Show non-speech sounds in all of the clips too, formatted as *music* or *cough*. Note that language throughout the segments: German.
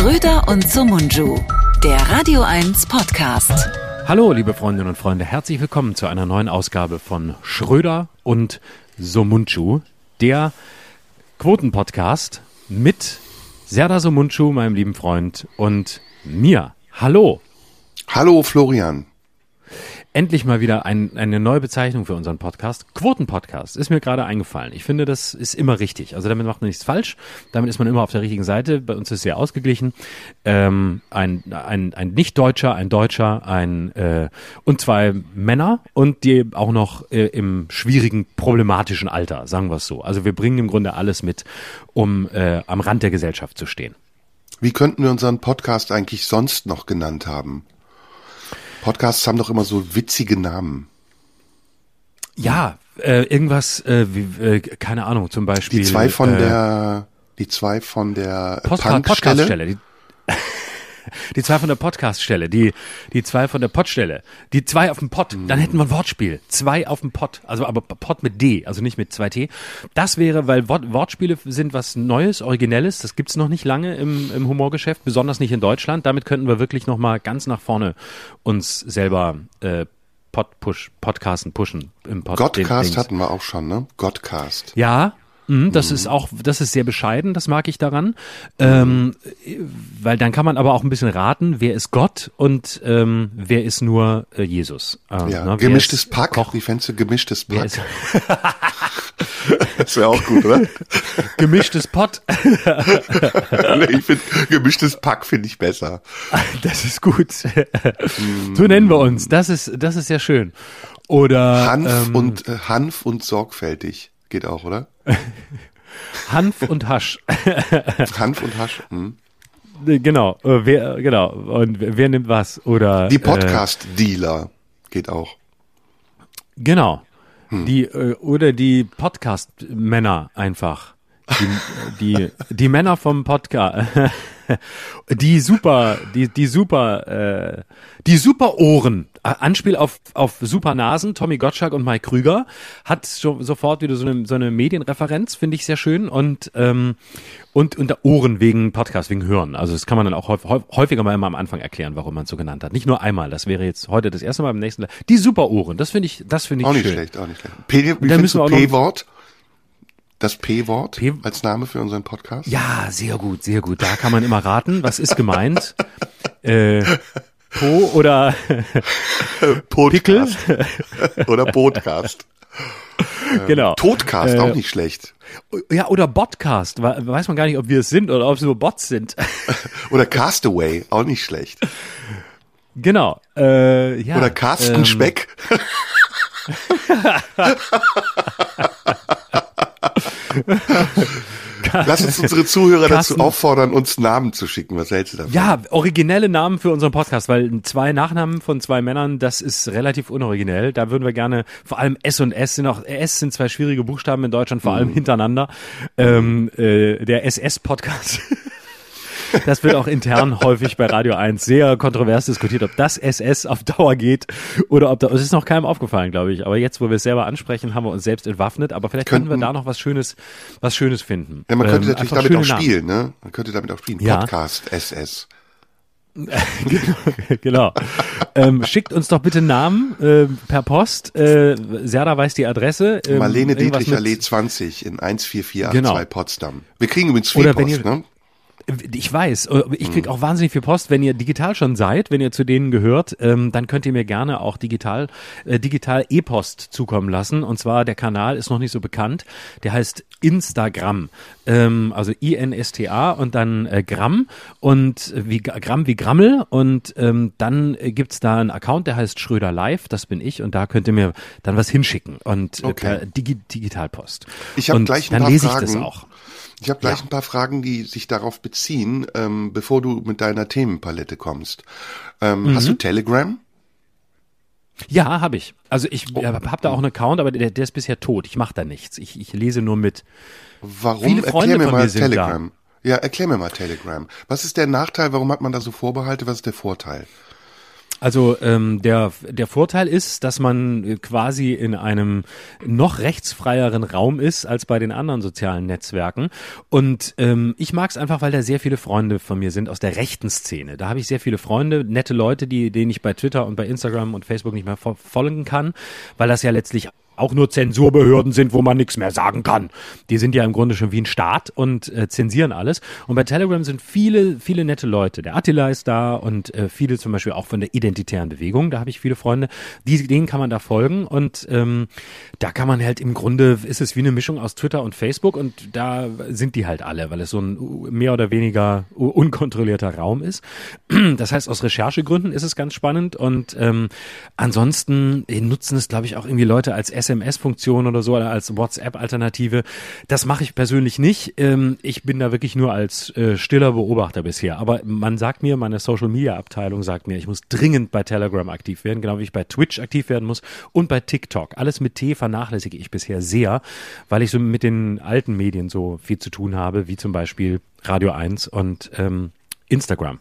Schröder und Sumunju, der Radio 1 Podcast. Hallo, liebe Freundinnen und Freunde, herzlich willkommen zu einer neuen Ausgabe von Schröder und Somunchu, der Quotenpodcast mit Serda Somunchu, meinem lieben Freund, und mir. Hallo. Hallo Florian endlich mal wieder ein, eine neue Bezeichnung für unseren Podcast. Quotenpodcast ist mir gerade eingefallen. Ich finde, das ist immer richtig. Also damit macht man nichts falsch. Damit ist man immer auf der richtigen Seite. Bei uns ist sehr ausgeglichen. Ähm, ein, ein, ein Nicht-Deutscher, ein Deutscher, ein äh, und zwei Männer und die auch noch äh, im schwierigen, problematischen Alter, sagen wir es so. Also wir bringen im Grunde alles mit, um äh, am Rand der Gesellschaft zu stehen. Wie könnten wir unseren Podcast eigentlich sonst noch genannt haben? Podcasts haben doch immer so witzige Namen. Ja, äh, irgendwas, äh, wie, äh, keine Ahnung, zum Beispiel. Die zwei von äh, der, die zwei von der Postcard, Podcaststelle. Die, zwei von der Podcaststelle, die, die zwei von der Podstelle, die zwei auf dem Pod, dann hätten wir ein Wortspiel. Zwei auf dem Pod, also aber Pod mit D, also nicht mit zwei T. Das wäre, weil Wort, Wortspiele sind was Neues, Originelles, das gibt's noch nicht lange im, im Humorgeschäft, besonders nicht in Deutschland. Damit könnten wir wirklich nochmal ganz nach vorne uns selber äh, Pod push, Podcasten pushen im Pod. Godcast hatten wir auch schon, ne? Godcast. Ja, Mhm, das mhm. ist auch, das ist sehr bescheiden, das mag ich daran. Ähm, weil dann kann man aber auch ein bisschen raten, wer ist Gott und ähm, wer ist nur äh, Jesus. Ähm, ja, ne, gemischtes Pack. Koch? Wie fändest du gemischtes Pack? das wäre auch gut, oder? *laughs* Gemischtes Pott. *laughs* ich finde, gemischtes Pack finde ich besser. Das ist gut. so nennen wir uns. Das ist, das ist sehr schön. Oder Hanf ähm, und äh, Hanf und sorgfältig geht auch, oder? *laughs* Hanf und Hasch. *laughs* Hanf und Hasch. Hm. Genau, äh, wer, genau. Und wer nimmt was? Oder die äh, Podcast-Dealer geht auch. Genau. Hm. Die äh, oder die Podcast-Männer einfach. Die, die, die Männer vom Podcast. *laughs* *laughs* die super, die, die super, äh, die super Ohren, Anspiel auf, auf super Nasen, Tommy Gottschalk und Mike Krüger, hat so, sofort wieder so eine, so eine Medienreferenz, finde ich sehr schön und, ähm, und unter Ohren wegen Podcast, wegen Hören. Also das kann man dann auch häufiger mal immer am Anfang erklären, warum man es so genannt hat. Nicht nur einmal, das wäre jetzt heute das erste Mal, beim nächsten Die super Ohren, das finde ich, das finde ich auch schön. Auch nicht schlecht, auch nicht schlecht. P, wie findest du P-Wort? Das P-Wort als Name für unseren Podcast? Ja, sehr gut, sehr gut. Da kann man immer raten, was ist gemeint. *laughs* äh, po oder Pickel *laughs* oder Podcast. *laughs* Genau. Todcast, äh, auch nicht schlecht. Ja, oder Botcast. Weiß man gar nicht, ob wir es sind oder ob es nur Bots sind. oder Castaway, auch nicht schlecht. Genau. Äh, ja, oder Carsten ähm, Speck. *laughs* Lass uns unsere Zuhörer Carsten, dazu auffordern, uns Namen zu schicken. Was hältst du davon? Ja, originelle Namen für unseren Podcast, weil zwei Nachnamen von zwei Männern, das ist relativ unoriginell. Da würden wir gerne, vor allem S und S sind auch, S sind zwei schwierige Buchstaben in Deutschland, vor allem mhm. hintereinander. Ähm, äh, der SS-Podcast. *laughs* Das wird auch intern häufig bei Radio 1 sehr kontrovers diskutiert, ob das SS auf Dauer geht oder ob da, es ist noch keinem aufgefallen, glaube ich. Aber jetzt, wo wir es selber ansprechen, haben wir uns selbst entwaffnet. Aber vielleicht könnten wir da noch was Schönes, was Schönes finden. Ja, man könnte ähm, natürlich damit auch spielen, ne? Man könnte damit auch spielen. Podcast ja. SS. *laughs* genau. ähm, schickt uns doch bitte Namen äh, per Post. Äh, Serda weiß die Adresse. Ähm, Marlene Dietrich Allee 20 in 14482 genau. Potsdam. Wir kriegen übrigens viel Post, ne? Ich weiß, äh, ich krieg hm. auch wahnsinnig viel Post. Wenn ihr digital schon seid, wenn ihr zu denen gehört, ähm, dann könnt ihr mir gerne auch digital äh, digital E-Post zukommen lassen. Und zwar der Kanal ist noch nicht so bekannt. Der heißt Instagram, ähm, also I-N-S-T-A und dann äh, Gramm und wie Gramm wie Grammel und ähm, dann gibt's da einen Account, der heißt Schröder Live. Das bin ich und da könnt ihr mir dann was hinschicken und okay. per Digi Digitalpost. Ich habe gleich ein dann paar lese Fragen. ich das auch. Ich habe gleich ja. ein paar Fragen, die sich darauf beziehen, ähm, bevor du mit deiner Themenpalette kommst. Ähm, mhm. Hast du Telegram? Ja, habe ich. Also ich oh. habe da auch einen Account, aber der, der ist bisher tot. Ich mache da nichts. Ich, ich lese nur mit. Warum? Viele Freunde erklär mir mal Telegram. Ja, erklär mir mal Telegram. Was ist der Nachteil? Warum hat man da so Vorbehalte? Was ist der Vorteil? Also ähm, der, der Vorteil ist, dass man quasi in einem noch rechtsfreieren Raum ist als bei den anderen sozialen Netzwerken. Und ähm, ich mag es einfach, weil da sehr viele Freunde von mir sind aus der rechten Szene. Da habe ich sehr viele Freunde, nette Leute, die, denen ich bei Twitter und bei Instagram und Facebook nicht mehr folgen kann, weil das ja letztlich auch nur Zensurbehörden sind, wo man nichts mehr sagen kann. Die sind ja im Grunde schon wie ein Staat und äh, zensieren alles. Und bei Telegram sind viele, viele nette Leute. Der Attila ist da und äh, viele zum Beispiel auch von der identitären Bewegung. Da habe ich viele Freunde. Die, denen kann man da folgen und ähm, da kann man halt im Grunde, ist es wie eine Mischung aus Twitter und Facebook und da sind die halt alle, weil es so ein mehr oder weniger unkontrollierter Raum ist. Das heißt, aus Recherchegründen ist es ganz spannend und ähm, ansonsten nutzen es, glaube ich, auch irgendwie Leute als SMS SMS-Funktion oder so als WhatsApp-Alternative. Das mache ich persönlich nicht. Ähm, ich bin da wirklich nur als äh, stiller Beobachter bisher. Aber man sagt mir, meine Social-Media-Abteilung sagt mir, ich muss dringend bei Telegram aktiv werden, genau wie ich bei Twitch aktiv werden muss und bei TikTok. Alles mit T vernachlässige ich bisher sehr, weil ich so mit den alten Medien so viel zu tun habe, wie zum Beispiel Radio 1 und ähm, Instagram.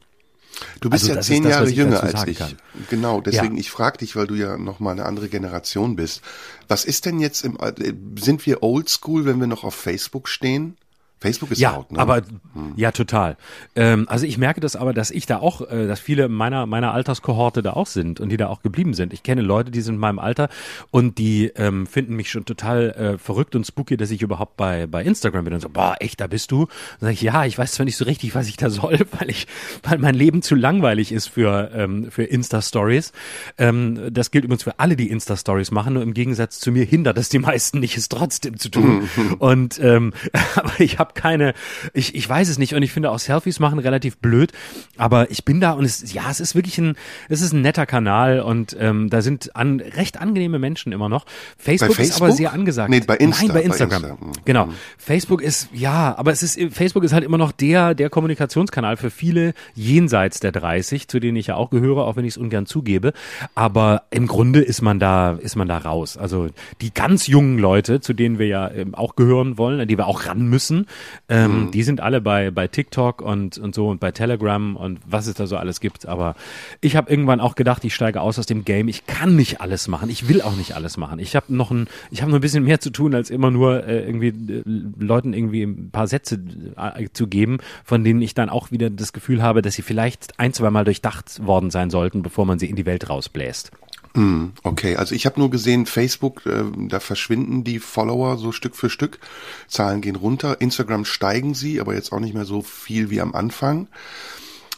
Du bist also ja zehn das, Jahre jünger als ich. Kann. Genau, deswegen ja. ich frage dich, weil du ja noch mal eine andere Generation bist. Was ist denn jetzt im äh, sind wir oldschool, wenn wir noch auf Facebook stehen? Facebook ist ja, out, ne? aber hm. ja, total. Ähm, also ich merke das aber, dass ich da auch, äh, dass viele meiner meiner Alterskohorte da auch sind und die da auch geblieben sind. Ich kenne Leute, die sind in meinem Alter und die ähm, finden mich schon total äh, verrückt und spooky, dass ich überhaupt bei bei Instagram bin und so, boah, echt, da bist du? Und sag ich, ja, ich weiß zwar nicht so richtig, was ich da soll, *laughs* weil ich, weil mein Leben zu langweilig ist für ähm, für Insta Stories. Ähm, das gilt übrigens für alle, die Insta Stories machen. Nur im Gegensatz zu mir hindert das die meisten nicht, es trotzdem zu tun. *laughs* und ähm, *laughs* aber ich habe habe keine, ich, ich weiß es nicht und ich finde auch Selfies machen relativ blöd, aber ich bin da und es, ja, es ist wirklich ein, es ist ein netter Kanal und ähm, da sind an, recht angenehme Menschen immer noch. Facebook, Facebook? ist aber sehr angesagt. Nee, bei Insta, Nein, bei Instagram. Bei Insta. Genau. Mhm. Facebook ist, ja, aber es ist, Facebook ist halt immer noch der, der Kommunikationskanal für viele jenseits der 30, zu denen ich ja auch gehöre, auch wenn ich es ungern zugebe. Aber im Grunde ist man da, ist man da raus. Also die ganz jungen Leute, zu denen wir ja ähm, auch gehören wollen, die wir auch ran müssen, ähm, mhm. Die sind alle bei, bei TikTok und, und so und bei Telegram und was es da so alles gibt. Aber ich habe irgendwann auch gedacht, ich steige aus aus dem Game. Ich kann nicht alles machen. Ich will auch nicht alles machen. Ich habe noch ein, ich habe noch ein bisschen mehr zu tun, als immer nur äh, irgendwie äh, Leuten irgendwie ein paar Sätze äh, zu geben, von denen ich dann auch wieder das Gefühl habe, dass sie vielleicht ein, zwei Mal durchdacht worden sein sollten, bevor man sie in die Welt rausbläst. Hm, okay, also ich habe nur gesehen, Facebook, äh, da verschwinden die Follower so Stück für Stück. Zahlen gehen runter. Instagram steigen sie, aber jetzt auch nicht mehr so viel wie am Anfang.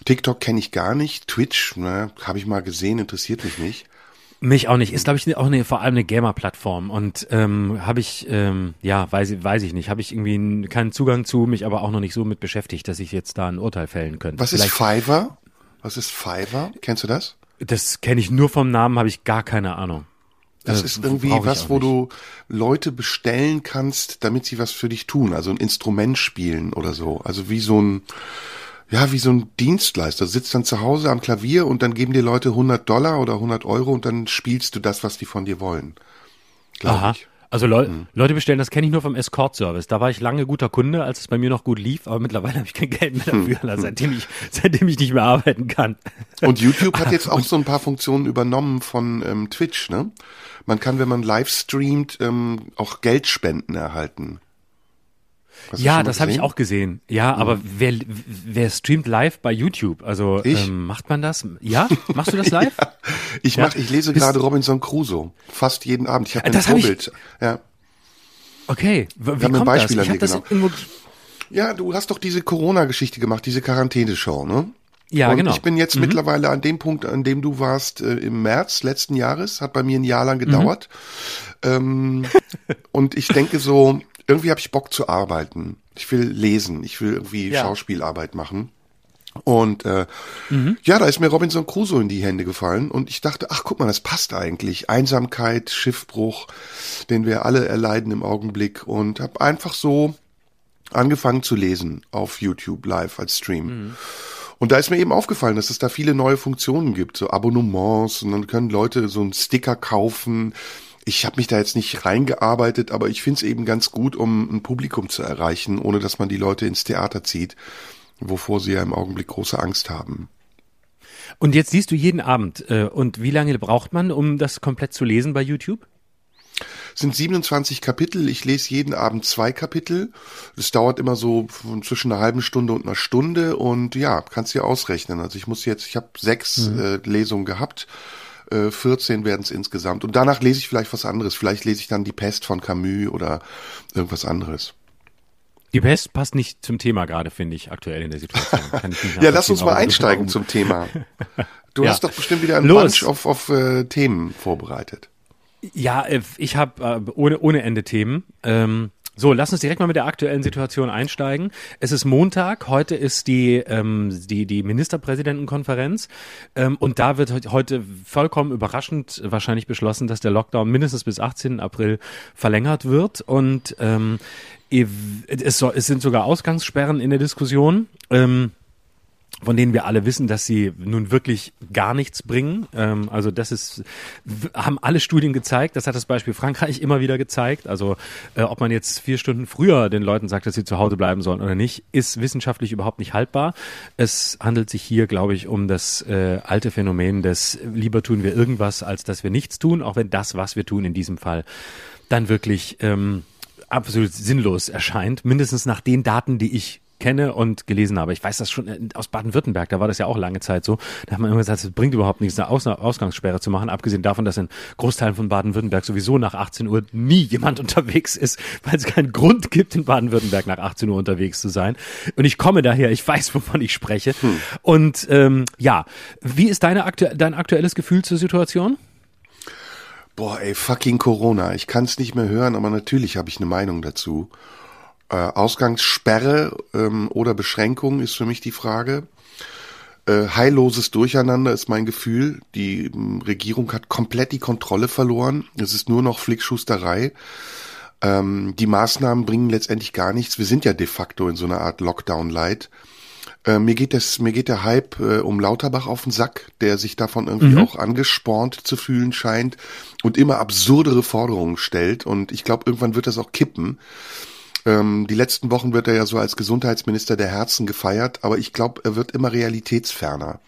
TikTok kenne ich gar nicht. Twitch, ne, habe ich mal gesehen, interessiert mich nicht. Mich auch nicht. Ist, glaube ich, auch eine, vor allem eine Gamer-Plattform. Und ähm, habe ich, ähm, ja, weiß, weiß ich nicht. Habe ich irgendwie keinen Zugang zu, mich aber auch noch nicht so mit beschäftigt, dass ich jetzt da ein Urteil fällen könnte. Was Vielleicht ist Fiverr? Was ist Fiverr? Kennst du das? Das kenne ich nur vom Namen, habe ich gar keine Ahnung. Das äh, ist irgendwie was, wo nicht. du Leute bestellen kannst, damit sie was für dich tun. Also ein Instrument spielen oder so. Also wie so ein, ja, wie so ein Dienstleister. Du sitzt dann zu Hause am Klavier und dann geben dir Leute 100 Dollar oder 100 Euro und dann spielst du das, was die von dir wollen. Aha. Ich. Also Leu mhm. Leute bestellen, das kenne ich nur vom Escort-Service. Da war ich lange guter Kunde, als es bei mir noch gut lief, aber mittlerweile habe ich kein Geld mehr dafür, mhm. also seitdem ich, seitdem ich nicht mehr arbeiten kann. Und YouTube hat *laughs* jetzt auch so ein paar Funktionen übernommen von ähm, Twitch, ne? Man kann, wenn man live streamt, ähm, auch Geldspenden erhalten. Ja, das habe ich auch gesehen. Ja, mhm. aber wer, wer streamt live bei YouTube? Also ähm, macht man das? Ja, machst du das live? *laughs* ja, ich ja. mach, ich lese gerade Robinson Crusoe fast jeden Abend. Ich habe ein das Vorbild. Hab ja. Okay, wie kommt ein Beispiel das? Ich dir, das genau. Ja, du hast doch diese Corona-Geschichte gemacht, diese Quarantäneshow, ne? Ja, und genau. Ich bin jetzt mhm. mittlerweile an dem Punkt, an dem du warst äh, im März letzten Jahres, hat bei mir ein Jahr lang gedauert. Mhm. Ähm, und ich denke so, *laughs* irgendwie habe ich Bock zu arbeiten. Ich will lesen, ich will irgendwie ja. Schauspielarbeit machen. Und äh, mhm. ja, da ist mir Robinson Crusoe in die Hände gefallen und ich dachte, ach guck mal, das passt eigentlich. Einsamkeit, Schiffbruch, den wir alle erleiden im Augenblick und habe einfach so angefangen zu lesen auf YouTube live als Stream. Mhm. Und da ist mir eben aufgefallen, dass es da viele neue Funktionen gibt, so Abonnements und dann können Leute so einen Sticker kaufen ich habe mich da jetzt nicht reingearbeitet, aber ich finde es eben ganz gut, um ein Publikum zu erreichen, ohne dass man die Leute ins Theater zieht, wovor sie ja im Augenblick große Angst haben. Und jetzt siehst du jeden Abend. Äh, und wie lange braucht man, um das komplett zu lesen bei YouTube? sind 27 Kapitel. Ich lese jeden Abend zwei Kapitel. Das dauert immer so zwischen einer halben Stunde und einer Stunde. Und ja, kannst dir ausrechnen. Also ich muss jetzt, ich habe sechs mhm. äh, Lesungen gehabt. 14 werden es insgesamt. Und danach lese ich vielleicht was anderes. Vielleicht lese ich dann Die Pest von Camus oder irgendwas anderes. Die Pest passt nicht zum Thema gerade, finde ich, aktuell in der Situation. *laughs* ja, lass uns mal einsteigen zum Thema. *laughs* Du ja. hast doch bestimmt wieder ein Los. Bunch auf, auf äh, Themen vorbereitet. Ja, äh, ich habe äh, ohne, ohne Ende Themen. Ähm, so, lass uns direkt mal mit der aktuellen Situation einsteigen. Es ist Montag, heute ist die, ähm, die, die Ministerpräsidentenkonferenz ähm, und da wird heute vollkommen überraschend wahrscheinlich beschlossen, dass der Lockdown mindestens bis 18. April verlängert wird und ähm, es, soll, es sind sogar Ausgangssperren in der Diskussion. Ähm, von denen wir alle wissen, dass sie nun wirklich gar nichts bringen. Ähm, also das ist, haben alle Studien gezeigt. Das hat das Beispiel Frankreich immer wieder gezeigt. Also äh, ob man jetzt vier Stunden früher den Leuten sagt, dass sie zu Hause bleiben sollen oder nicht, ist wissenschaftlich überhaupt nicht haltbar. Es handelt sich hier, glaube ich, um das äh, alte Phänomen des lieber tun wir irgendwas, als dass wir nichts tun, auch wenn das, was wir tun in diesem Fall, dann wirklich ähm, absolut sinnlos erscheint, mindestens nach den Daten, die ich kenne und gelesen habe. Ich weiß das schon äh, aus Baden-Württemberg, da war das ja auch lange Zeit so. Da hat man immer gesagt, es bringt überhaupt nichts, eine Aus Ausgangssperre zu machen, abgesehen davon, dass in Großteilen von Baden-Württemberg sowieso nach 18 Uhr nie jemand *laughs* unterwegs ist, weil es keinen Grund gibt, in Baden-Württemberg nach 18 Uhr unterwegs zu sein. Und ich komme daher, ich weiß, wovon ich spreche. Hm. Und ähm, ja, wie ist deine aktu dein aktuelles Gefühl zur Situation? Boah, ey, fucking Corona. Ich kann es nicht mehr hören, aber natürlich habe ich eine Meinung dazu. Äh, Ausgangssperre ähm, oder Beschränkung ist für mich die Frage. Äh, heilloses Durcheinander ist mein Gefühl. Die ähm, Regierung hat komplett die Kontrolle verloren. Es ist nur noch Flickschusterei. Ähm, die Maßnahmen bringen letztendlich gar nichts. Wir sind ja de facto in so einer Art Lockdown-Light. Äh, mir geht das, mir geht der Hype äh, um Lauterbach auf den Sack, der sich davon irgendwie mhm. auch angespornt zu fühlen scheint und immer absurdere Forderungen stellt. Und ich glaube, irgendwann wird das auch kippen. Ähm, die letzten Wochen wird er ja so als Gesundheitsminister der Herzen gefeiert, aber ich glaube, er wird immer realitätsferner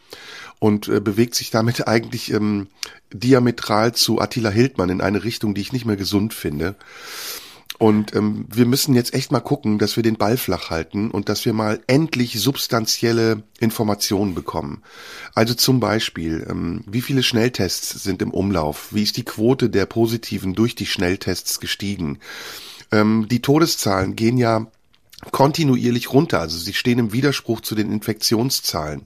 und äh, bewegt sich damit *laughs* eigentlich ähm, diametral zu Attila Hildmann in eine Richtung, die ich nicht mehr gesund finde. Und ähm, wir müssen jetzt echt mal gucken, dass wir den Ball flach halten und dass wir mal endlich substanzielle Informationen bekommen. Also zum Beispiel, ähm, wie viele Schnelltests sind im Umlauf? Wie ist die Quote der Positiven durch die Schnelltests gestiegen? Ähm, die Todeszahlen gehen ja kontinuierlich runter. Also sie stehen im Widerspruch zu den Infektionszahlen.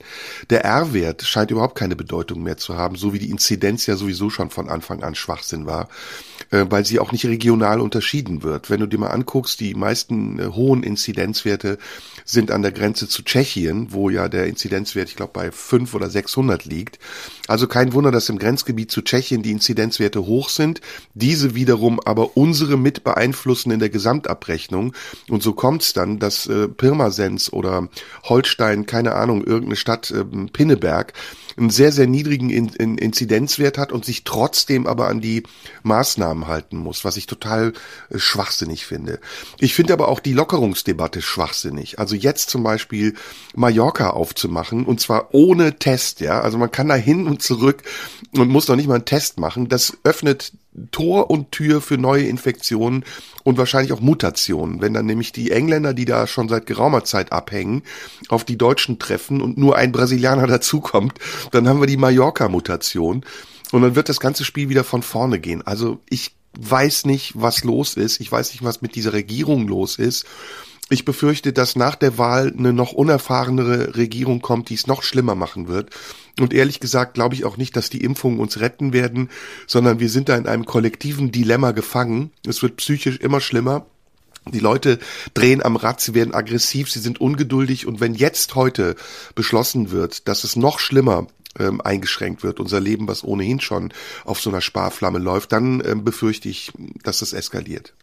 Der R-Wert scheint überhaupt keine Bedeutung mehr zu haben, so wie die Inzidenz ja sowieso schon von Anfang an Schwachsinn war, äh, weil sie auch nicht regional unterschieden wird. Wenn du dir mal anguckst, die meisten äh, hohen Inzidenzwerte sind an der Grenze zu Tschechien, wo ja der Inzidenzwert, ich glaube, bei 5 oder 600 liegt. Also kein Wunder, dass im Grenzgebiet zu Tschechien die Inzidenzwerte hoch sind, diese wiederum aber unsere mit beeinflussen in der Gesamtabrechnung. Und so kommt es dann, dass äh, Pirmasens oder Holstein, keine Ahnung, irgendeine Stadt, äh, Pinneberg, einen sehr, sehr niedrigen in, in Inzidenzwert hat und sich trotzdem aber an die Maßnahmen halten muss, was ich total äh, schwachsinnig finde. Ich finde aber auch die Lockerungsdebatte schwachsinnig. Also jetzt zum Beispiel Mallorca aufzumachen und zwar ohne Test, ja. Also man kann da hin und zurück und muss noch nicht mal einen Test machen. Das öffnet Tor und Tür für neue Infektionen und wahrscheinlich auch Mutationen. Wenn dann nämlich die Engländer, die da schon seit geraumer Zeit abhängen, auf die Deutschen treffen und nur ein Brasilianer *laughs* dazukommt, dann haben wir die Mallorca-Mutation und dann wird das ganze Spiel wieder von vorne gehen. Also ich weiß nicht, was los ist. Ich weiß nicht, was mit dieser Regierung los ist. Ich befürchte, dass nach der Wahl eine noch unerfahrenere Regierung kommt, die es noch schlimmer machen wird. Und ehrlich gesagt glaube ich auch nicht, dass die Impfungen uns retten werden, sondern wir sind da in einem kollektiven Dilemma gefangen. Es wird psychisch immer schlimmer. Die Leute drehen am Rad, sie werden aggressiv, sie sind ungeduldig und wenn jetzt heute beschlossen wird, dass es noch schlimmer ähm, eingeschränkt wird, unser Leben, was ohnehin schon auf so einer Sparflamme läuft, dann ähm, befürchte ich, dass es eskaliert.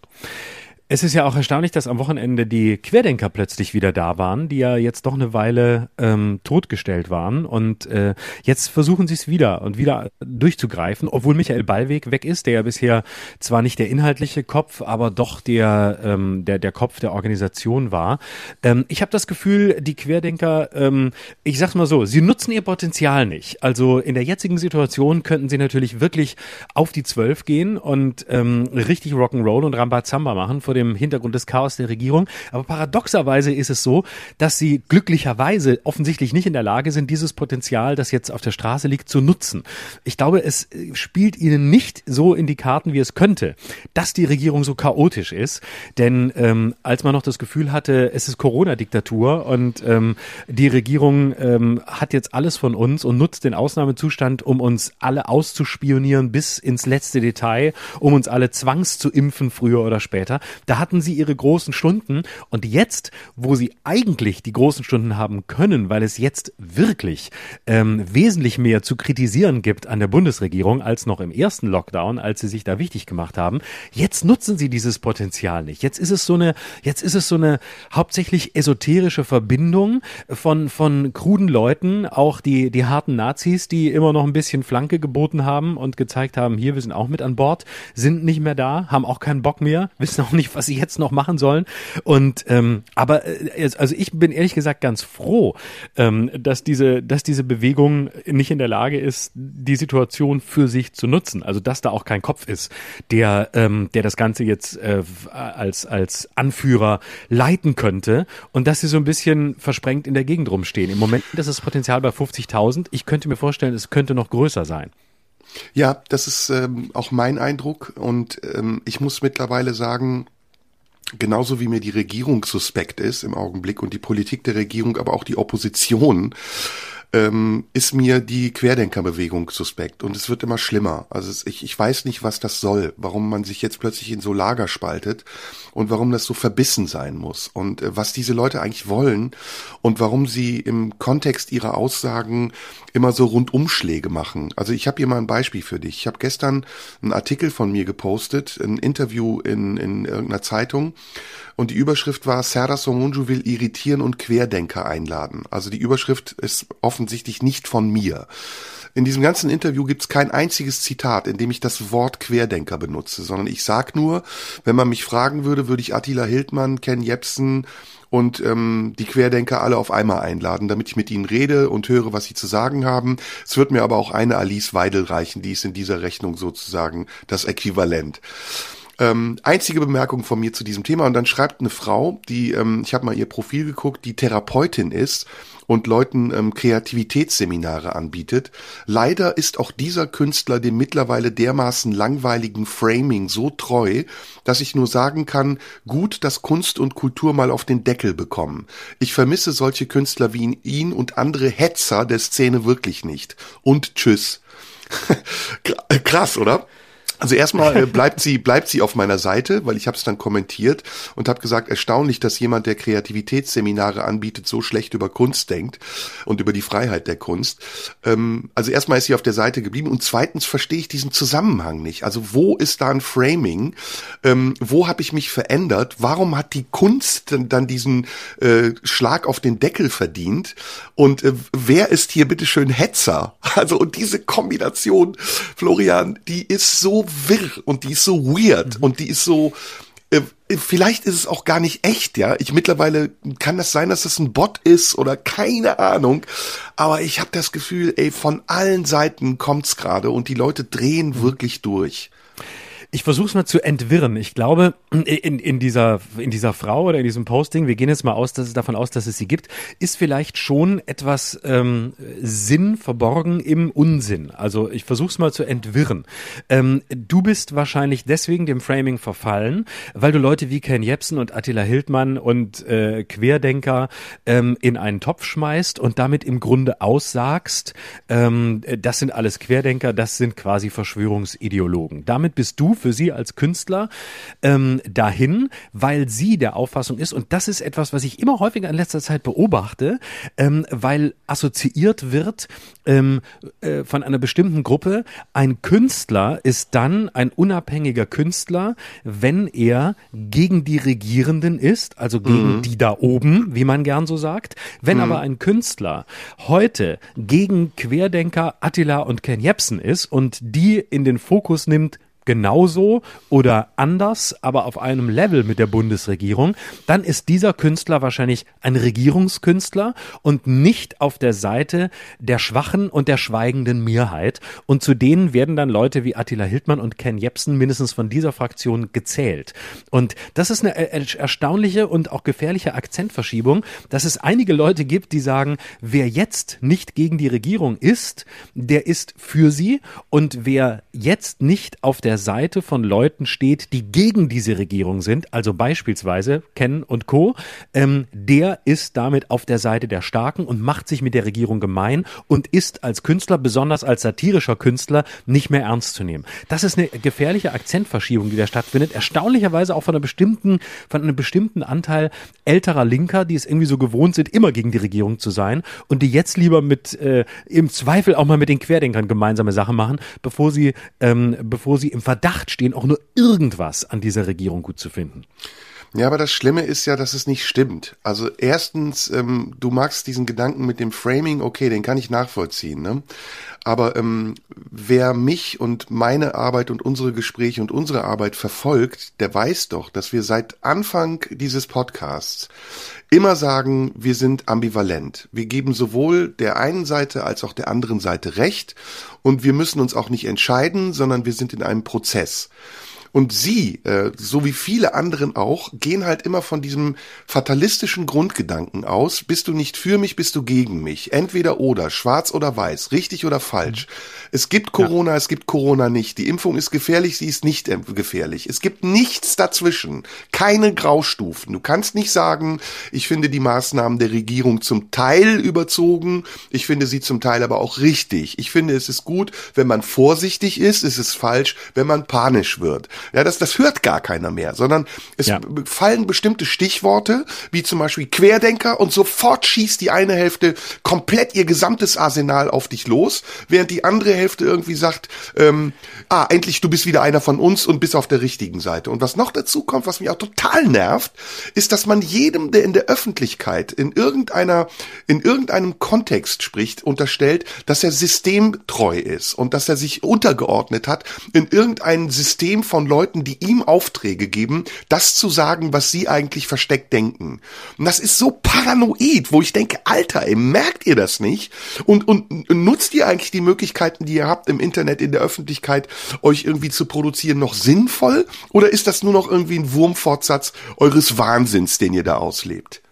Es ist ja auch erstaunlich, dass am Wochenende die Querdenker plötzlich wieder da waren, die ja jetzt doch eine Weile ähm, totgestellt waren. Und äh, jetzt versuchen sie es wieder und wieder durchzugreifen, obwohl Michael Ballweg weg ist, der ja bisher zwar nicht der inhaltliche Kopf, aber doch der, ähm, der, der Kopf der Organisation war. Ähm, ich habe das Gefühl, die Querdenker, ähm, ich sag's mal so, sie nutzen ihr Potenzial nicht. Also in der jetzigen Situation könnten sie natürlich wirklich auf die Zwölf gehen und ähm, richtig Rock'n'Roll und Rambazamba machen vor dem Hintergrund des Chaos der Regierung. Aber paradoxerweise ist es so, dass sie glücklicherweise offensichtlich nicht in der Lage sind, dieses Potenzial, das jetzt auf der Straße liegt, zu nutzen. Ich glaube, es spielt ihnen nicht so in die Karten, wie es könnte, dass die Regierung so chaotisch ist. Denn ähm, als man noch das Gefühl hatte, es ist Corona-Diktatur und ähm, die Regierung ähm, hat jetzt alles von uns und nutzt den Ausnahmezustand, um uns alle auszuspionieren bis ins letzte Detail, um uns alle zwangs zu impfen, früher oder später. Da hatten sie ihre großen Stunden und jetzt, wo sie eigentlich die großen Stunden haben können, weil es jetzt wirklich ähm, wesentlich mehr zu kritisieren gibt an der Bundesregierung als noch im ersten Lockdown, als sie sich da wichtig gemacht haben, jetzt nutzen sie dieses Potenzial nicht. Jetzt ist es so eine, jetzt ist es so eine hauptsächlich esoterische Verbindung von von kruden Leuten, auch die die harten Nazis, die immer noch ein bisschen Flanke geboten haben und gezeigt haben, hier wir sind auch mit an Bord, sind nicht mehr da, haben auch keinen Bock mehr, wissen auch nicht, was sie jetzt noch machen sollen. Und ähm, aber äh, also ich bin ehrlich gesagt ganz froh, ähm, dass diese, dass diese Bewegung nicht in der Lage ist, die Situation für sich zu nutzen. Also dass da auch kein Kopf ist, der, ähm, der das Ganze jetzt äh, als als Anführer leiten könnte und dass sie so ein bisschen versprengt in der Gegend rumstehen. Im Moment ist das Potenzial bei 50.000. Ich könnte mir vorstellen, es könnte noch größer sein. Ja, das ist ähm, auch mein Eindruck und ähm, ich muss mittlerweile sagen, genauso wie mir die Regierung suspekt ist im Augenblick und die Politik der Regierung, aber auch die Opposition, ähm, ist mir die Querdenkerbewegung suspekt und es wird immer schlimmer. Also es, ich, ich weiß nicht, was das soll, warum man sich jetzt plötzlich in so Lager spaltet und warum das so verbissen sein muss und äh, was diese Leute eigentlich wollen und warum sie im Kontext ihrer Aussagen immer so Rundumschläge machen. Also ich habe hier mal ein Beispiel für dich. Ich habe gestern einen Artikel von mir gepostet, ein Interview in, in irgendeiner Zeitung und die Überschrift war Serdar Somunju will irritieren und Querdenker einladen. Also die Überschrift ist offensichtlich nicht von mir. In diesem ganzen Interview gibt es kein einziges Zitat, in dem ich das Wort Querdenker benutze, sondern ich sag nur, wenn man mich fragen würde, würde ich Attila Hildmann, Ken Jebsen und ähm, die Querdenker alle auf einmal einladen, damit ich mit ihnen rede und höre, was sie zu sagen haben. Es wird mir aber auch eine Alice Weidel reichen, die ist in dieser Rechnung sozusagen das Äquivalent. Ähm, einzige Bemerkung von mir zu diesem Thema und dann schreibt eine Frau, die, ähm, ich habe mal ihr Profil geguckt, die Therapeutin ist und Leuten ähm, Kreativitätsseminare anbietet. Leider ist auch dieser Künstler dem mittlerweile dermaßen langweiligen Framing so treu, dass ich nur sagen kann, gut, dass Kunst und Kultur mal auf den Deckel bekommen. Ich vermisse solche Künstler wie ihn und andere Hetzer der Szene wirklich nicht. Und tschüss. *laughs* Krass, oder? Also erstmal äh, bleibt sie bleibt sie auf meiner Seite, weil ich habe es dann kommentiert und habe gesagt, erstaunlich, dass jemand, der Kreativitätsseminare anbietet, so schlecht über Kunst denkt und über die Freiheit der Kunst. Ähm, also erstmal ist sie auf der Seite geblieben und zweitens verstehe ich diesen Zusammenhang nicht. Also wo ist da ein Framing? Ähm, wo habe ich mich verändert? Warum hat die Kunst dann, diesen äh, Schlag auf den Deckel verdient? Und äh, wer ist hier bitteschön Hetzer? *laughs* Also und diese Kombination, Florian, die ist so wirr und die ist so weird mhm. und die ist so, äh, vielleicht ist es auch gar nicht echt, ja. Ich mittlerweile kann das sein, dass das ein Bot ist oder keine Ahnung. Aber ich habe das Gefühl, ey, von allen Seiten kommt's gerade und die Leute drehen mhm. wirklich durch. Ich versuche es mal zu entwirren. Ich glaube, in, in, dieser, in dieser Frau oder in diesem Posting, wir gehen jetzt mal aus, dass es davon aus, dass es sie gibt, ist vielleicht schon etwas ähm, Sinn verborgen im Unsinn. Also ich versuche es mal zu entwirren. Ähm, du bist wahrscheinlich deswegen dem Framing verfallen, weil du Leute wie Ken Jebsen und Attila Hildmann und äh, Querdenker ähm, in einen Topf schmeißt und damit im Grunde aussagst, ähm, das sind alles Querdenker, das sind quasi Verschwörungsideologen. Damit bist du für sie als Künstler ähm, dahin, weil sie der Auffassung ist, und das ist etwas, was ich immer häufiger in letzter Zeit beobachte, ähm, weil assoziiert wird ähm, äh, von einer bestimmten Gruppe, ein Künstler ist dann ein unabhängiger Künstler, wenn er gegen die Regierenden ist, also gegen mhm. die da oben, wie man gern so sagt. Wenn mhm. aber ein Künstler heute gegen Querdenker Attila und Ken Jebsen ist und die in den Fokus nimmt, genauso oder anders, aber auf einem Level mit der Bundesregierung, dann ist dieser Künstler wahrscheinlich ein Regierungskünstler und nicht auf der Seite der schwachen und der schweigenden Mehrheit. Und zu denen werden dann Leute wie Attila Hildmann und Ken Jebsen mindestens von dieser Fraktion gezählt. Und das ist eine erstaunliche und auch gefährliche Akzentverschiebung, dass es einige Leute gibt, die sagen, wer jetzt nicht gegen die Regierung ist, der ist für sie und wer jetzt nicht auf der der Seite von Leuten steht, die gegen diese Regierung sind, also beispielsweise Ken und Co., ähm, der ist damit auf der Seite der Starken und macht sich mit der Regierung gemein und ist als Künstler, besonders als satirischer Künstler, nicht mehr ernst zu nehmen. Das ist eine gefährliche Akzentverschiebung, die da stattfindet. Erstaunlicherweise auch von einer bestimmten, von einem bestimmten Anteil älterer Linker, die es irgendwie so gewohnt sind, immer gegen die Regierung zu sein und die jetzt lieber mit äh, im Zweifel auch mal mit den Querdenkern gemeinsame Sachen machen, bevor sie ähm, bevor sie im Verdacht stehen, auch nur irgendwas an dieser Regierung gut zu finden. Ja, aber das Schlimme ist ja, dass es nicht stimmt. Also erstens, ähm, du magst diesen Gedanken mit dem Framing, okay, den kann ich nachvollziehen. Ne? Aber ähm, wer mich und meine Arbeit und unsere Gespräche und unsere Arbeit verfolgt, der weiß doch, dass wir seit Anfang dieses Podcasts immer sagen, wir sind ambivalent. Wir geben sowohl der einen Seite als auch der anderen Seite recht und wir müssen uns auch nicht entscheiden, sondern wir sind in einem Prozess. Und sie, äh, so wie viele anderen auch, gehen halt immer von diesem fatalistischen Grundgedanken aus, bist du nicht für mich, bist du gegen mich. Entweder oder, schwarz oder weiß, richtig oder falsch. Mhm. Es gibt Corona, ja. es gibt Corona nicht. Die Impfung ist gefährlich, sie ist nicht gefährlich. Es gibt nichts dazwischen. Keine Graustufen. Du kannst nicht sagen, ich finde die Maßnahmen der Regierung zum Teil überzogen, ich finde sie zum Teil aber auch richtig. Ich finde, es ist gut, wenn man vorsichtig ist, es ist falsch, wenn man panisch wird. Ja, das, das hört gar keiner mehr, sondern es ja. fallen bestimmte Stichworte, wie zum Beispiel Querdenker und sofort schießt die eine Hälfte komplett ihr gesamtes Arsenal auf dich los, während die andere Hälfte irgendwie sagt, ähm, ah, endlich du bist wieder einer von uns und bist auf der richtigen Seite. Und was noch dazu kommt, was mich auch total nervt, ist, dass man jedem, der in der Öffentlichkeit in irgendeiner, in irgendeinem Kontext spricht, unterstellt, dass er systemtreu ist und dass er sich untergeordnet hat in irgendein System von Leuten, die ihm Aufträge geben, das zu sagen, was sie eigentlich versteckt denken. Und das ist so paranoid, wo ich denke, Alter, ey, merkt ihr das nicht? Und, und nutzt ihr eigentlich die Möglichkeiten, die ihr habt im Internet, in der Öffentlichkeit, euch irgendwie zu produzieren, noch sinnvoll? Oder ist das nur noch irgendwie ein Wurmfortsatz eures Wahnsinns, den ihr da auslebt?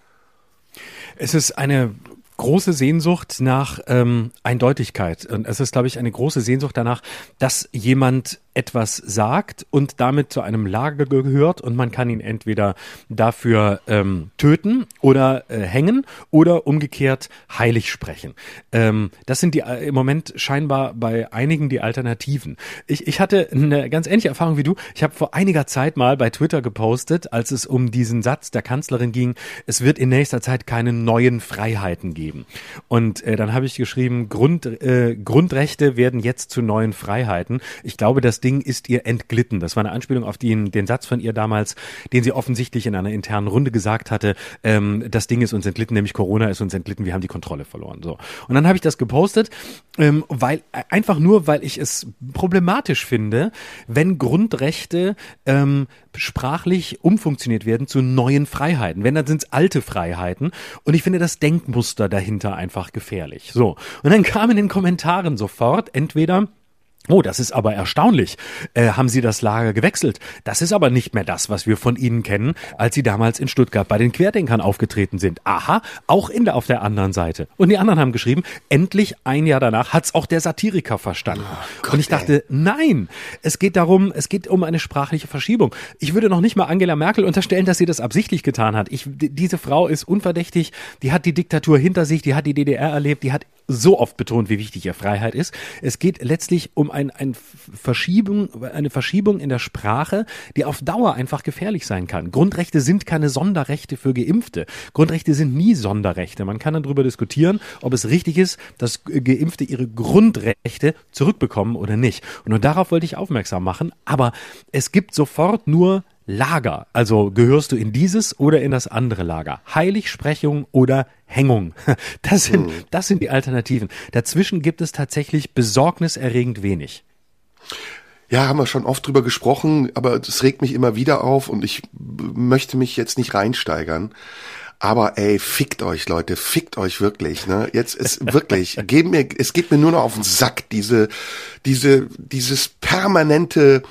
Es ist eine große Sehnsucht nach ähm, Eindeutigkeit. Und es ist, glaube ich, eine große Sehnsucht danach, dass jemand etwas sagt und damit zu einem Lager gehört und man kann ihn entweder dafür ähm, töten oder äh, hängen oder umgekehrt heilig sprechen. Ähm, das sind die äh, im Moment scheinbar bei einigen die Alternativen. Ich, ich hatte eine ganz ähnliche Erfahrung wie du. Ich habe vor einiger Zeit mal bei Twitter gepostet, als es um diesen Satz der Kanzlerin ging, es wird in nächster Zeit keine neuen Freiheiten geben. Und äh, dann habe ich geschrieben, Grund, äh, Grundrechte werden jetzt zu neuen Freiheiten. Ich glaube, dass Ding ist ihr entglitten. Das war eine Anspielung auf den, den Satz von ihr damals, den sie offensichtlich in einer internen Runde gesagt hatte. Ähm, das Ding ist uns entglitten, nämlich Corona ist uns entglitten, wir haben die Kontrolle verloren. So. Und dann habe ich das gepostet, ähm, weil einfach nur, weil ich es problematisch finde, wenn Grundrechte ähm, sprachlich umfunktioniert werden zu neuen Freiheiten. Wenn, dann sind es alte Freiheiten. Und ich finde das Denkmuster dahinter einfach gefährlich. So. Und dann kam in den Kommentaren sofort entweder Oh, das ist aber erstaunlich. Äh, haben Sie das Lager gewechselt? Das ist aber nicht mehr das, was wir von Ihnen kennen, als Sie damals in Stuttgart bei den Querdenkern aufgetreten sind. Aha, auch in der, auf der anderen Seite. Und die anderen haben geschrieben, endlich ein Jahr danach hat's auch der Satiriker verstanden. Oh Gott, Und ich dachte, ey. nein, es geht darum, es geht um eine sprachliche Verschiebung. Ich würde noch nicht mal Angela Merkel unterstellen, dass sie das absichtlich getan hat. Ich, diese Frau ist unverdächtig, die hat die Diktatur hinter sich, die hat die DDR erlebt, die hat so oft betont, wie wichtig ihr Freiheit ist. Es geht letztlich um ein, ein Verschiebung, eine Verschiebung in der Sprache, die auf Dauer einfach gefährlich sein kann. Grundrechte sind keine Sonderrechte für Geimpfte. Grundrechte sind nie Sonderrechte. Man kann dann darüber diskutieren, ob es richtig ist, dass Geimpfte ihre Grundrechte zurückbekommen oder nicht. Und nur darauf wollte ich aufmerksam machen. Aber es gibt sofort nur Lager. Also gehörst du in dieses oder in das andere Lager? Heiligsprechung oder Hängung? *laughs* Das sind, hm. das sind die Alternativen. Dazwischen gibt es tatsächlich besorgniserregend wenig. Ja, haben wir schon oft drüber gesprochen, aber es regt mich immer wieder auf und ich möchte mich jetzt nicht reinsteigern. Aber ey, fickt euch, Leute, fickt euch wirklich. Ne? Jetzt ist *laughs* wirklich, geben mir, es geht mir nur noch auf den Sack, diese, diese, dieses permanente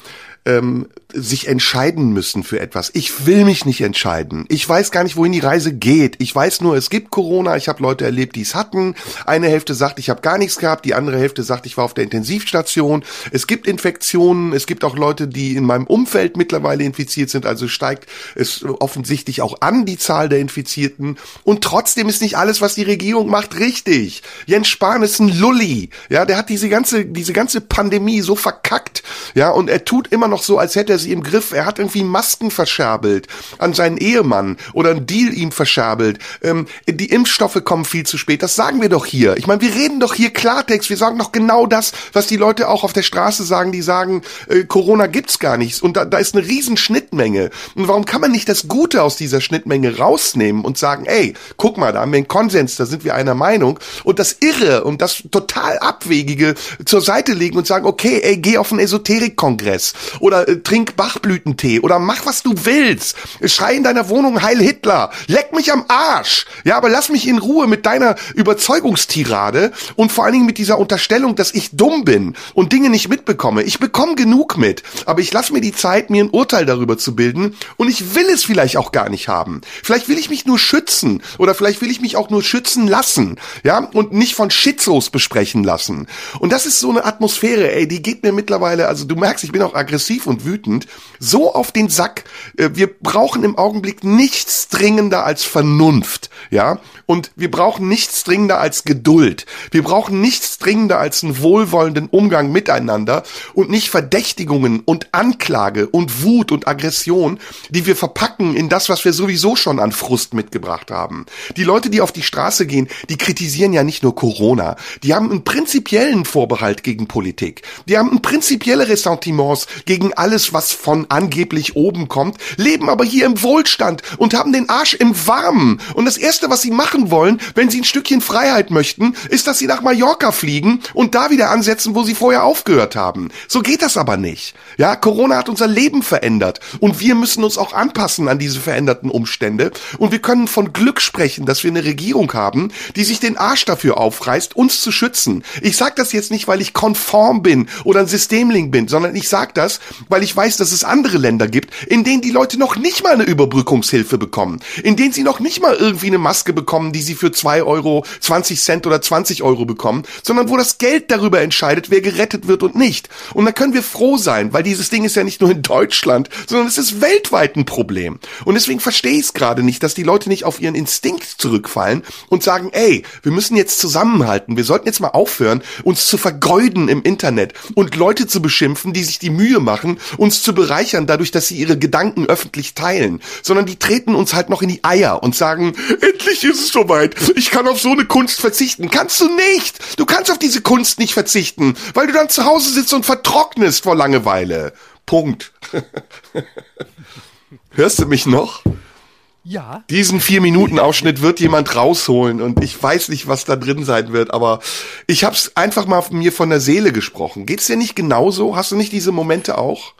ähm, sich entscheiden müssen für etwas. Ich will mich nicht entscheiden. Ich weiß gar nicht, wohin die Reise geht. Ich weiß nur, es gibt Corona. Ich habe Leute erlebt, die es hatten. Eine Hälfte sagt, ich habe gar nichts gehabt. Die andere Hälfte sagt, ich war auf der Intensivstation. Es gibt Infektionen. Es gibt auch Leute, die in meinem Umfeld mittlerweile infiziert sind. Also steigt es offensichtlich auch an, die Zahl der Infizierten. Und trotzdem ist nicht alles, was die Regierung macht, richtig. Jens Spahn ist ein Lulli. Ja, der hat diese ganze, diese ganze Pandemie so verkackt. Ja, und er tut immer noch so, als hätte er sie im Griff. Er hat irgendwie Masken verscherbelt an seinen Ehemann oder einen Deal ihm verscherbelt. Ähm, die Impfstoffe kommen viel zu spät. Das sagen wir doch hier. Ich meine, wir reden doch hier Klartext. Wir sagen doch genau das, was die Leute auch auf der Straße sagen. Die sagen, äh, Corona gibt's gar nichts. Und da, da ist eine riesen Schnittmenge. Und warum kann man nicht das Gute aus dieser Schnittmenge rausnehmen und sagen, ey, guck mal, da haben wir einen Konsens, da sind wir einer Meinung. Und das Irre und das total Abwegige zur Seite legen und sagen, okay, ey, geh auf einen Esoterik-Kongress oder äh, trink Bachblütentee oder mach was du willst. Schrei in deiner Wohnung Heil Hitler. Leck mich am Arsch. Ja, aber lass mich in Ruhe mit deiner Überzeugungstirade und vor allen Dingen mit dieser Unterstellung, dass ich dumm bin und Dinge nicht mitbekomme. Ich bekomme genug mit, aber ich lass mir die Zeit, mir ein Urteil darüber zu bilden und ich will es vielleicht auch gar nicht haben. Vielleicht will ich mich nur schützen oder vielleicht will ich mich auch nur schützen lassen, ja, und nicht von Schizos besprechen lassen. Und das ist so eine Atmosphäre, ey, die geht mir mittlerweile, also du merkst, ich bin auch aggressiv und wütend, so auf den Sack. Äh, wir brauchen im Augenblick nichts dringender als Vernunft, ja. Und wir brauchen nichts dringender als Geduld. Wir brauchen nichts dringender als einen wohlwollenden Umgang miteinander und nicht Verdächtigungen und Anklage und Wut und Aggression, die wir verpacken in das, was wir sowieso schon an Frust mitgebracht haben. Die Leute, die auf die Straße gehen, die kritisieren ja nicht nur Corona. Die haben einen prinzipiellen Vorbehalt gegen Politik. Die haben ein prinzipielle Ressentiments gegen alles, was von angeblich oben kommt, leben aber hier im Wohlstand und haben den Arsch im Warmen. Und das erste, was sie machen wollen, wenn sie ein Stückchen Freiheit möchten, ist, dass sie nach Mallorca fliegen und da wieder ansetzen, wo sie vorher aufgehört haben. So geht das aber nicht. Ja, Corona hat unser Leben verändert und wir müssen uns auch anpassen an diese veränderten Umstände und wir können von Glück sprechen, dass wir eine Regierung haben, die sich den Arsch dafür aufreißt, uns zu schützen. Ich sage das jetzt nicht, weil ich konform bin oder ein Systemling bin, sondern ich sage das, weil ich weiß, dass es andere Länder gibt, in denen die Leute noch nicht mal eine Überbrückungshilfe bekommen, in denen sie noch nicht mal irgendwie eine Maske bekommen, die sie für zwei Euro, 20 Cent oder 20 Euro bekommen, sondern wo das Geld darüber entscheidet, wer gerettet wird und nicht. Und da können wir froh sein, weil dieses Ding ist ja nicht nur in Deutschland, sondern es ist weltweit ein Problem. Und deswegen verstehe ich es gerade nicht, dass die Leute nicht auf ihren Instinkt zurückfallen und sagen, ey, wir müssen jetzt zusammenhalten, wir sollten jetzt mal aufhören, uns zu vergeuden im Internet und Leute zu beschimpfen, die sich die Mühe machen, uns zu bereichern dadurch, dass sie ihre Gedanken öffentlich teilen, sondern die treten uns halt noch in die Eier und sagen, endlich ist es soweit, ich kann auf so eine Kunst verzichten. Kannst du nicht! Du kannst auf diese Kunst nicht verzichten, weil du dann zu Hause sitzt und vertrocknest vor Langeweile. Punkt. *laughs* Hörst du mich noch? Ja. Diesen vier Minuten Ausschnitt wird jemand rausholen und ich weiß nicht, was da drin sein wird, aber ich hab's einfach mal mir von der Seele gesprochen. Geht's dir nicht genauso? Hast du nicht diese Momente auch?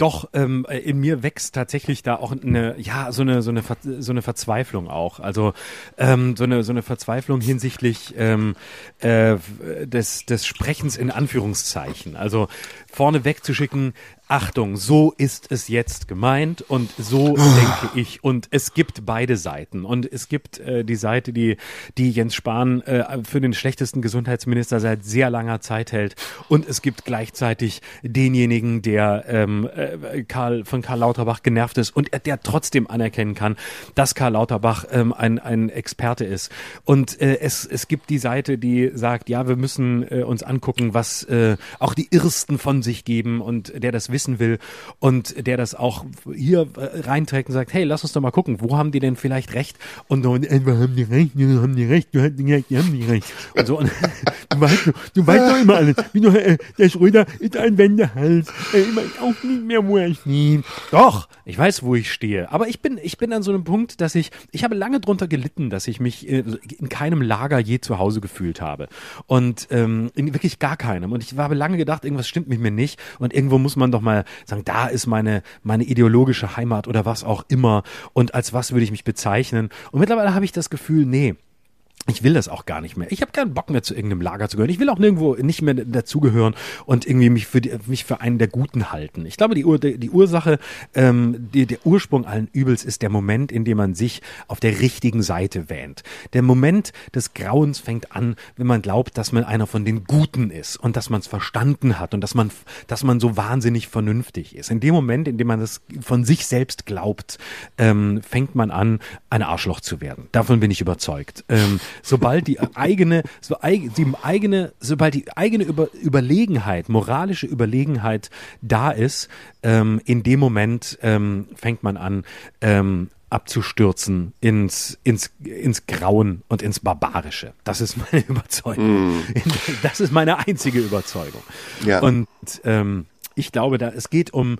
Doch, ähm, in mir wächst tatsächlich da auch eine, ja, so eine, so eine, so eine Verzweiflung auch. Also ähm, so eine, so eine Verzweiflung hinsichtlich ähm, äh, des, des Sprechens in Anführungszeichen. Also vorne wegzuschicken, Achtung, so ist es jetzt gemeint und so denke ich. Und es gibt beide Seiten. Und es gibt äh, die Seite, die, die Jens Spahn äh, für den schlechtesten Gesundheitsminister seit sehr langer Zeit hält. Und es gibt gleichzeitig denjenigen, der ähm, äh, Karl, von Karl Lauterbach genervt ist und der trotzdem anerkennen kann, dass Karl Lauterbach ähm, ein, ein Experte ist. Und äh, es, es gibt die Seite, die sagt, ja, wir müssen äh, uns angucken, was äh, auch die Irrsten von sich geben und der das wissen will und der das auch hier äh, reinträgt und sagt, hey, lass uns doch mal gucken, wo haben die denn vielleicht recht? Und äh, haben die recht, haben die recht, du hast recht, die haben die recht. Und so, und, *laughs* du weißt, du, weißt doch immer alles. Wie du, äh, der Schröder ist ein Wendehals. Äh, ich weiß auch nicht mehr, wo er steht. Doch, ich weiß, wo ich stehe. Aber ich bin, ich bin an so einem Punkt, dass ich, ich habe lange drunter gelitten, dass ich mich äh, in keinem Lager je zu Hause gefühlt habe. Und ähm, in wirklich gar keinem. Und ich habe lange gedacht, irgendwas stimmt mit mir nicht. Und irgendwo muss man doch mal sagen, da ist meine, meine ideologische Heimat oder was auch immer. Und als was würde ich mich bezeichnen? Und mittlerweile habe ich das Gefühl, nee, ich will das auch gar nicht mehr. Ich habe keinen Bock mehr zu irgendeinem Lager zu gehören. Ich will auch nirgendwo nicht mehr dazugehören und irgendwie mich für die, mich für einen der Guten halten. Ich glaube, die, Ur, die, die Ursache, ähm, die, der Ursprung allen Übels ist der Moment, in dem man sich auf der richtigen Seite wähnt. Der Moment des Grauens fängt an, wenn man glaubt, dass man einer von den Guten ist und dass man es verstanden hat und dass man, dass man so wahnsinnig vernünftig ist. In dem Moment, in dem man das von sich selbst glaubt, ähm, fängt man an, ein Arschloch zu werden. Davon bin ich überzeugt. Ähm, sobald die eigene, so die eigene, sobald die eigene Über, Überlegenheit, moralische Überlegenheit da ist, ähm, in dem Moment ähm, fängt man an, ähm, abzustürzen ins, ins, ins Grauen und ins Barbarische. Das ist meine *laughs* Überzeugung. Mm. Das ist meine einzige Überzeugung. Ja. Und ähm, ich glaube, da es geht um,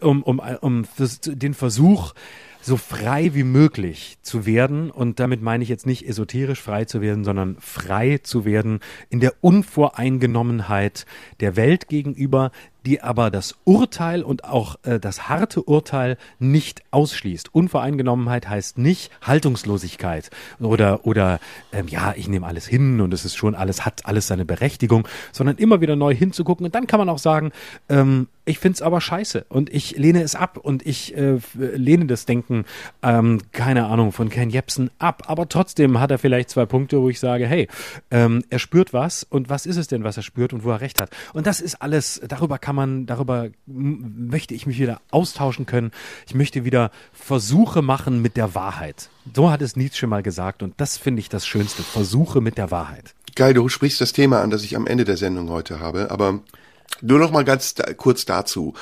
um, um, um den Versuch, so frei wie möglich zu werden. Und damit meine ich jetzt nicht esoterisch frei zu werden, sondern frei zu werden in der Unvoreingenommenheit der Welt gegenüber, die aber das Urteil und auch äh, das harte Urteil nicht ausschließt. Unvoreingenommenheit heißt nicht Haltungslosigkeit oder oder ähm, ja, ich nehme alles hin und es ist schon alles hat alles seine Berechtigung, sondern immer wieder neu hinzugucken und dann kann man auch sagen, ähm, ich find's aber scheiße und ich lehne es ab und ich äh, lehne das Denken, ähm, keine Ahnung, von Ken Jebsen ab. Aber trotzdem hat er vielleicht zwei Punkte, wo ich sage, hey, ähm, er spürt was und was ist es denn, was er spürt und wo er recht hat. Und das ist alles, darüber kann man, darüber möchte ich mich wieder austauschen können. Ich möchte wieder Versuche machen mit der Wahrheit. So hat es Nietzsche mal gesagt und das finde ich das Schönste. Versuche mit der Wahrheit. Geil, du sprichst das Thema an, das ich am Ende der Sendung heute habe, aber nur noch mal ganz da, kurz dazu.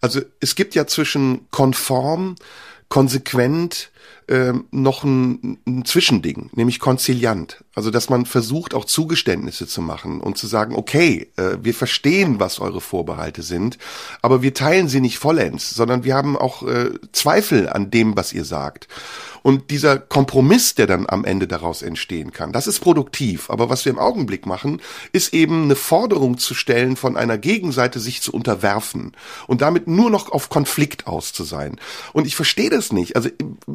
Also es gibt ja zwischen konform, konsequent ähm, noch ein, ein Zwischending, nämlich konziliant. Also dass man versucht, auch Zugeständnisse zu machen und zu sagen, okay, äh, wir verstehen, was eure Vorbehalte sind, aber wir teilen sie nicht vollends, sondern wir haben auch äh, Zweifel an dem, was ihr sagt. Und dieser Kompromiss, der dann am Ende daraus entstehen kann, das ist produktiv. Aber was wir im Augenblick machen, ist eben eine Forderung zu stellen, von einer Gegenseite sich zu unterwerfen und damit nur noch auf Konflikt aus zu sein. Und ich verstehe das nicht. Also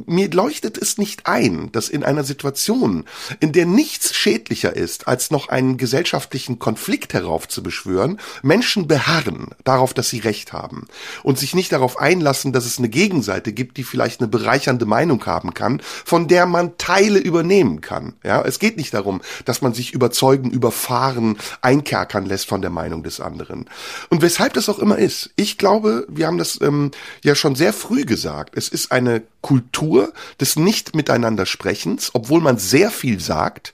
mir leuchtet es nicht ein, dass in einer Situation, in der nichts schädlicher ist, als noch einen gesellschaftlichen Konflikt heraufzubeschwören, Menschen beharren darauf, dass sie Recht haben und sich nicht darauf einlassen, dass es eine Gegenseite gibt, die vielleicht eine bereichernde Meinung haben kann, von der man Teile übernehmen kann. Ja, es geht nicht darum, dass man sich überzeugen, überfahren, einkerkern lässt von der Meinung des anderen. Und weshalb das auch immer ist. Ich glaube, wir haben das ähm, ja schon sehr früh gesagt. Es ist eine Kultur des nicht miteinander Sprechens, obwohl man sehr viel sagt.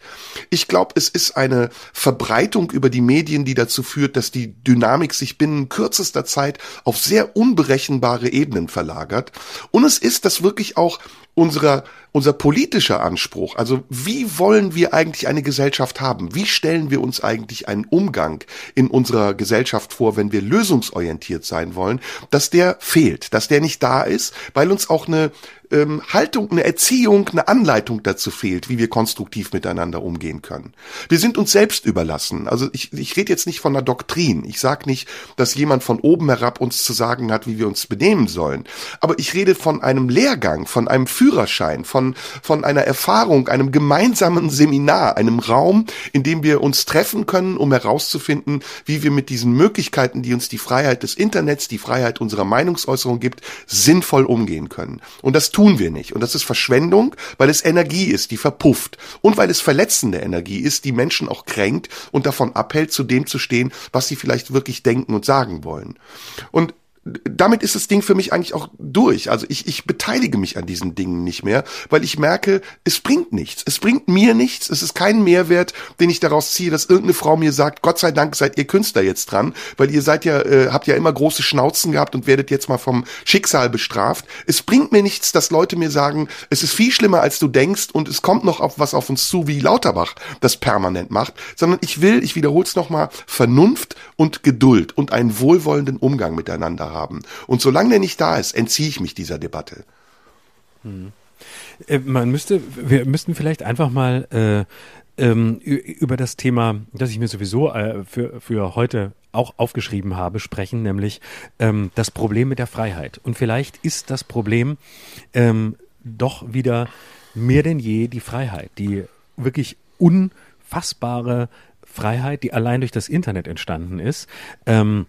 Ich glaube, es ist eine Verbreitung über die Medien, die dazu führt, dass die Dynamik sich binnen kürzester Zeit auf sehr unberechenbare Ebenen verlagert. Und es ist das wirklich auch unserer, unser politischer Anspruch, also wie wollen wir eigentlich eine Gesellschaft haben? Wie stellen wir uns eigentlich einen Umgang in unserer Gesellschaft vor, wenn wir lösungsorientiert sein wollen, dass der fehlt, dass der nicht da ist, weil uns auch eine ähm, Haltung, eine Erziehung, eine Anleitung dazu fehlt, wie wir konstruktiv miteinander umgehen können. Wir sind uns selbst überlassen. Also ich, ich rede jetzt nicht von einer Doktrin. Ich sage nicht, dass jemand von oben herab uns zu sagen hat, wie wir uns benehmen sollen. Aber ich rede von einem Lehrgang, von einem Führerschein, von, von einer Erfahrung, einem gemeinsamen Seminar, einem Raum, in dem wir uns treffen können, um herauszufinden, wie wir mit diesen Möglichkeiten, die uns die Freiheit des Internets, die Freiheit unserer Meinungsäußerung gibt, sinnvoll umgehen können. Und das tun wir nicht. Und das ist Verschwendung, weil es Energie ist, die verpufft. Und weil es verletzende Energie ist, die Menschen auch kränkt und davon abhält, zu dem zu stehen, was sie vielleicht wirklich denken und sagen wollen. Und damit ist das Ding für mich eigentlich auch durch. Also ich, ich beteilige mich an diesen Dingen nicht mehr, weil ich merke, es bringt nichts. Es bringt mir nichts. Es ist kein Mehrwert, den ich daraus ziehe, dass irgendeine Frau mir sagt, Gott sei Dank seid ihr Künstler jetzt dran, weil ihr seid ja, äh, habt ja immer große Schnauzen gehabt und werdet jetzt mal vom Schicksal bestraft. Es bringt mir nichts, dass Leute mir sagen, es ist viel schlimmer, als du denkst und es kommt noch auf was auf uns zu, wie Lauterbach das permanent macht, sondern ich will, ich wiederhole es nochmal, Vernunft und Geduld und einen wohlwollenden Umgang miteinander haben. Und solange der nicht da ist, entziehe ich mich dieser Debatte. Hm. Man müsste, wir müssten vielleicht einfach mal äh, ähm, über das Thema, das ich mir sowieso äh, für, für heute auch aufgeschrieben habe, sprechen, nämlich ähm, das Problem mit der Freiheit. Und vielleicht ist das Problem ähm, doch wieder mehr denn je die Freiheit, die wirklich unfassbare Freiheit, die allein durch das Internet entstanden ist. Ähm,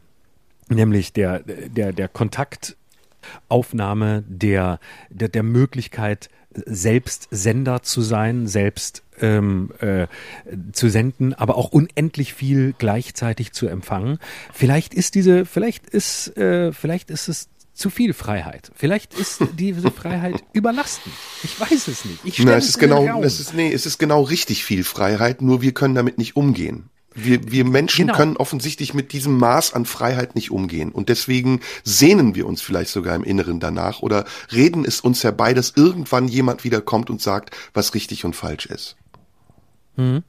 nämlich der, der, der Kontaktaufnahme, der, der, der Möglichkeit, selbst Sender zu sein, selbst ähm, äh, zu senden, aber auch unendlich viel gleichzeitig zu empfangen. Vielleicht ist diese, vielleicht ist, äh, vielleicht ist es zu viel Freiheit. Vielleicht ist *laughs* diese Freiheit überlastend. Ich weiß es nicht. Ich Na, es ist genau, es ist, nee, es ist genau richtig viel Freiheit, nur wir können damit nicht umgehen. Wir, wir Menschen genau. können offensichtlich mit diesem Maß an Freiheit nicht umgehen. Und deswegen sehnen wir uns vielleicht sogar im Inneren danach oder reden es uns herbei, dass irgendwann jemand wieder kommt und sagt, was richtig und falsch ist. Mhm.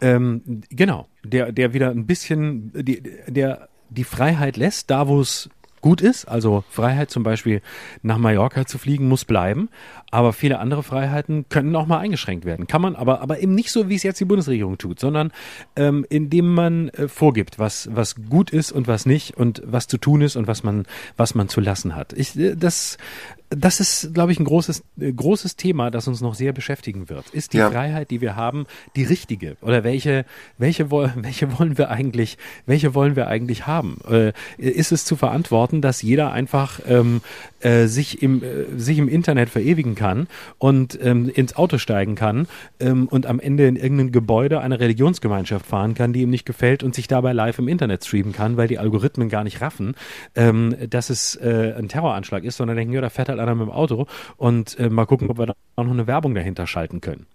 Ähm, genau, der, der wieder ein bisschen, die, der die Freiheit lässt, da wo es gut ist. Also Freiheit zum Beispiel nach Mallorca zu fliegen muss bleiben, aber viele andere Freiheiten können auch mal eingeschränkt werden. Kann man aber, aber eben nicht so, wie es jetzt die Bundesregierung tut, sondern ähm, indem man äh, vorgibt, was, was gut ist und was nicht und was zu tun ist und was man, was man zu lassen hat. Ich, äh, das, das ist, glaube ich, ein großes, äh, großes Thema, das uns noch sehr beschäftigen wird. Ist die ja. Freiheit, die wir haben, die richtige? Oder welche, welche, *laughs* welche wollen wir eigentlich, welche wollen wir eigentlich haben? Äh, ist es zu verantworten, dass jeder einfach ähm, äh, sich, im, äh, sich im Internet verewigen kann und ähm, ins Auto steigen kann ähm, und am Ende in irgendein Gebäude einer Religionsgemeinschaft fahren kann, die ihm nicht gefällt und sich dabei live im Internet streamen kann, weil die Algorithmen gar nicht raffen, ähm, dass es äh, ein Terroranschlag ist, sondern denken, ja, da fährt halt einer mit dem Auto und äh, mal gucken, ob wir da noch eine Werbung dahinter schalten können.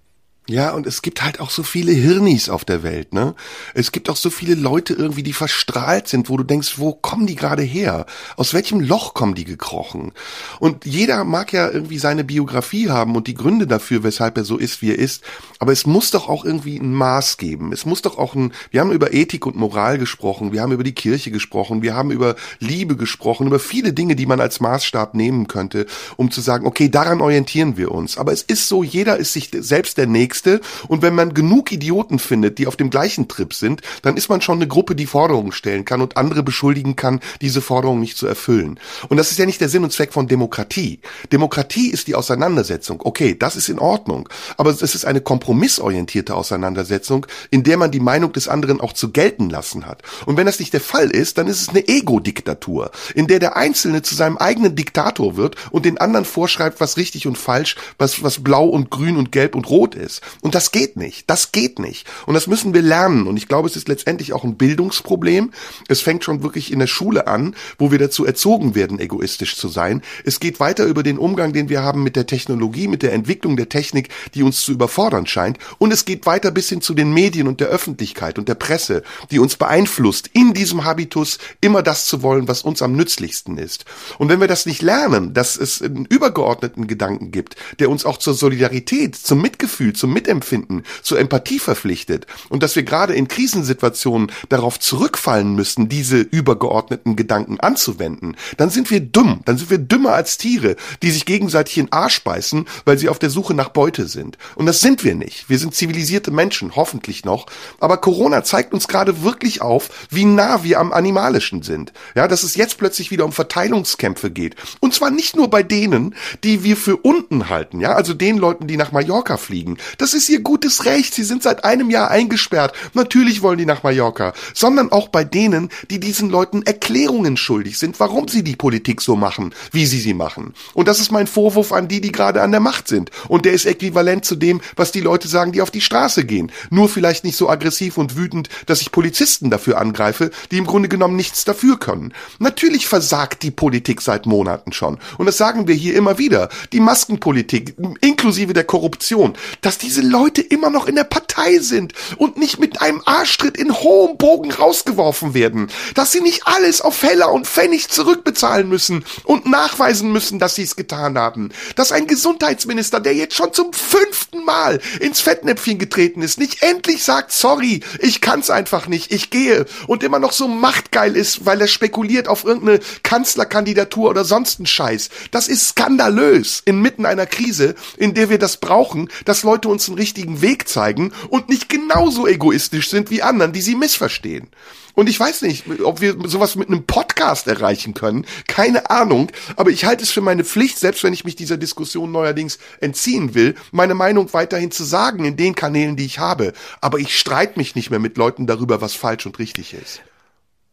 Ja, und es gibt halt auch so viele Hirnis auf der Welt, ne? Es gibt auch so viele Leute irgendwie, die verstrahlt sind, wo du denkst, wo kommen die gerade her? Aus welchem Loch kommen die gekrochen? Und jeder mag ja irgendwie seine Biografie haben und die Gründe dafür, weshalb er so ist, wie er ist. Aber es muss doch auch irgendwie ein Maß geben. Es muss doch auch ein, wir haben über Ethik und Moral gesprochen, wir haben über die Kirche gesprochen, wir haben über Liebe gesprochen, über viele Dinge, die man als Maßstab nehmen könnte, um zu sagen, okay, daran orientieren wir uns. Aber es ist so, jeder ist sich selbst der Nächste nächste. Und wenn man genug Idioten findet, die auf dem gleichen Trip sind, dann ist man schon eine Gruppe, die Forderungen stellen kann und andere beschuldigen kann, diese Forderungen nicht zu erfüllen. Und das ist ja nicht der Sinn und Zweck von Demokratie. Demokratie ist die Auseinandersetzung. Okay, das ist in Ordnung. Aber es ist eine kompromissorientierte Auseinandersetzung, in der man die Meinung des anderen auch zu gelten lassen hat. Und wenn das nicht der Fall ist, dann ist es eine Ego-Diktatur, in der der Einzelne zu seinem eigenen Diktator wird und den anderen vorschreibt, was richtig und falsch, was, was blau und grün und gelb und rot ist. Und das geht nicht. Das geht nicht. Und das müssen wir lernen. Und ich glaube, es ist letztendlich auch ein Bildungsproblem. Es fängt schon wirklich in der Schule an, wo wir dazu erzogen werden, egoistisch zu sein. Es geht weiter über den Umgang, den wir haben mit der Technologie, mit der Entwicklung der Technik, die uns zu überfordern scheint. Und es geht weiter bis hin zu den Medien und der Öffentlichkeit und der Presse, die uns beeinflusst, in diesem Habitus immer das zu wollen, was uns am nützlichsten ist. Und wenn wir das nicht lernen, dass es einen übergeordneten Gedanken gibt, der uns auch zur Solidarität, zum Mitgefühl, zum Mitempfinden, zur Empathie verpflichtet und dass wir gerade in Krisensituationen darauf zurückfallen müssen, diese übergeordneten Gedanken anzuwenden, dann sind wir dumm, dann sind wir dümmer als Tiere, die sich gegenseitig in Arsch beißen, weil sie auf der Suche nach Beute sind. Und das sind wir nicht. Wir sind zivilisierte Menschen, hoffentlich noch. Aber Corona zeigt uns gerade wirklich auf, wie nah wir am Animalischen sind. Ja, dass es jetzt plötzlich wieder um Verteilungskämpfe geht. Und zwar nicht nur bei denen, die wir für unten halten, ja, also den Leuten, die nach Mallorca fliegen. Das ist ihr gutes Recht. Sie sind seit einem Jahr eingesperrt. Natürlich wollen die nach Mallorca. Sondern auch bei denen, die diesen Leuten Erklärungen schuldig sind, warum sie die Politik so machen, wie sie sie machen. Und das ist mein Vorwurf an die, die gerade an der Macht sind. Und der ist äquivalent zu dem, was die Leute sagen, die auf die Straße gehen. Nur vielleicht nicht so aggressiv und wütend, dass ich Polizisten dafür angreife, die im Grunde genommen nichts dafür können. Natürlich versagt die Politik seit Monaten schon. Und das sagen wir hier immer wieder. Die Maskenpolitik, inklusive der Korruption, dass diese Leute immer noch in der Partei sind und nicht mit einem Arschtritt in hohem Bogen rausgeworfen werden. Dass sie nicht alles auf Heller und Pfennig zurückbezahlen müssen und nachweisen müssen, dass sie es getan haben. Dass ein Gesundheitsminister, der jetzt schon zum fünften Mal ins Fettnäpfchen getreten ist, nicht endlich sagt, sorry, ich kann's einfach nicht, ich gehe und immer noch so machtgeil ist, weil er spekuliert auf irgendeine Kanzlerkandidatur oder sonst einen Scheiß. Das ist skandalös inmitten einer Krise, in der wir das brauchen, dass Leute uns einen richtigen Weg zeigen und nicht genauso egoistisch sind wie anderen, die sie missverstehen. Und ich weiß nicht, ob wir sowas mit einem Podcast erreichen können. Keine Ahnung. Aber ich halte es für meine Pflicht, selbst wenn ich mich dieser Diskussion neuerdings entziehen will, meine Meinung weiterhin zu sagen in den Kanälen, die ich habe. Aber ich streite mich nicht mehr mit Leuten darüber, was falsch und richtig ist.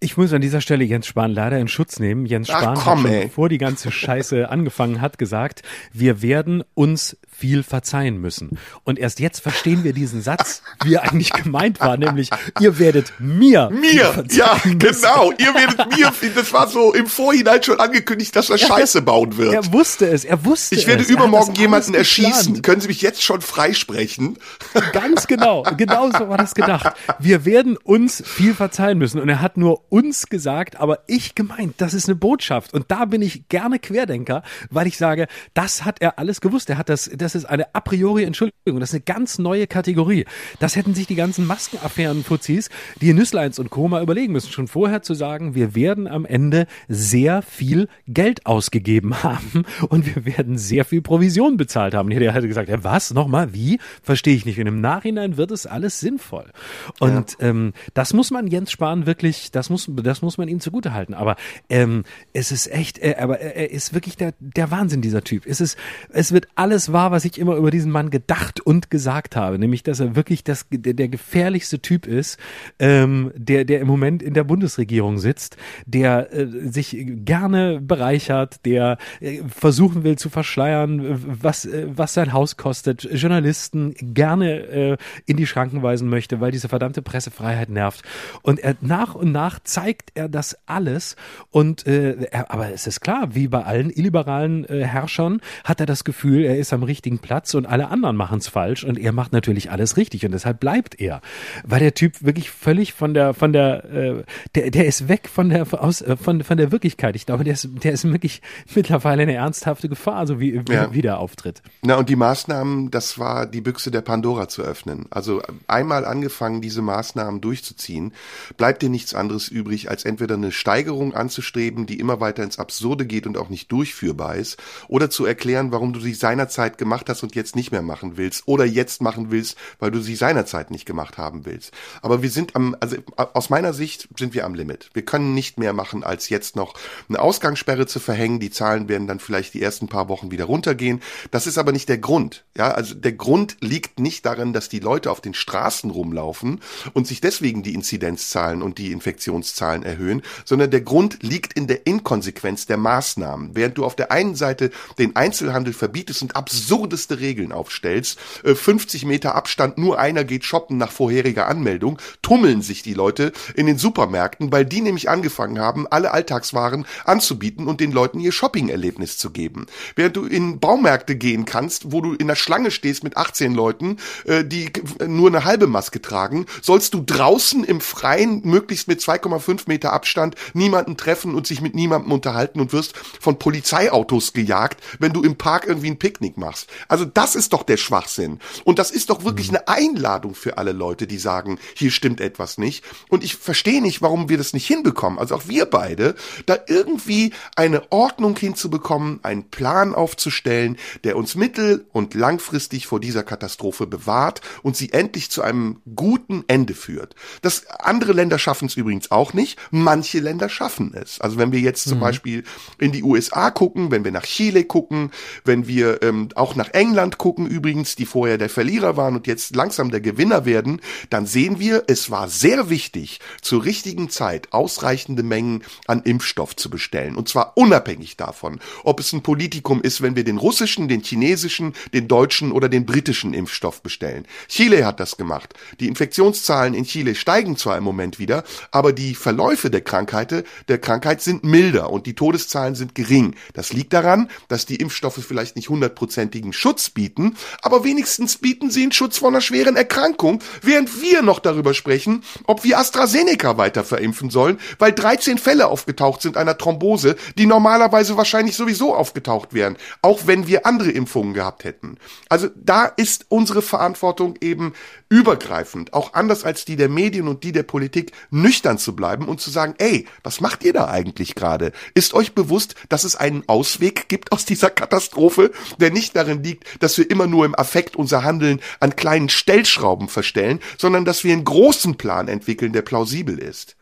Ich muss an dieser Stelle Jens Spahn leider in Schutz nehmen. Jens Spahn Ach, komm, hat schon, bevor die ganze Scheiße *laughs* angefangen hat, gesagt, wir werden uns viel verzeihen müssen. Und erst jetzt verstehen wir diesen Satz, wie er eigentlich gemeint war, nämlich ihr werdet mir mir ja genau, ihr werdet mir das war so im Vorhinein schon angekündigt, dass er Scheiße bauen wird. Er wusste es, er wusste Ich werde es. übermorgen jemanden erschießen. Können Sie mich jetzt schon freisprechen? Ganz genau, genau so war das gedacht. Wir werden uns viel verzeihen müssen und er hat nur uns gesagt, aber ich gemeint, das ist eine Botschaft und da bin ich gerne Querdenker, weil ich sage, das hat er alles gewusst. Er hat das, das ist eine a priori Entschuldigung. Das ist eine ganz neue Kategorie. Das hätten sich die ganzen Maskenaffären-Fuzis, die Nüssleins und Co. mal überlegen müssen, schon vorher zu sagen, wir werden am Ende sehr viel Geld ausgegeben *laughs* haben und wir werden sehr viel Provision bezahlt haben. Und der hätte gesagt, ja, was? Nochmal? Wie? Verstehe ich nicht. Und im Nachhinein wird es alles sinnvoll. Und ja. ähm, das muss man Jens Spahn wirklich, das muss, das muss man ihm zugutehalten. Aber ähm, es ist echt, äh, aber er ist wirklich der, der Wahnsinn, dieser Typ. Es ist, es wird alles wahr, was was ich immer über diesen Mann gedacht und gesagt habe, nämlich, dass er wirklich das, der, der gefährlichste Typ ist, ähm, der, der im Moment in der Bundesregierung sitzt, der äh, sich gerne bereichert, der äh, versuchen will zu verschleiern, was, äh, was sein Haus kostet, Journalisten gerne äh, in die Schranken weisen möchte, weil diese verdammte Pressefreiheit nervt. Und er nach und nach zeigt er das alles und äh, er, aber es ist klar, wie bei allen illiberalen äh, Herrschern hat er das Gefühl, er ist am richtigen Platz und alle anderen machen es falsch und er macht natürlich alles richtig und deshalb bleibt er. Weil der Typ wirklich völlig von der, von der, äh, der, der ist weg von der, aus, äh, von, von der Wirklichkeit. Ich glaube, der ist, der ist wirklich *laughs* mittlerweile eine ernsthafte Gefahr, so wie, wie, ja. wie der auftritt. Na, und die Maßnahmen, das war die Büchse der Pandora zu öffnen. Also einmal angefangen, diese Maßnahmen durchzuziehen, bleibt dir nichts anderes übrig, als entweder eine Steigerung anzustreben, die immer weiter ins Absurde geht und auch nicht durchführbar ist, oder zu erklären, warum du sie seinerzeit gemacht hast und jetzt nicht mehr machen willst oder jetzt machen willst, weil du sie seinerzeit nicht gemacht haben willst. Aber wir sind am, also aus meiner Sicht sind wir am Limit. Wir können nicht mehr machen, als jetzt noch eine Ausgangssperre zu verhängen. Die Zahlen werden dann vielleicht die ersten paar Wochen wieder runtergehen. Das ist aber nicht der Grund. Ja, also der Grund liegt nicht darin, dass die Leute auf den Straßen rumlaufen und sich deswegen die Inzidenzzahlen und die Infektionszahlen erhöhen, sondern der Grund liegt in der Inkonsequenz der Maßnahmen. Während du auf der einen Seite den Einzelhandel verbietest und absurd absurdeste Regeln aufstellst, 50 äh, Meter Abstand, nur einer geht shoppen nach vorheriger Anmeldung, tummeln sich die Leute in den Supermärkten, weil die nämlich angefangen haben, alle Alltagswaren anzubieten und den Leuten ihr Shopping-Erlebnis zu geben. Während du in Baumärkte gehen kannst, wo du in der Schlange stehst mit 18 Leuten, äh, die nur eine halbe Maske tragen, sollst du draußen im Freien möglichst mit 2,5 1,5 Meter Abstand, niemanden treffen und sich mit niemandem unterhalten und wirst von Polizeiautos gejagt, wenn du im Park irgendwie ein Picknick machst. Also das ist doch der Schwachsinn. Und das ist doch wirklich mhm. eine Einladung für alle Leute, die sagen, hier stimmt etwas nicht. Und ich verstehe nicht, warum wir das nicht hinbekommen. Also auch wir beide, da irgendwie eine Ordnung hinzubekommen, einen Plan aufzustellen, der uns mittel- und langfristig vor dieser Katastrophe bewahrt und sie endlich zu einem guten Ende führt. Das andere Länder schaffen es übrigens auch nicht. Manche Länder schaffen es. Also wenn wir jetzt zum mhm. Beispiel in die USA gucken, wenn wir nach Chile gucken, wenn wir ähm, auch nach England gucken, übrigens, die vorher der Verlierer waren und jetzt langsam der Gewinner werden, dann sehen wir, es war sehr wichtig, zur richtigen Zeit ausreichende Mengen an Impfstoff zu bestellen. Und zwar unabhängig davon, ob es ein Politikum ist, wenn wir den russischen, den chinesischen, den deutschen oder den britischen Impfstoff bestellen. Chile hat das gemacht. Die Infektionszahlen in Chile steigen zwar im Moment wieder, aber die Verläufe der Krankheit, der Krankheit sind milder und die Todeszahlen sind gering. Das liegt daran, dass die Impfstoffe vielleicht nicht hundertprozentigen Schutz bieten, aber wenigstens bieten sie einen Schutz vor einer schweren Erkrankung, während wir noch darüber sprechen, ob wir AstraZeneca weiter verimpfen sollen, weil 13 Fälle aufgetaucht sind einer Thrombose, die normalerweise wahrscheinlich sowieso aufgetaucht wären, auch wenn wir andere Impfungen gehabt hätten. Also da ist unsere Verantwortung eben übergreifend, auch anders als die der Medien und die der Politik, nüchtern zu bleiben und zu sagen, ey, was macht ihr da eigentlich gerade? Ist euch bewusst, dass es einen Ausweg gibt aus dieser Katastrophe, der nicht darin liegt, dass wir immer nur im Affekt unser Handeln an kleinen Stellschrauben verstellen, sondern dass wir einen großen Plan entwickeln, der plausibel ist?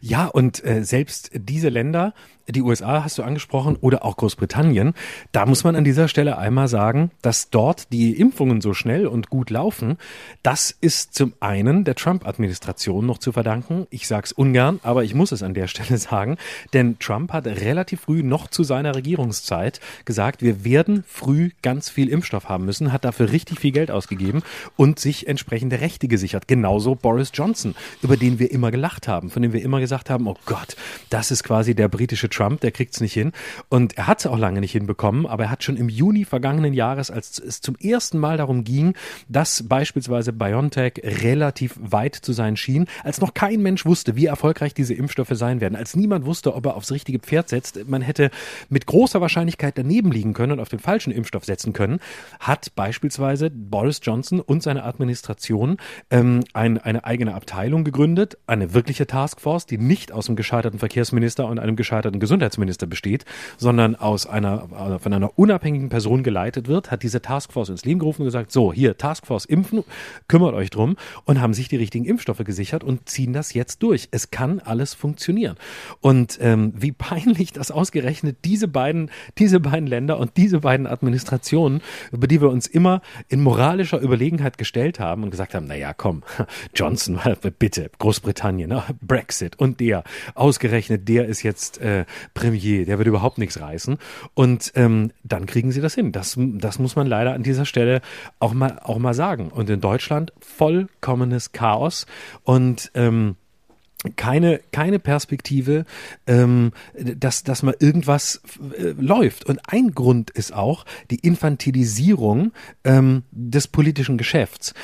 Ja, und äh, selbst diese Länder, die USA hast du angesprochen oder auch Großbritannien. Da muss man an dieser Stelle einmal sagen, dass dort die Impfungen so schnell und gut laufen. Das ist zum einen der Trump-Administration noch zu verdanken. Ich sag's ungern, aber ich muss es an der Stelle *laughs* sagen, denn Trump hat relativ früh noch zu seiner Regierungszeit gesagt, wir werden früh ganz viel Impfstoff haben müssen, hat dafür richtig viel Geld ausgegeben und sich entsprechende Rechte gesichert. Genauso Boris Johnson, über den wir immer gelacht haben, von dem wir immer gesagt haben, oh Gott, das ist quasi der britische Trump, der kriegt es nicht hin. Und er hat es auch lange nicht hinbekommen, aber er hat schon im Juni vergangenen Jahres, als es zum ersten Mal darum ging, dass beispielsweise BioNTech relativ weit zu sein schien, als noch kein Mensch wusste, wie erfolgreich diese Impfstoffe sein werden, als niemand wusste, ob er aufs richtige Pferd setzt, man hätte mit großer Wahrscheinlichkeit daneben liegen können und auf den falschen Impfstoff setzen können, hat beispielsweise Boris Johnson und seine Administration ähm, ein, eine eigene Abteilung gegründet, eine wirkliche Taskforce, die nicht aus einem gescheiterten Verkehrsminister und einem gescheiterten Gesundheitsminister besteht, sondern aus einer, äh, von einer unabhängigen Person geleitet wird, hat diese Taskforce ins Leben gerufen und gesagt, so, hier, Taskforce impfen, kümmert euch drum und haben sich die richtigen Impfstoffe gesichert und ziehen das jetzt durch. Es kann alles funktionieren. Und ähm, wie peinlich das ausgerechnet diese beiden, diese beiden Länder und diese beiden Administrationen, über die wir uns immer in moralischer Überlegenheit gestellt haben und gesagt haben, naja, komm, *laughs* Johnson, *laughs* bitte, Großbritannien, Brexit und der, ausgerechnet der ist jetzt äh, Premier, der wird überhaupt nichts reißen. Und ähm, dann kriegen sie das hin. Das, das muss man leider an dieser Stelle auch mal, auch mal sagen. Und in Deutschland vollkommenes Chaos. Und ähm, keine, keine Perspektive, ähm, dass, dass mal irgendwas äh, läuft. Und ein Grund ist auch die Infantilisierung ähm, des politischen Geschäfts.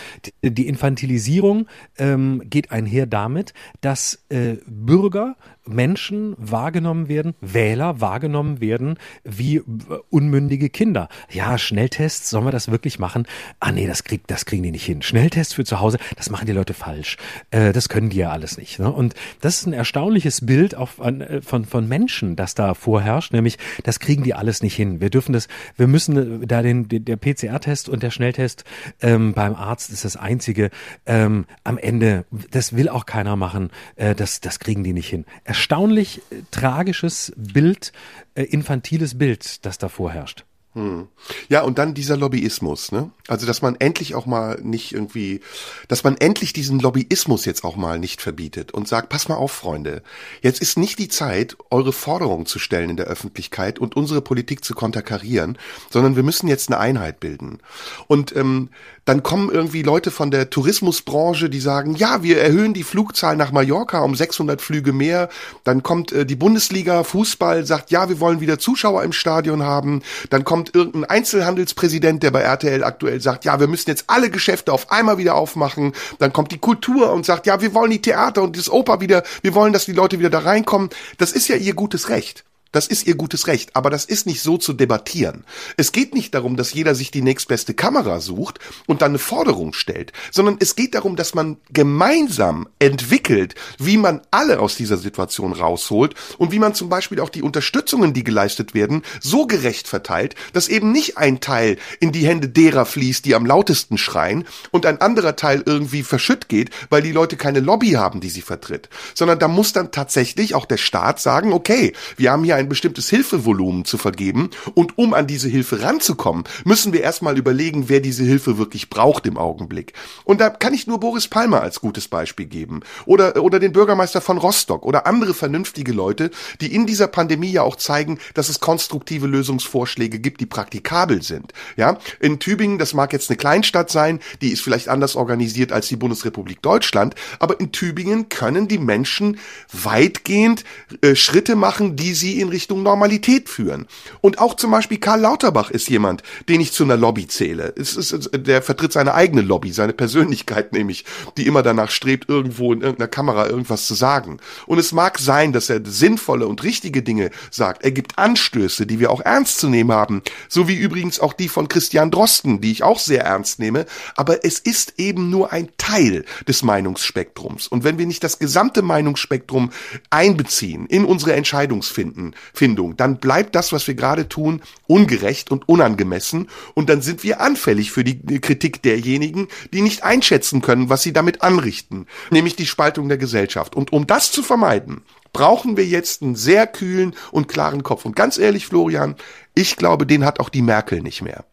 Die, Infantilisierung ähm, geht einher damit, dass äh, Bürger Menschen wahrgenommen werden, Wähler wahrgenommen werden wie äh, unmündige Kinder. Ja, Schnelltests, sollen wir das wirklich machen? Ah nee, das, kriegt, das kriegen die nicht hin. Schnelltests für zu Hause, das machen die Leute falsch. Äh, das können die ja alles nicht. Ne? Und das ist ein erstaunliches Bild auf, an, äh, von, von Menschen, das da vorherrscht, nämlich das kriegen die alles nicht hin. Wir dürfen das, wir müssen äh, da den, der PCR-Test und der Schnelltest ähm, beim Arzt ist das einzige. Ähm, am Ende, das will auch keiner machen. Äh, das, das kriegen die nicht hin erstaunlich äh, tragisches Bild, äh, infantiles Bild, das da vorherrscht. Hm. Ja, und dann dieser Lobbyismus, ne? Also, dass man endlich auch mal nicht irgendwie, dass man endlich diesen Lobbyismus jetzt auch mal nicht verbietet und sagt, pass mal auf, Freunde, jetzt ist nicht die Zeit, eure Forderungen zu stellen in der Öffentlichkeit und unsere Politik zu konterkarieren, sondern wir müssen jetzt eine Einheit bilden. Und ähm, dann kommen irgendwie Leute von der Tourismusbranche, die sagen, ja, wir erhöhen die Flugzahl nach Mallorca um 600 Flüge mehr. Dann kommt äh, die Bundesliga Fußball, sagt, ja, wir wollen wieder Zuschauer im Stadion haben. Dann kommt irgendein Einzelhandelspräsident, der bei RTL aktuell sagt, ja, wir müssen jetzt alle Geschäfte auf einmal wieder aufmachen. Dann kommt die Kultur und sagt, ja, wir wollen die Theater und das Oper wieder, wir wollen, dass die Leute wieder da reinkommen. Das ist ja ihr gutes Recht. Das ist ihr gutes Recht, aber das ist nicht so zu debattieren. Es geht nicht darum, dass jeder sich die nächstbeste Kamera sucht und dann eine Forderung stellt, sondern es geht darum, dass man gemeinsam entwickelt, wie man alle aus dieser Situation rausholt und wie man zum Beispiel auch die Unterstützungen, die geleistet werden, so gerecht verteilt, dass eben nicht ein Teil in die Hände derer fließt, die am lautesten schreien und ein anderer Teil irgendwie verschütt geht, weil die Leute keine Lobby haben, die sie vertritt, sondern da muss dann tatsächlich auch der Staat sagen, okay, wir haben hier ein bestimmtes Hilfevolumen zu vergeben. Und um an diese Hilfe ranzukommen, müssen wir erstmal überlegen, wer diese Hilfe wirklich braucht im Augenblick. Und da kann ich nur Boris Palmer als gutes Beispiel geben. Oder, oder den Bürgermeister von Rostock oder andere vernünftige Leute, die in dieser Pandemie ja auch zeigen, dass es konstruktive Lösungsvorschläge gibt, die praktikabel sind. Ja, in Tübingen, das mag jetzt eine Kleinstadt sein, die ist vielleicht anders organisiert als die Bundesrepublik Deutschland, aber in Tübingen können die Menschen weitgehend äh, Schritte machen, die sie in Richtung Normalität führen. Und auch zum Beispiel Karl Lauterbach ist jemand, den ich zu einer Lobby zähle. Es ist, der vertritt seine eigene Lobby, seine Persönlichkeit nämlich, die immer danach strebt, irgendwo in irgendeiner Kamera irgendwas zu sagen. Und es mag sein, dass er sinnvolle und richtige Dinge sagt. Er gibt Anstöße, die wir auch ernst zu nehmen haben. So wie übrigens auch die von Christian Drosten, die ich auch sehr ernst nehme. Aber es ist eben nur ein Teil des Meinungsspektrums. Und wenn wir nicht das gesamte Meinungsspektrum einbeziehen in unsere Entscheidungsfinden, Findung, dann bleibt das, was wir gerade tun, ungerecht und unangemessen und dann sind wir anfällig für die Kritik derjenigen, die nicht einschätzen können, was sie damit anrichten, nämlich die Spaltung der Gesellschaft. Und um das zu vermeiden, brauchen wir jetzt einen sehr kühlen und klaren Kopf. Und ganz ehrlich, Florian, ich glaube, den hat auch die Merkel nicht mehr.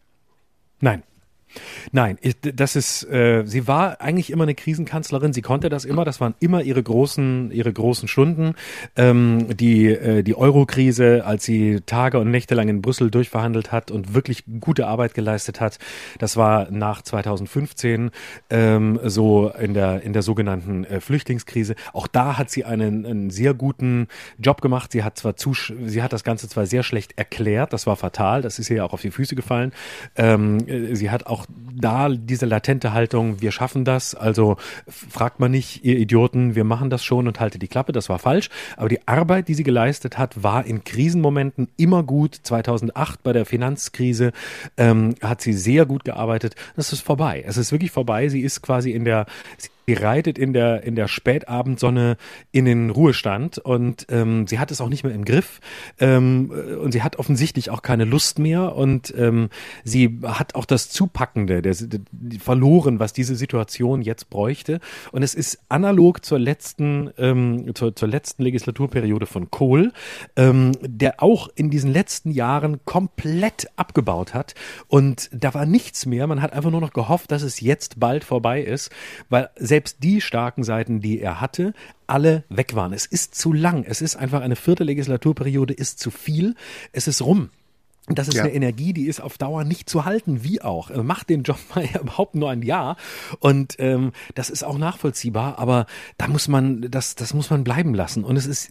Nein, Nein, das ist, äh, sie war eigentlich immer eine Krisenkanzlerin. Sie konnte das immer. Das waren immer ihre großen, ihre großen Stunden. Ähm, die äh, die Euro-Krise, als sie Tage und Nächte lang in Brüssel durchverhandelt hat und wirklich gute Arbeit geleistet hat, das war nach 2015 ähm, so in der in der sogenannten äh, Flüchtlingskrise. Auch da hat sie einen, einen sehr guten Job gemacht. Sie hat zwar zu, sie hat das Ganze zwar sehr schlecht erklärt. Das war fatal. Das ist ihr ja auch auf die Füße gefallen. Ähm, äh, sie hat auch da diese latente Haltung, wir schaffen das, also fragt man nicht, ihr Idioten, wir machen das schon und haltet die Klappe, das war falsch. Aber die Arbeit, die sie geleistet hat, war in Krisenmomenten immer gut. 2008 bei der Finanzkrise ähm, hat sie sehr gut gearbeitet. Das ist vorbei. Es ist wirklich vorbei. Sie ist quasi in der, Sie reitet in der, in der Spätabendsonne in den Ruhestand und ähm, sie hat es auch nicht mehr im Griff ähm, und sie hat offensichtlich auch keine Lust mehr und ähm, sie hat auch das Zupackende der, der, verloren, was diese Situation jetzt bräuchte. Und es ist analog zur letzten, ähm, zur, zur letzten Legislaturperiode von Kohl, ähm, der auch in diesen letzten Jahren komplett abgebaut hat und da war nichts mehr. Man hat einfach nur noch gehofft, dass es jetzt bald vorbei ist, weil selbst selbst die starken Seiten, die er hatte, alle weg waren. Es ist zu lang. Es ist einfach eine vierte Legislaturperiode ist zu viel. Es ist rum. Das ist ja. eine Energie, die ist auf Dauer nicht zu halten, wie auch. Macht den Job *laughs* mal überhaupt nur ein Jahr. Und ähm, das ist auch nachvollziehbar, aber da muss man, das, das muss man bleiben lassen. Und es ist,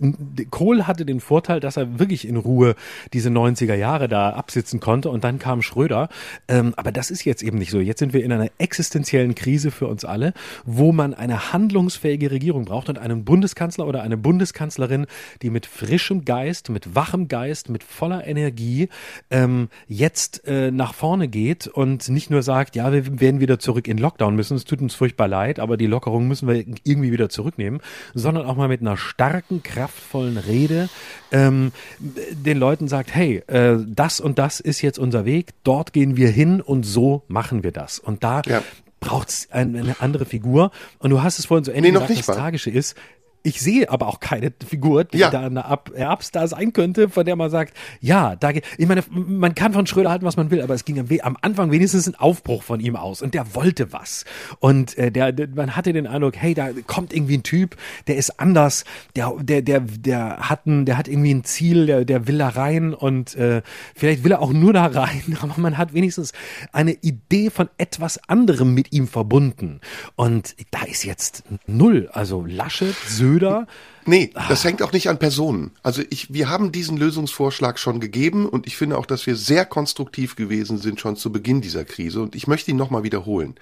Kohl hatte den Vorteil, dass er wirklich in Ruhe diese 90er Jahre da absitzen konnte und dann kam Schröder. Ähm, aber das ist jetzt eben nicht so. Jetzt sind wir in einer existenziellen Krise für uns alle, wo man eine handlungsfähige Regierung braucht und einen Bundeskanzler oder eine Bundeskanzlerin, die mit frischem Geist, mit wachem Geist, mit voller Energie ähm, jetzt äh, nach vorne geht und nicht nur sagt, ja, wir werden wieder zurück in Lockdown müssen, es tut uns furchtbar leid, aber die Lockerung müssen wir irgendwie wieder zurücknehmen, sondern auch mal mit einer starken, kraftvollen Rede ähm, den Leuten sagt, hey, äh, das und das ist jetzt unser Weg, dort gehen wir hin und so machen wir das. Und da ja braucht es eine, andere Figur. Und du hast es vorhin so ähnlich nee, gesagt, das Tragische ist, ich sehe aber auch keine Figur, die ja. da eine Erbstar sein könnte, von der man sagt, ja, da geht, ich meine, man kann von Schröder halten, was man will, aber es ging am, am Anfang wenigstens ein Aufbruch von ihm aus und der wollte was. Und äh, der, der, man hatte den Eindruck, hey, da kommt irgendwie ein Typ, der ist anders, der, der, der, der hat ein, der hat irgendwie ein Ziel, der, der will da rein und äh, vielleicht will er auch nur da rein, *laughs* aber man hat wenigstens eine Idee von etwas anderem mit ihm verbunden. Und da ist jetzt null, also Laschet, Söder, Söder. Nee, das hängt auch nicht an Personen. Also ich, wir haben diesen Lösungsvorschlag schon gegeben und ich finde auch, dass wir sehr konstruktiv gewesen sind schon zu Beginn dieser Krise und ich möchte ihn nochmal wiederholen.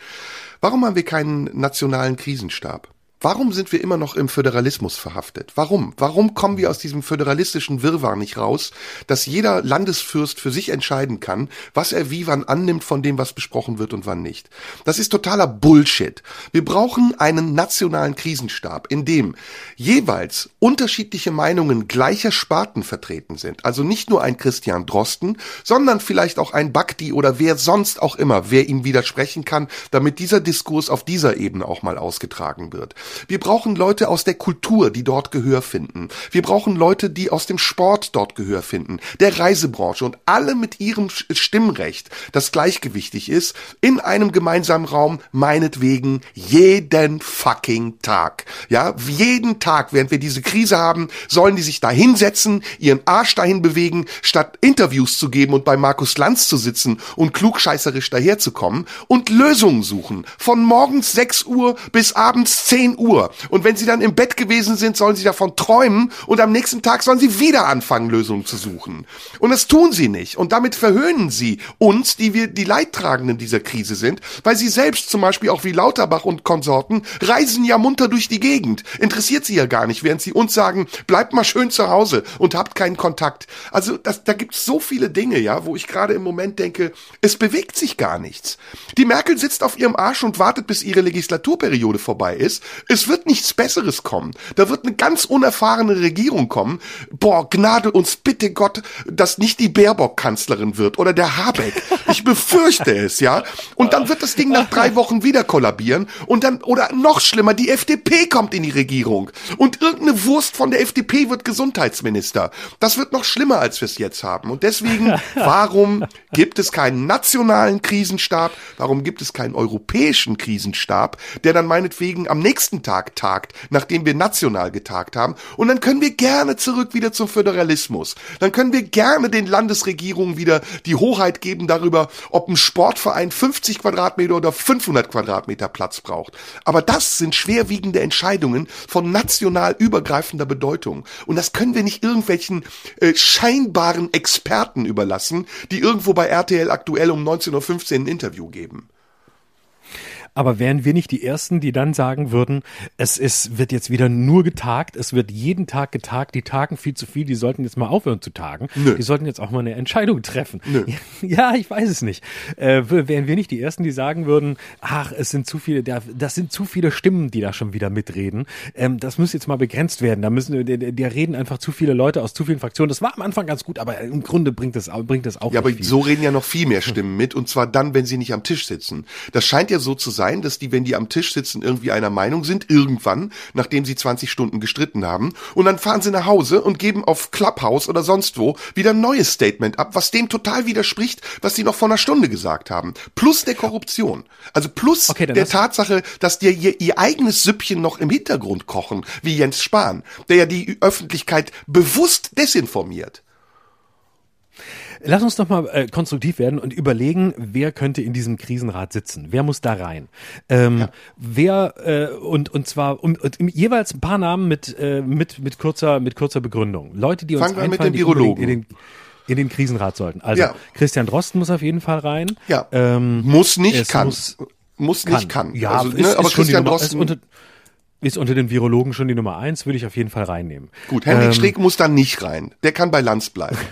Warum haben wir keinen nationalen Krisenstab? Warum sind wir immer noch im Föderalismus verhaftet? Warum? Warum kommen wir aus diesem föderalistischen Wirrwarr nicht raus, dass jeder Landesfürst für sich entscheiden kann, was er wie wann annimmt von dem, was besprochen wird und wann nicht? Das ist totaler Bullshit. Wir brauchen einen nationalen Krisenstab, in dem jeweils unterschiedliche Meinungen gleicher Sparten vertreten sind. Also nicht nur ein Christian Drosten, sondern vielleicht auch ein Bakti oder wer sonst auch immer, wer ihm widersprechen kann, damit dieser Diskurs auf dieser Ebene auch mal ausgetragen wird. Wir brauchen Leute aus der Kultur, die dort Gehör finden. Wir brauchen Leute, die aus dem Sport dort Gehör finden, der Reisebranche und alle mit ihrem Stimmrecht, das gleichgewichtig ist, in einem gemeinsamen Raum, meinetwegen jeden fucking Tag. Ja, jeden Tag, während wir diese Krise haben, sollen die sich da hinsetzen, ihren Arsch dahin bewegen, statt Interviews zu geben und bei Markus Lanz zu sitzen und klugscheißerisch daherzukommen und Lösungen suchen. Von morgens 6 Uhr bis abends 10 Uhr. Und wenn sie dann im Bett gewesen sind, sollen sie davon träumen und am nächsten Tag sollen sie wieder anfangen, Lösungen zu suchen. Und das tun sie nicht. Und damit verhöhnen sie uns, die wir die Leidtragenden dieser Krise sind, weil sie selbst zum Beispiel auch wie Lauterbach und Konsorten reisen ja munter durch die Gegend. Interessiert sie ja gar nicht, während sie uns sagen, bleibt mal schön zu Hause und habt keinen Kontakt. Also das, da gibt's so viele Dinge, ja, wo ich gerade im Moment denke, es bewegt sich gar nichts. Die Merkel sitzt auf ihrem Arsch und wartet, bis ihre Legislaturperiode vorbei ist. Es wird nichts Besseres kommen. Da wird eine ganz unerfahrene Regierung kommen. Boah, gnade uns bitte Gott, dass nicht die Baerbock Kanzlerin wird oder der Habeck. Ich befürchte *laughs* es, ja. Und dann wird das Ding nach drei Wochen wieder kollabieren und dann, oder noch schlimmer, die FDP kommt in die Regierung und irgendeine Wurst von der FDP wird Gesundheitsminister. Das wird noch schlimmer, als wir es jetzt haben. Und deswegen, *laughs* warum gibt es keinen nationalen Krisenstab? Warum gibt es keinen europäischen Krisenstab, der dann meinetwegen am nächsten Tag tagt, nachdem wir national getagt haben? Und dann können wir gerne zurück wieder zum Föderalismus. Dann können wir gerne den Landesregierungen wieder die Hoheit geben darüber, ob ein Sportverein 50 Quadratmeter oder 500 Quadratmeter Platz braucht. Aber das sind schwerwiegende Entscheidungen von national übergreifender Bedeutung. Und das können wir nicht irgendwelchen äh, scheinbaren Experten überlassen, die irgendwo bei RTL aktuell um 19.15 Uhr ein Interview geben. Aber wären wir nicht die Ersten, die dann sagen würden, es ist, wird jetzt wieder nur getagt, es wird jeden Tag getagt, die tagen viel zu viel, die sollten jetzt mal aufhören zu tagen. Nö. Die sollten jetzt auch mal eine Entscheidung treffen. Nö. *laughs* Ja, ich weiß es nicht. Äh, wären wir nicht die Ersten, die sagen würden, ach, es sind zu viele, das sind zu viele Stimmen, die da schon wieder mitreden. Ähm, das muss jetzt mal begrenzt werden. Da müssen, da reden einfach zu viele Leute aus zu vielen Fraktionen. Das war am Anfang ganz gut, aber im Grunde bringt das, bringt das auch Ja, aber viel. so reden ja noch viel mehr *laughs* Stimmen mit und zwar dann, wenn sie nicht am Tisch sitzen. Das scheint ja so zu sein, sein, dass die, wenn die am Tisch sitzen, irgendwie einer Meinung sind, irgendwann, nachdem sie 20 Stunden gestritten haben, und dann fahren sie nach Hause und geben auf Clubhouse oder sonst wo wieder ein neues Statement ab, was dem total widerspricht, was sie noch vor einer Stunde gesagt haben. Plus der Korruption. Also plus okay, der Tatsache, dass die ihr, ihr eigenes Süppchen noch im Hintergrund kochen, wie Jens Spahn, der ja die Öffentlichkeit bewusst desinformiert. Lass uns doch mal äh, konstruktiv werden und überlegen, wer könnte in diesem Krisenrat sitzen? Wer muss da rein? Ähm, ja. Wer äh, und und zwar um, und jeweils ein paar Namen mit äh, mit mit kurzer mit kurzer Begründung. Leute, die uns Fangen wir mit den Virologen. In den, in den Krisenrat sollten. Also ja. Christian Drosten muss auf jeden Fall rein. Ja. Ähm, muss nicht, kann. Muss, muss nicht, kann. kann. Ja, also, ist, ne, aber ist Christian Nummer, Drosten. Ist unter, ist unter den Virologen schon die Nummer eins, würde ich auf jeden Fall reinnehmen. Gut, Henrik ähm, Streeck muss da nicht rein. Der kann bei Lanz bleiben. *laughs*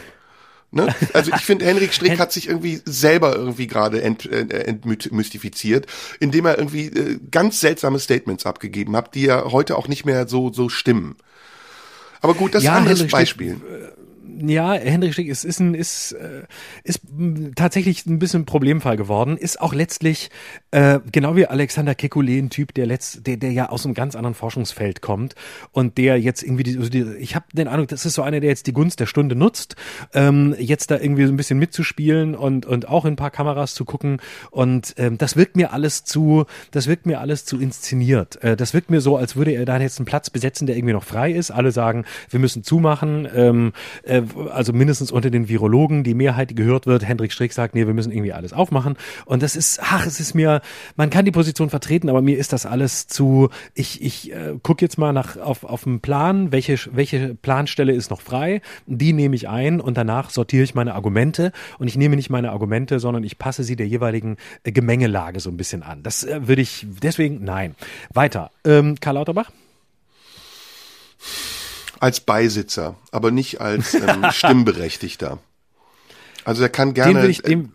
Ne? Also ich finde, Henrik *laughs* Strick hat sich irgendwie selber irgendwie gerade ent, äh, entmystifiziert, indem er irgendwie äh, ganz seltsame Statements abgegeben hat, die ja heute auch nicht mehr so so stimmen. Aber gut, das ja, ist ein anderes Beispiel. Strick, äh, ja, Hendrik Stick ist, ist, ein, ist, äh, ist tatsächlich ein bisschen ein Problemfall geworden. Ist auch letztlich, äh, genau wie Alexander Kekulé, ein Typ, der, letzt, der, der ja aus einem ganz anderen Forschungsfeld kommt und der jetzt irgendwie, die, also die ich habe den Eindruck, das ist so einer, der jetzt die Gunst der Stunde nutzt, ähm, jetzt da irgendwie so ein bisschen mitzuspielen und, und auch in ein paar Kameras zu gucken. Und ähm, das wirkt mir alles zu, das wirkt mir alles zu inszeniert. Äh, das wirkt mir so, als würde er da jetzt einen Platz besetzen, der irgendwie noch frei ist. Alle sagen, wir müssen zumachen. Ähm, äh, also mindestens unter den Virologen, die Mehrheit, die gehört wird. Hendrik Strick sagt, nee, wir müssen irgendwie alles aufmachen. Und das ist, ach, es ist mir, man kann die Position vertreten, aber mir ist das alles zu, ich, ich äh, gucke jetzt mal nach auf, auf dem Plan, welche, welche Planstelle ist noch frei, die nehme ich ein und danach sortiere ich meine Argumente und ich nehme nicht meine Argumente, sondern ich passe sie der jeweiligen äh, Gemengelage so ein bisschen an. Das äh, würde ich, deswegen, nein. Weiter. Ähm, Karl Lauterbach? Als Beisitzer, aber nicht als ähm, *laughs* Stimmberechtigter. Also er kann gerne. Den will ich, dem,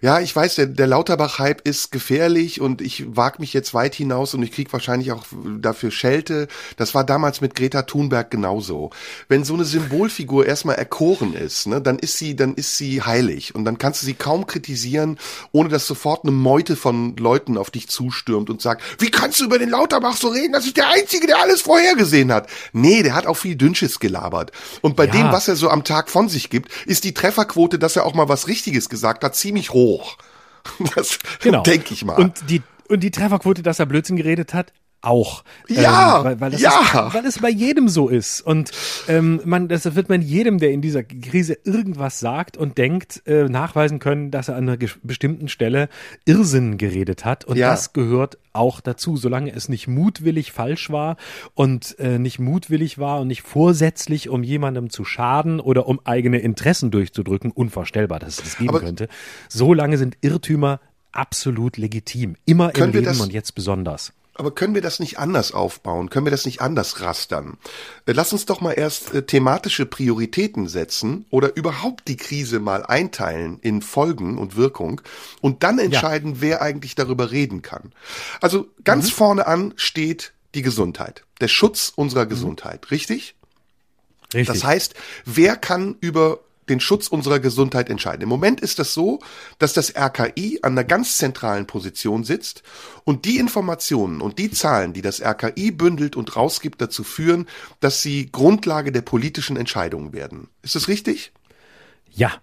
ja, ich weiß, der, der Lauterbach-Hype ist gefährlich und ich wag mich jetzt weit hinaus und ich krieg wahrscheinlich auch dafür Schelte. Das war damals mit Greta Thunberg genauso. Wenn so eine Symbolfigur erstmal erkoren ist, ne, dann ist sie, dann ist sie heilig und dann kannst du sie kaum kritisieren, ohne dass sofort eine Meute von Leuten auf dich zustürmt und sagt, wie kannst du über den Lauterbach so reden? Das ist der Einzige, der alles vorhergesehen hat. Nee, der hat auch viel Dünnsches gelabert. Und bei Ja. dem, was er so am Tag von sich gibt, ist die Trefferquote, dass er auch mal was Richtiges gesagt hat, ziemlich hoch. *laughs* Das genau. denke ich mal. Und die, und die Trefferquote, dass er Blödsinn geredet hat, auch. Ja, weil, weil, das ja. Ist, weil es bei jedem so ist. Und ähm, man, das wird man jedem, der in dieser Krise irgendwas sagt und denkt, äh, nachweisen können, dass er an einer bestimmten Stelle Irrsinn geredet hat. Und Ja. das gehört auch dazu, solange es nicht mutwillig falsch war und äh, nicht mutwillig war und nicht vorsätzlich, um jemandem zu schaden oder um eigene Interessen durchzudrücken, unvorstellbar, dass es das geben Aber- könnte. Solange sind Irrtümer absolut legitim. Immer im Leben das- und jetzt besonders. Aber können wir das nicht anders aufbauen? Können wir das nicht anders rastern? Äh, Lass uns doch mal erst äh, thematische Prioritäten setzen oder überhaupt die Krise mal einteilen in Folgen und Wirkung und dann entscheiden, wer eigentlich darüber reden kann. Also ganz vorne an steht die Gesundheit, der Schutz unserer Gesundheit, richtig? Richtig. Das heißt, wer kann über den Schutz unserer Gesundheit entscheiden? Im Moment ist das so, dass das RKI an einer ganz zentralen Position sitzt und die Informationen und die Zahlen, die das RKI bündelt und rausgibt, dazu führen, dass sie Grundlage der politischen Entscheidungen werden. Ist das richtig? ja.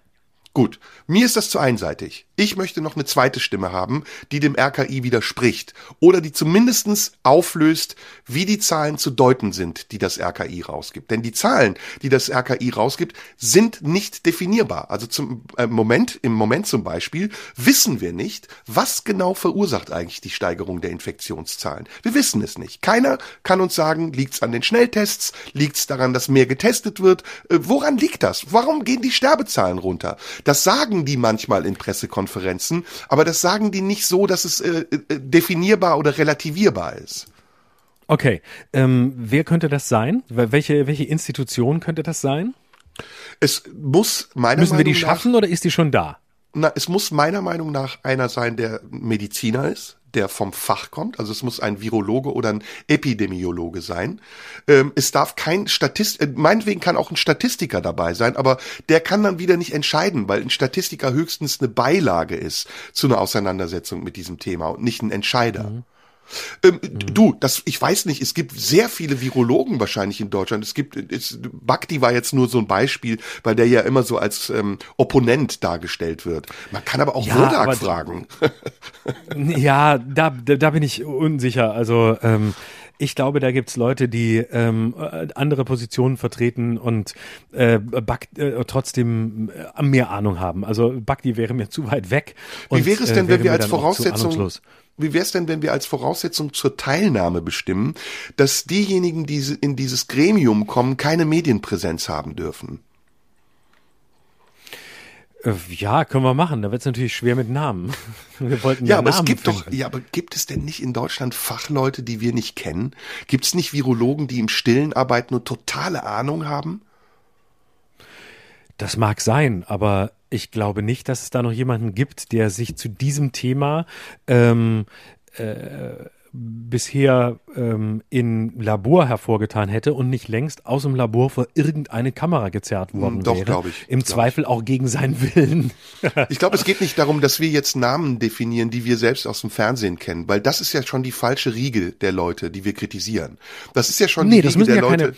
Gut, mir ist das zu einseitig. Ich möchte noch eine zweite Stimme haben, die dem RKI widerspricht oder die zumindestens auflöst, wie die Zahlen zu deuten sind, die das RKI rausgibt. Denn die Zahlen, die das RKI rausgibt, sind nicht definierbar. Also zum äh, Moment, im Moment zum Beispiel, wissen wir nicht, was genau verursacht eigentlich die Steigerung der Infektionszahlen. Wir wissen es nicht. Keiner kann uns sagen, liegt es an den Schnelltests, liegt es daran, dass mehr getestet wird. Äh, woran liegt das? Warum gehen die Sterbezahlen runter? Das sagen die manchmal in Pressekonferenzen, aber das sagen die nicht so, dass es äh, äh, definierbar oder relativierbar ist. Okay. Ähm, wer könnte das sein? Wel- Welche, welche Institution könnte das sein? Es muss meiner Müssen wir Meinung die nach, schaffen oder ist die schon da? na, es muss meiner Meinung nach einer sein, der Mediziner ist, der vom Fach kommt. Also es muss ein Virologe oder ein Epidemiologe sein. Ähm, es darf kein Statist, äh, meinetwegen kann auch ein Statistiker dabei sein, aber der kann dann wieder nicht entscheiden, weil ein Statistiker höchstens eine Beilage ist zu einer Auseinandersetzung mit diesem Thema und nicht ein Entscheider. Ähm, Du, das, ich weiß nicht, es gibt sehr viele Virologen wahrscheinlich in Deutschland. Es gibt, es, Bakti war jetzt nur so ein Beispiel, weil der ja immer so als ähm, Opponent dargestellt wird. Man kann aber auch Ja, Wodak aber- fragen. *laughs* Ja, da, da, bin ich unsicher. Also ähm, ich glaube, da gibt's Leute, die ähm, äh, andere Positionen vertreten und äh, Bak äh, trotzdem äh, mehr Ahnung haben. Also Bakti wäre mir *laughs* zu weit weg. Wie wäre es äh, denn, wenn wir als Voraussetzung. Wie wäre es denn, wenn wir als Voraussetzung zur Teilnahme bestimmen, dass diejenigen, die in dieses Gremium kommen, keine Medienpräsenz haben dürfen? Äh, Ja, können wir machen. Da wird's natürlich schwer mit Namen. *laughs* Wir wollten ja, Ja, aber Namen es gibt finden. doch, ja, aber gibt es denn nicht in Deutschland Fachleute, die wir nicht kennen? Gibt es nicht Virologen, die im Stillen arbeiten und totale Ahnung haben? Das mag sein, aber ich glaube nicht, dass es da noch jemanden gibt, der sich zu diesem Thema ähm, äh, bisher ähm, in Labor hervorgetan hätte und nicht längst aus dem Labor vor irgendeine Kamera gezerrt worden Hm, doch, wäre. glaub ich, Im glaub Zweifel auch gegen seinen Willen. Ich glaube, es geht nicht darum, dass wir jetzt Namen definieren, die wir selbst aus dem Fernsehen kennen, weil das ist ja schon die falsche Riege der Leute, die wir kritisieren. Das ist ja schon Nee, die das Riege der ja Leute.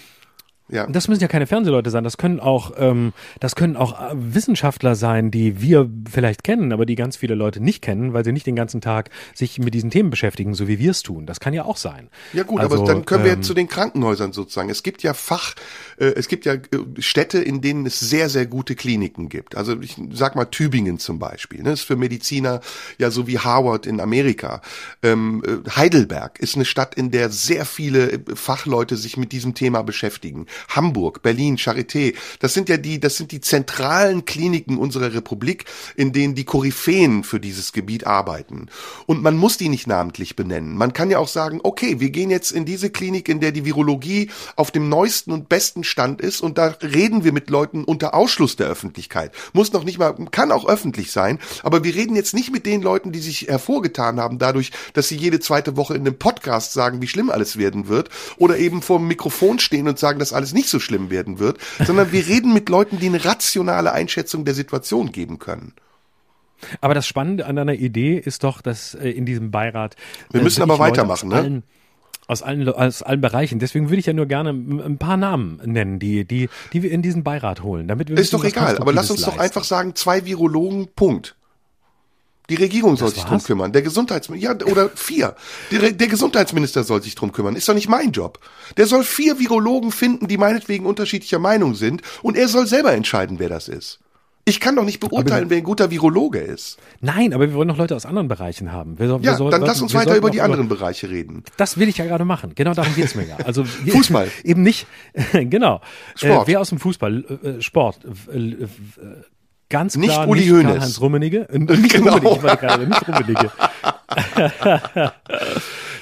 Ja. Das müssen ja keine Fernsehleute sein, das können auch, ähm, das können auch äh, Wissenschaftler sein, die wir vielleicht kennen, aber die ganz viele Leute nicht kennen, weil sie nicht den ganzen Tag sich mit diesen Themen beschäftigen, so wie wir es tun. Das kann ja auch sein. Ja gut, Also, aber dann können wir ähm, zu den Krankenhäusern sozusagen. Es gibt ja Fach, äh, es gibt ja äh, Städte, in denen es sehr, sehr gute Kliniken gibt. Also ich sag mal Tübingen zum Beispiel. Ne? Ist für Mediziner ja so wie Harvard in Amerika. Ähm, äh, Heidelberg ist eine Stadt, in der sehr viele Fachleute sich mit diesem Thema beschäftigen. Hamburg, Berlin, Charité. Das sind ja die, das sind die zentralen Kliniken unserer Republik, in denen die Koryphäen für dieses Gebiet arbeiten. Und man muss die nicht namentlich benennen. Man kann ja auch sagen, okay, wir gehen jetzt in diese Klinik, in der die Virologie auf dem neuesten und besten Stand ist und da reden wir mit Leuten unter Ausschluss der Öffentlichkeit. Muss noch nicht mal, kann auch öffentlich sein, aber wir reden jetzt nicht mit den Leuten, die sich hervorgetan haben dadurch, dass sie jede zweite Woche in einem Podcast sagen, wie schlimm alles werden wird oder eben vor dem Mikrofon stehen und sagen, dass alles nicht so schlimm werden wird, sondern wir reden mit Leuten, die eine rationale Einschätzung der Situation geben können. Aber das Spannende an deiner Idee ist doch, dass äh, in diesem Beirat. Wir äh, müssen aber weitermachen, ne? Allen, aus allen, aus allen Bereichen. Deswegen würde ich ja nur gerne ein paar Namen nennen, die, die, die wir in diesen Beirat holen. Damit wir Ist doch egal, aber lass uns Konstruktives doch leisten. einfach sagen, zwei Virologen, Punkt. Die Regierung soll Das sich drum war's? kümmern. Der Gesundheitsminister, ja, oder *laughs* vier. Der, der Gesundheitsminister soll sich drum kümmern. Ist doch nicht mein Job. Der soll vier Virologen finden, die meinetwegen unterschiedlicher Meinung sind, und er soll selber entscheiden, wer das ist. Ich kann doch nicht beurteilen, wer ein guter Virologe ist. Nein, aber wir wollen noch Leute aus anderen Bereichen haben. Wir, soll- wir Ja, soll- dann lass uns weiter über die anderen Bereiche reden. Das will ich ja gerade machen. Genau darum geht's mir ja. Also *laughs* Fußball. *laughs* Eben nicht. genau. Sport. Äh, wer aus dem Fußball äh, Sport äh, ganz Nicht klar Uli nicht Hoeneß. Karl-Heinz Rummenigge. *laughs* Äh, Nicht Genau. Rummenigge, ich wollte gerade nicht Rummenigge. *laughs*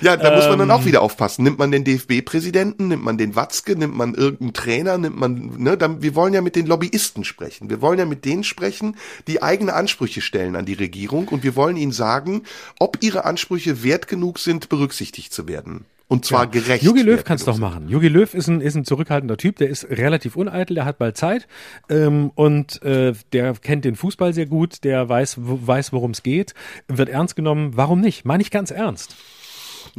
Ja, da muss man dann Ähm. auch wieder aufpassen. Nimmt man den DFB-Präsidenten, nimmt man den Watzke, nimmt man irgendeinen Trainer, nimmt man, ne, dann, wir wollen ja mit den Lobbyisten sprechen. Wir wollen ja mit denen sprechen, die eigene Ansprüche stellen an die Regierung und wir wollen ihnen sagen, ob ihre Ansprüche wert genug sind, berücksichtigt zu werden. Und zwar gerecht. Jogi Löw kann's genug doch machen. Jogi Löw ist ein, ist ein zurückhaltender Typ, der ist relativ uneitel, der hat bald Zeit ähm, und äh, der kennt den Fußball sehr gut, der weiß, weiß worum es geht, wird ernst genommen. Warum nicht? Meine ich ganz ernst.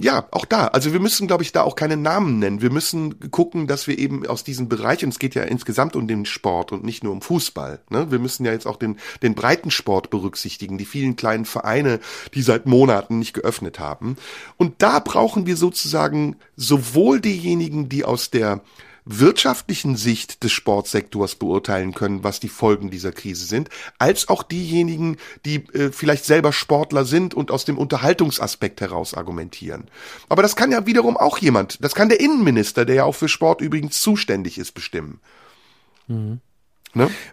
Ja, auch da. Also wir müssen, glaube ich, da auch keine Namen nennen. Wir müssen gucken, dass wir eben aus diesem Bereich, und es geht ja insgesamt um den Sport und nicht nur um Fußball. Ne? Wir müssen ja jetzt auch den, den Breitensport berücksichtigen, die vielen kleinen Vereine, die seit Monaten nicht geöffnet haben. Und da brauchen wir sozusagen sowohl diejenigen, die aus der wirtschaftlichen Sicht des Sportsektors beurteilen können, was die Folgen dieser Krise sind, als auch diejenigen, die äh, vielleicht selber Sportler sind und aus dem Unterhaltungsaspekt heraus argumentieren. Aber das kann ja wiederum auch jemand, das kann der Innenminister, der ja auch für Sport übrigens zuständig ist, bestimmen. Ne?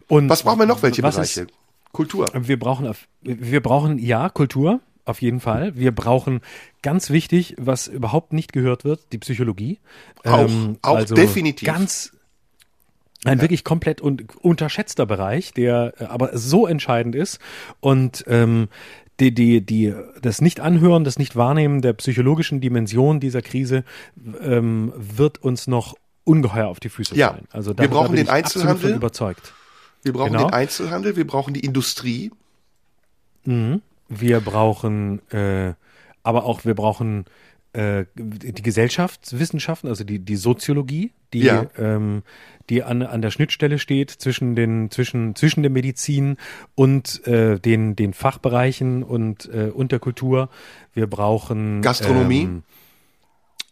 Und was brauchen wir noch? Welche Bereiche? ist- Kultur. Wir brauchen, wir brauchen ja Kultur, auf jeden Fall. Wir brauchen ganz wichtig, was überhaupt nicht gehört wird, die Psychologie. Ähm, Auch- auch definitiv. Ganz ein wirklich komplett un unterschätzter Bereich, der äh, aber so entscheidend ist und ähm, die, die, die, das Nicht-Anhören, das Nicht-Wahrnehmen der psychologischen Dimension dieser Krise ähm, wird uns noch ungeheuer auf die Füße Ja. fallen. Also Wir da, brauchen da bin den ich Einzelhandel. überzeugt. Wir brauchen Genau. den Einzelhandel, wir brauchen die Industrie. Wir brauchen, äh, aber auch wir brauchen äh, die Gesellschaftswissenschaften, also die, die Soziologie, die, Ja. ähm, die an, an der Schnittstelle steht zwischen den zwischen zwischen der Medizin und äh, den den Fachbereichen und äh, und der Kultur. Wir brauchen Gastronomie? Ähm,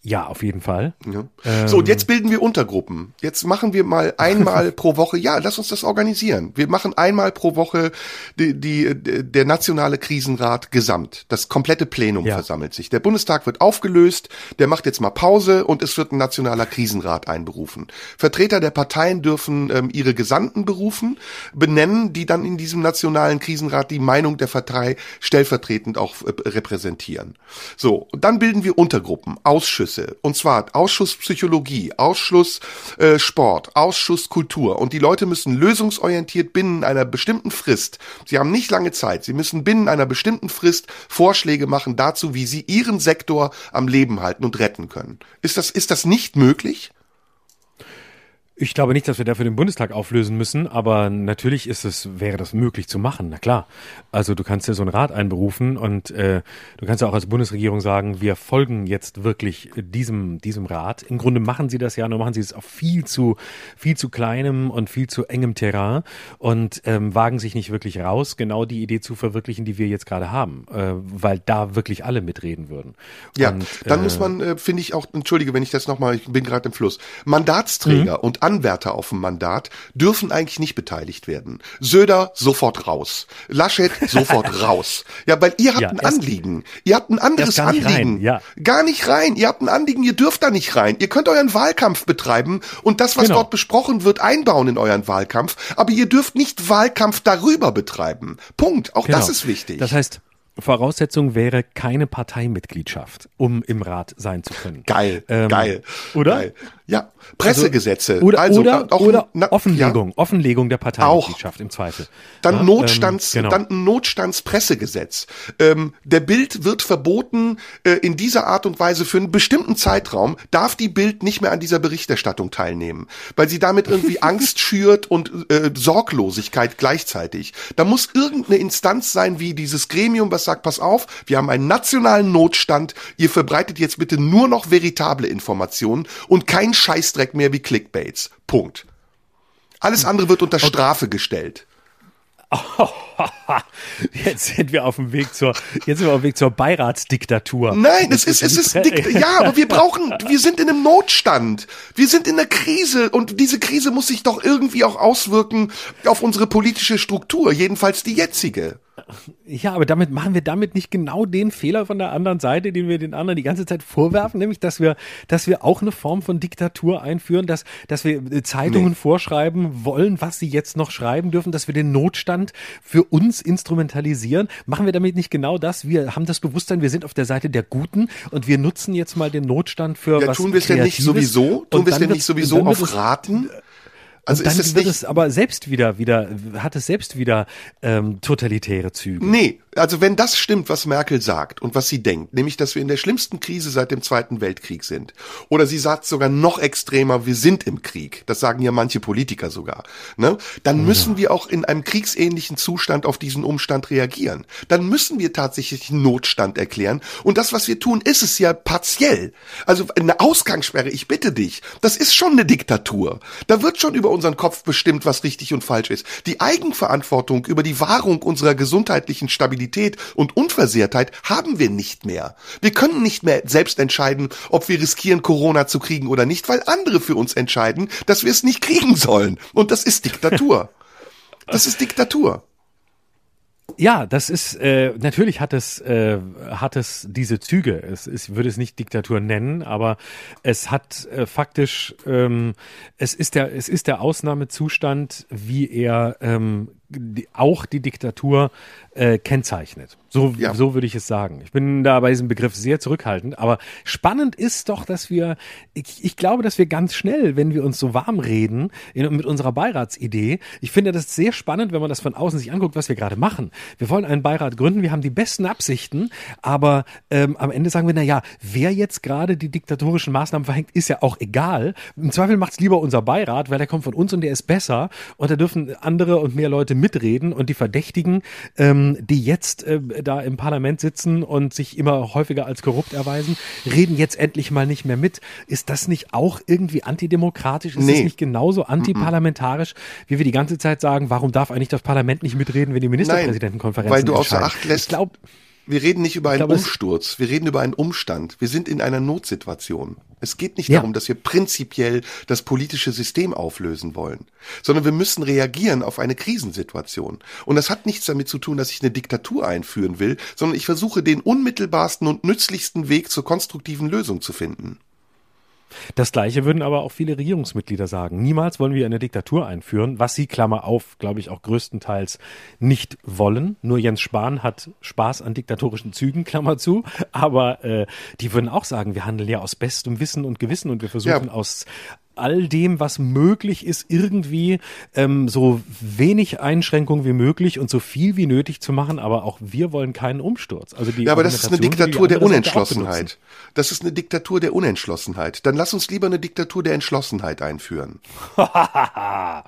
ja, auf jeden Fall. Ja. Ähm. so, und jetzt bilden wir Untergruppen. Jetzt machen wir mal einmal pro Woche, ja, lass uns das organisieren. Wir machen einmal pro Woche die, die, der nationale Krisenrat gesamt. Das komplette Plenum Ja. versammelt sich. Der Bundestag wird aufgelöst, der macht jetzt mal Pause und es wird ein nationaler Krisenrat einberufen. Vertreter der Parteien dürfen ähm, ihre Gesandten berufen, benennen, die dann in diesem nationalen Krisenrat die Meinung der Partei stellvertretend auch äh, repräsentieren. So, und dann bilden wir Untergruppen, Ausschüsse, und zwar Ausschuss Psychologie, Ausschuss äh, Sport, Ausschuss Kultur. Und die Leute müssen lösungsorientiert binnen einer bestimmten Frist, sie haben nicht lange Zeit, sie müssen binnen einer bestimmten Frist Vorschläge machen dazu, wie sie ihren Sektor am Leben halten und retten können. Ist das, ist das nicht möglich? Ich glaube nicht, dass wir dafür den Bundestag auflösen müssen, aber natürlich ist es, wäre das möglich zu machen, na klar. Also du kannst ja so einen Rat einberufen und äh, du kannst ja auch als Bundesregierung sagen, wir folgen jetzt wirklich diesem, diesem Rat. Im Grunde machen sie das ja, nur machen sie es auf viel zu, viel zu kleinem und viel zu engem Terrain und ähm, wagen sich nicht wirklich raus, genau die Idee zu verwirklichen, die wir jetzt gerade haben, äh, weil da wirklich alle mitreden würden. Ja, und, dann äh, muss man, äh, finde ich auch, entschuldige, wenn ich das nochmal, ich bin gerade im Fluss, Mandatsträger Mhm. und Anwärter auf dem Mandat dürfen eigentlich nicht beteiligt werden. Söder sofort raus. Laschet *laughs* sofort raus. Ja, weil ihr habt Ja, ein Anliegen. Ihr habt ein anderes gar Anliegen. rein, ja. Gar nicht rein. Ihr habt ein Anliegen, ihr dürft da nicht rein. Ihr könnt euren Wahlkampf betreiben und das, was Genau. dort besprochen wird, einbauen in euren Wahlkampf. Aber ihr dürft nicht Wahlkampf darüber betreiben. Punkt. Auch das Genau. ist wichtig. Das heißt, Voraussetzung wäre keine Parteimitgliedschaft, um im Rat sein zu können. Geil, Ähm, geil. Oder? Geil. Ja, Pressegesetze. Oder, also, oder, auch, oder na, Offenlegung, Offenlegung der Parteimitgliedschaft im Zweifel. Dann Ja, Notstands, ähm, genau. dann ein Notstandspressegesetz. Ähm, der Bild wird verboten, äh, in dieser Art und Weise für einen bestimmten Zeitraum darf die Bild nicht mehr an dieser Berichterstattung teilnehmen, weil sie damit irgendwie *laughs* Angst schürt und äh, Sorglosigkeit gleichzeitig. Da muss irgendeine Instanz sein, wie dieses Gremium, was sagt, pass auf, wir haben einen nationalen Notstand, ihr verbreitet jetzt bitte nur noch veritable Informationen und kein Scheißdreck mehr wie Clickbaits. Punkt. Alles andere wird unter Strafe gestellt. *laughs* Jetzt sind wir auf dem Weg zur, jetzt sind wir auf dem Weg zur Beiratsdiktatur. Nein, es ist, es ist, dick, ja, aber wir *laughs* brauchen, wir sind in einem Notstand. Wir sind in einer Krise und diese Krise muss sich doch irgendwie auch auswirken auf unsere politische Struktur, jedenfalls die jetzige. Ja, aber damit machen wir damit nicht genau den Fehler von der anderen Seite, den wir den anderen die ganze Zeit vorwerfen, nämlich dass wir, dass wir auch eine Form von Diktatur einführen, dass, dass wir äh, Zeitungen Nee. vorschreiben wollen, was sie jetzt noch schreiben dürfen, dass wir den Notstand für uns instrumentalisieren. Machen wir damit nicht genau das? Wir haben das Bewusstsein, wir sind auf der Seite der Guten und wir nutzen jetzt mal den Notstand für Ja, was tun wir es denn nicht sowieso? Tun wir es denn nicht sowieso auf Raten? Also dann ist es wird nicht, es aber selbst wieder, wieder, hat es selbst wieder ähm, totalitäre Züge. Nee, also wenn das stimmt, was Merkel sagt und was sie denkt, nämlich, dass wir in der schlimmsten Krise seit dem Zweiten Weltkrieg sind, oder sie sagt sogar noch extremer, wir sind im Krieg, das sagen ja manche Politiker sogar, ne? dann müssen wir auch in einem kriegsähnlichen Zustand auf diesen Umstand reagieren. Dann müssen wir tatsächlich einen Notstand erklären und das, was wir tun, ist es ja partiell. Also eine Ausgangssperre, ich bitte dich, das ist schon eine Diktatur. Da wird schon über unseren Kopf bestimmt, was richtig und falsch ist. Die Eigenverantwortung über die Wahrung unserer gesundheitlichen Stabilität und Unversehrtheit haben wir nicht mehr. Wir können nicht mehr selbst entscheiden, ob wir riskieren, Corona zu kriegen oder nicht, weil andere für uns entscheiden, dass wir es nicht kriegen sollen. Und das ist Diktatur. Das ist Diktatur. Ja, das ist äh, natürlich hat es äh, hat es diese Züge. Es ich würde es nicht Diktatur nennen, aber es hat äh, faktisch ähm, es ist der es ist der Ausnahmezustand, wie er ähm, auch die Diktatur äh, kennzeichnet. So Ja. so würde ich es sagen. Ich bin da bei diesem Begriff sehr zurückhaltend, aber spannend ist doch, dass wir ich, ich glaube, dass wir ganz schnell, wenn wir uns so warm reden in, mit unserer Beiratsidee, ich finde das sehr spannend, wenn man das von außen sich anguckt, was wir gerade machen. Wir wollen einen Beirat gründen, wir haben die besten Absichten, aber ähm, am Ende sagen wir, na ja, wer jetzt gerade die diktatorischen Maßnahmen verhängt, ist ja auch egal. Im Zweifel macht's lieber unser Beirat, weil der kommt von uns und der ist besser und da dürfen andere und mehr Leute mitreden und die Verdächtigen, ähm, die jetzt äh, da im Parlament sitzen und sich immer häufiger als korrupt erweisen, reden jetzt endlich mal nicht mehr mit. Ist das nicht auch irgendwie antidemokratisch? Ist Nee. das nicht genauso antiparlamentarisch, wie wir die ganze Zeit sagen, warum darf eigentlich das Parlament nicht mitreden, wenn die Ministerpräsidentenkonferenz weil du außer Acht lässt- Ich glaube, Wir reden nicht über einen glaube, Umsturz, wir reden über einen Umstand. Wir sind in einer Notsituation. Es geht nicht Ja. darum, dass wir prinzipiell das politische System auflösen wollen, sondern wir müssen reagieren auf eine Krisensituation. Und das hat nichts damit zu tun, dass ich eine Diktatur einführen will, sondern ich versuche den unmittelbarsten und nützlichsten Weg zur konstruktiven Lösung zu finden. Das Gleiche würden aber auch viele Regierungsmitglieder sagen. Niemals wollen wir eine Diktatur einführen, was sie, Klammer auf, glaube ich, auch größtenteils nicht wollen. Nur Jens Spahn hat Spaß an diktatorischen Zügen, *laughs* Klammer zu. Aber äh, die würden auch sagen, wir handeln ja aus bestem Wissen und Gewissen und wir versuchen Ja. aus all dem, was möglich ist, irgendwie ähm, so wenig Einschränkungen wie möglich und so viel wie nötig zu machen. Aber auch wir wollen keinen Umsturz. Also die ja, aber das ist eine Diktatur der Unentschlossenheit. Das ist eine Diktatur der Unentschlossenheit. Dann lass uns lieber eine Diktatur der Entschlossenheit einführen. *laughs* ja,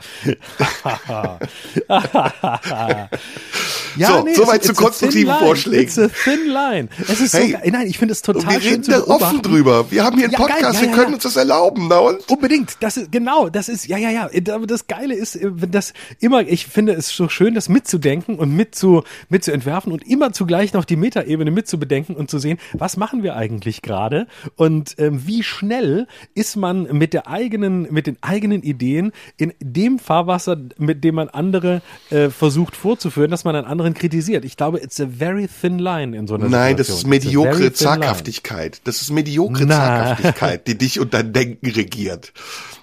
so, nee, soweit zu konstruktiven Vorschlägen. It's a thin line. Es ist hey, so, nein, ich finde es total wir reden da offen drüber. Wir haben hier einen ja, Podcast, geil, ja, wir können uns das erlauben. Na und? Unbedingt. Das ist genau. Das ist ja, ja, ja. Aber das Geile ist, wenn das immer. Ich finde es so schön, das mitzudenken und mit zu mit zu entwerfen und immer zugleich noch die Metaebene mitzubedenken und zu sehen, was machen wir eigentlich gerade und ähm, wie schnell ist man mit der eigenen mit den eigenen Ideen in dem Fahrwasser, mit dem man andere äh, versucht vorzuführen, dass man einen anderen kritisiert. Ich glaube, it's a very thin line in so einer Nein, Situation. das ist mediokre Zaghaftigkeit. Das ist mediokre. Zaghaftigkeit, die dich und dein Denken regiert.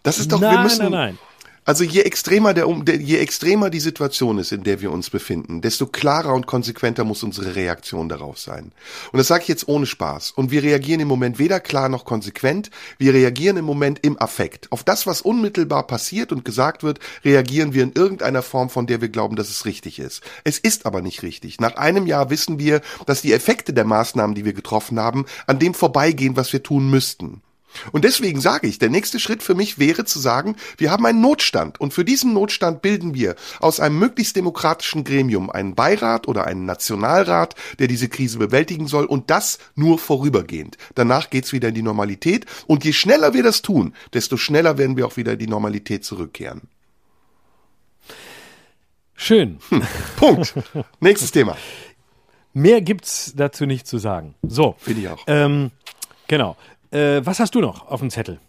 Das ist doch, nein, wir müssen. Nein, nein. Also je extremer der, je extremer die Situation ist, in der wir uns befinden, desto klarer und konsequenter muss unsere Reaktion darauf sein. Und das sage ich jetzt ohne Spaß. Und wir reagieren im Moment weder klar noch konsequent. Wir reagieren im Moment im Affekt. Auf das, was unmittelbar passiert und gesagt wird, reagieren wir in irgendeiner Form, von der wir glauben, dass es richtig ist. Es ist aber nicht richtig. Nach einem Jahr wissen wir, dass die Effekte der Maßnahmen, die wir getroffen haben, an dem vorbeigehen, was wir tun müssten. Und deswegen sage ich, der nächste Schritt für mich wäre zu sagen, wir haben einen Notstand und für diesen Notstand bilden wir aus einem möglichst demokratischen Gremium einen Beirat oder einen Nationalrat, der diese Krise bewältigen soll und das nur vorübergehend. Danach geht's wieder in die Normalität und je schneller wir das tun, desto schneller werden wir auch wieder in die Normalität zurückkehren. Schön. Hm, Punkt. Nächstes Thema. Mehr gibt's dazu nicht zu sagen. So. Finde ich auch. Ähm, genau. Äh, was hast du noch auf dem Zettel?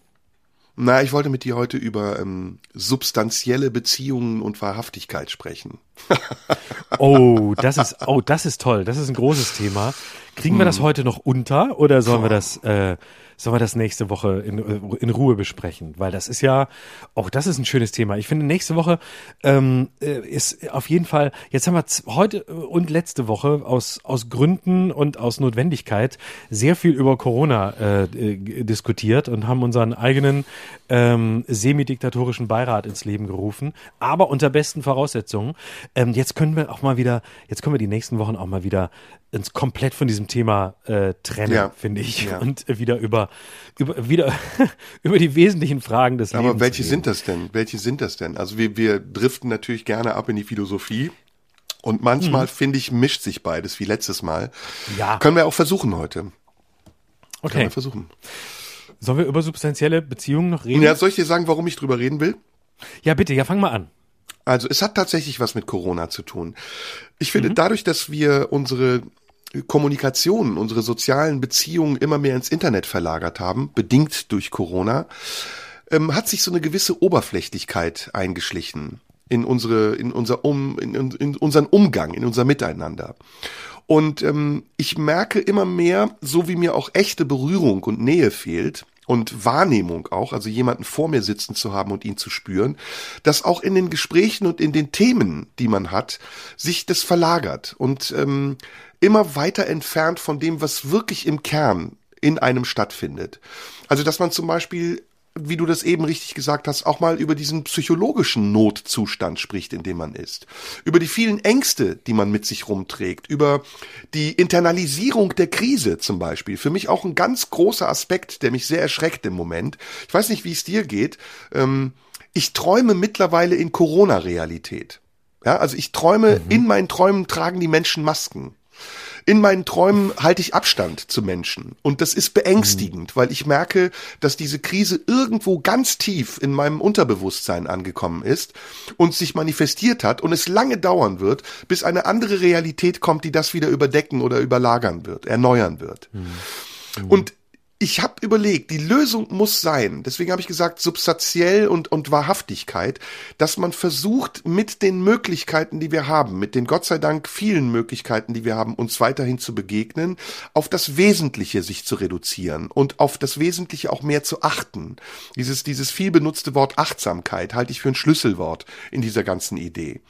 Na, ich wollte mit dir heute über ähm, substanzielle Beziehungen und Wahrhaftigkeit sprechen. *laughs* oh, das ist, oh, das ist toll. Das ist ein großes Thema. Kriegen wir das hm. heute noch unter oder sollen wir das äh, sollen wir das nächste Woche in, in Ruhe besprechen, weil das ist ja, auch das ist ein schönes Thema. Ich finde, nächste Woche ähm, äh, ist auf jeden Fall, jetzt haben wir heute und letzte Woche aus, aus Gründen und aus Notwendigkeit sehr viel über Corona äh, diskutiert und haben unseren eigenen ähm, semidiktatorischen Beirat ins Leben gerufen, aber unter besten Voraussetzungen. Ähm, jetzt können wir auch mal wieder, jetzt können wir die nächsten Wochen auch mal wieder uns komplett von diesem Thema äh, trennen, ja. finde ich, ja. und wieder über über wieder *laughs* über die wesentlichen Fragen des Lebens. Aber welche reden. sind das denn? Welche sind das denn? Also wir wir driften natürlich gerne ab in die Philosophie. Und manchmal, hm. finde ich, mischt sich beides, wie letztes Mal. Ja. Können wir auch versuchen heute. Okay. Können wir versuchen. Sollen wir über substanzielle Beziehungen noch reden? Ja, soll ich dir sagen, warum ich drüber reden will? Ja, bitte, ja, fang mal an. Also es hat tatsächlich was mit Corona zu tun. Ich finde, mhm. dadurch, dass wir unsere Kommunikation, unsere sozialen Beziehungen immer mehr ins Internet verlagert haben, bedingt durch Corona, ähm, hat sich so eine gewisse Oberflächlichkeit eingeschlichen in unsere, in unser um, in, in unseren Umgang, in unser Miteinander. Und ähm, ich merke immer mehr, so wie mir auch echte Berührung und Nähe fehlt, und Wahrnehmung auch, also jemanden vor mir sitzen zu haben und ihn zu spüren, dass auch in den Gesprächen und in den Themen, die man hat, sich das verlagert und ähm, immer weiter entfernt von dem, was wirklich im Kern in einem stattfindet. Also dass man zum Beispiel wie du das eben richtig gesagt hast, auch mal über diesen psychologischen Notzustand spricht, in dem man ist. Über die vielen Ängste, die man mit sich rumträgt. Über die Internalisierung der Krise zum Beispiel. Für mich auch ein ganz großer Aspekt, der mich sehr erschreckt im Moment. Ich weiß nicht, wie es dir geht. Ähm, ich träume mittlerweile in Corona-Realität. Ja, also ich träume, mhm. in meinen Träumen tragen die Menschen Masken. In meinen Träumen halte ich Abstand zu Menschen. Und das ist beängstigend, weil ich merke, dass diese Krise irgendwo ganz tief in meinem Unterbewusstsein angekommen ist und sich manifestiert hat und es lange dauern wird, bis eine andere Realität kommt, die das wieder überdecken oder überlagern wird, erneuern wird. Mhm. Und ich habe überlegt, die Lösung muss sein, deswegen habe ich gesagt, substanziell und, und Wahrhaftigkeit, dass man versucht, mit den Möglichkeiten, die wir haben, mit den Gott sei Dank vielen Möglichkeiten, die wir haben, uns weiterhin zu begegnen, auf das Wesentliche sich zu reduzieren und auf das Wesentliche auch mehr zu achten. Dieses, dieses viel benutzte Wort Achtsamkeit halte ich für ein Schlüsselwort in dieser ganzen Idee.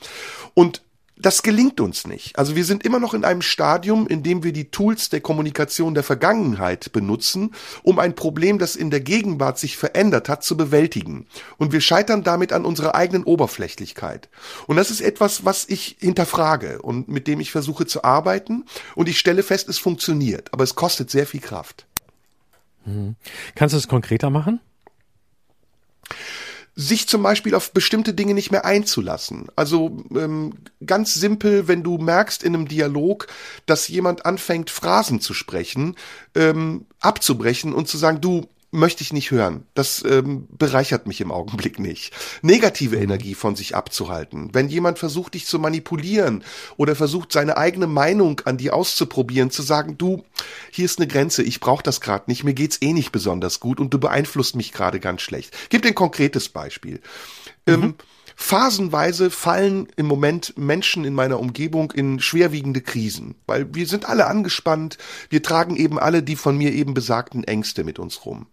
Und das gelingt uns nicht. Also wir sind immer noch in einem Stadium, in dem wir die Tools der Kommunikation der Vergangenheit benutzen, um ein Problem, das in der Gegenwart sich verändert hat, zu bewältigen. Und wir scheitern damit an unserer eigenen Oberflächlichkeit. Und das ist etwas, was ich hinterfrage und mit dem ich versuche zu arbeiten. Und ich stelle fest, es funktioniert, aber es kostet sehr viel Kraft. Hm. Kannst du es konkreter machen? Sich zum Beispiel auf bestimmte Dinge nicht mehr einzulassen. Also ähm, ganz simpel, wenn du merkst in einem Dialog, dass jemand anfängt, Phrasen zu sprechen, ähm, abzubrechen und zu sagen, du, möchte ich nicht hören. Das ähm, bereichert mich im Augenblick nicht. Negative Energie von sich abzuhalten. Wenn jemand versucht, dich zu manipulieren oder versucht, seine eigene Meinung an dir auszuprobieren, zu sagen, du, hier ist eine Grenze, ich brauche das gerade nicht, mir geht's eh nicht besonders gut und du beeinflusst mich gerade ganz schlecht. Gib dir ein konkretes Beispiel. Ähm, mhm. Ähm, Phasenweise fallen im Moment Menschen in meiner Umgebung in schwerwiegende Krisen, weil wir sind alle angespannt, wir tragen eben alle die von mir eben besagten Ängste mit uns rum.